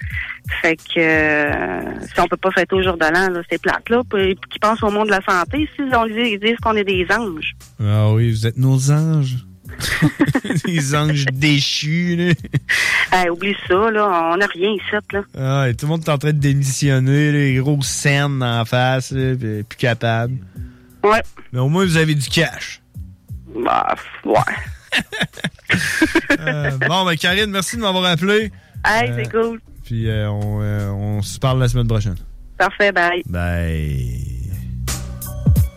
Fait que euh, si on peut pas fêter au jour de l'an, c'est plate, là. Puis, qui pensent au monde de la santé, si on dit, ils disent qu'on est des anges. Ah oui, vous êtes nos anges. Les anges déchus, là. Hey, oublie ça, là. On n'a rien ici, là. Ah, et tout le monde est en train de démissionner, les grosses scènes en face, là, puis plus capable. Ouais. Mais au moins, vous avez du cash. Bah, ouais. Euh, bon, ben, Karine, merci de m'avoir appelé. Hey, Euh, c'est cool. Puis euh, on, euh, on se parle la semaine prochaine. Parfait, bye. Bye.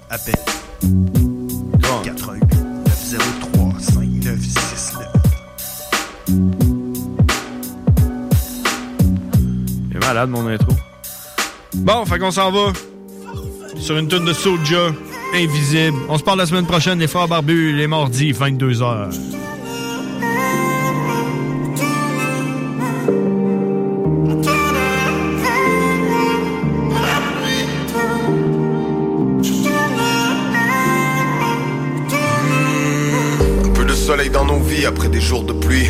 Appel. 88 903 5969. Il est malade, mon intro. Bon, fait qu'on s'en va sur une tonne de Soja, invisible. On se parle la semaine prochaine, les frères barbus, les mardis, 22h. Un peu de soleil dans nos vies après des jours de pluie.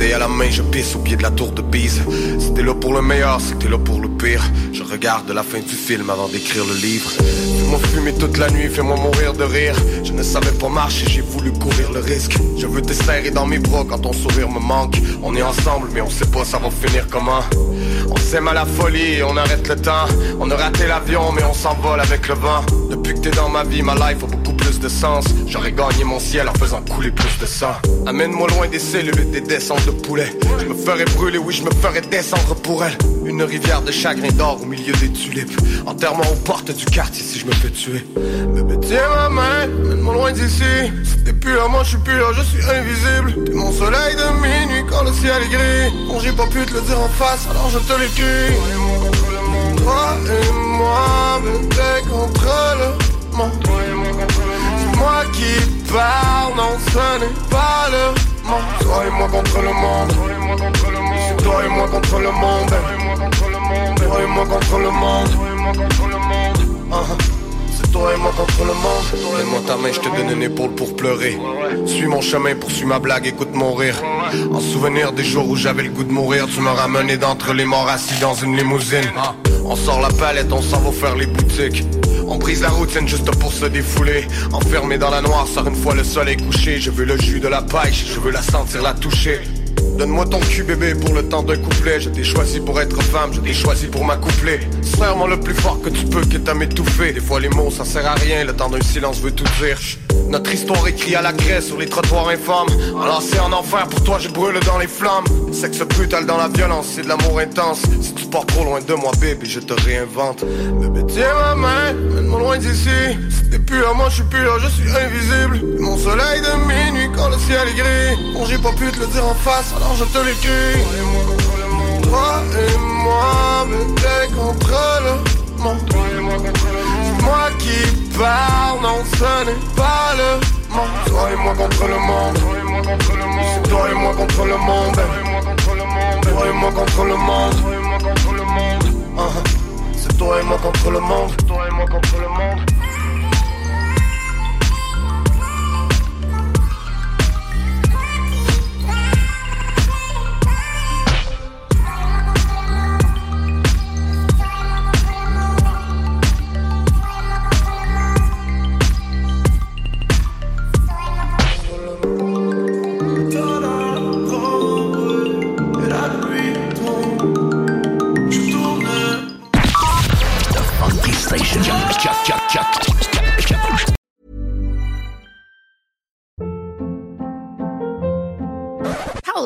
À la main, je pisse au pied de la tour de Pise. C'était là pour le meilleur, c'était là pour le pire. Je regarde la fin du film avant d'écrire le livre. Fais-moi fumer toute la nuit, fais-moi mourir de rire. Je ne savais pas marcher, j'ai voulu courir le risque. Je veux te serrer dans mes bras quand ton sourire me manque. On est ensemble, mais on sait pas ça va finir comment. On s'aime à la folie on arrête le temps. On a raté l'avion, mais on s'envole avec le vent. Depuis que t'es dans ma vie, ma life a beaucoup plus de sens. J'aurais gagné mon ciel en faisant couler plus de sang. Amène-moi loin des cellules et des descentes de poulet. Je me ferais brûler, oui, je me ferais descendre pour elle. Une rivière de chagrin d'or au milieu des tulipes. Enterrement aux portes du quartier si je me fais tuer. Bébé, tiens ma main, mène-moi loin d'ici. Si t'es plus là, moi je suis plus là, je suis invisible. T'es mon soleil de minuit quand le ciel est gris. Bon, j'ai pas pu te le dire en face, alors je te l'écris. Toi et moi, bébé, contre le monde. C'est moi qui parle, non, ce n'est pas le monde. Toi et moi contre le monde. C'est toi et moi contre le monde. Toi et moi contre le monde. C'est toi et moi contre le monde. Donne-moi ta main, je te donne une épaule pour pleurer. Suis mon chemin, poursuis ma blague, écoute mon rire. En souvenir des jours où j'avais le goût de mourir, tu m'as ramené d'entre les morts assis dans une limousine. On sort la palette, on s'en va faire les boutiques. On brise la routine juste pour se défouler. Enfermé dans la noire, sort une fois le soleil couché. Je veux le jus de la pêche, je veux la sentir, la toucher. Donne-moi ton cul bébé pour le temps d'un couplet. Je t'ai choisi pour être femme, je t'ai choisi pour m'accoupler. Serre-moi le plus fort que tu peux, quitte à m'étouffer. Des fois les mots ça sert à rien, le temps d'un silence veut tout dire. Notre histoire écrite à la craie sur les trottoirs infâmes. Enlacé en enfer, pour toi je brûle dans les flammes. Sexe brutal dans la violence, c'est de l'amour intense. Si tu pars trop loin de moi bébé, je te réinvente. Bébé tiens ma main, mène-moi loin d'ici. T'es plus là, moi je suis plus là, je suis invisible. Mon soleil de minuit quand le ciel est gris. Bon j'ai pas pu te le dire en face, je te l'écris Toi et moi, bébé contre le monde. C'est moi qui parle, non ce n'est pas le monde. Toi et moi contre le monde. C'est toi et moi contre le monde. Toi et moi contre le monde. Uh-huh. C'est toi et moi contre le monde Toi et moi contre le monde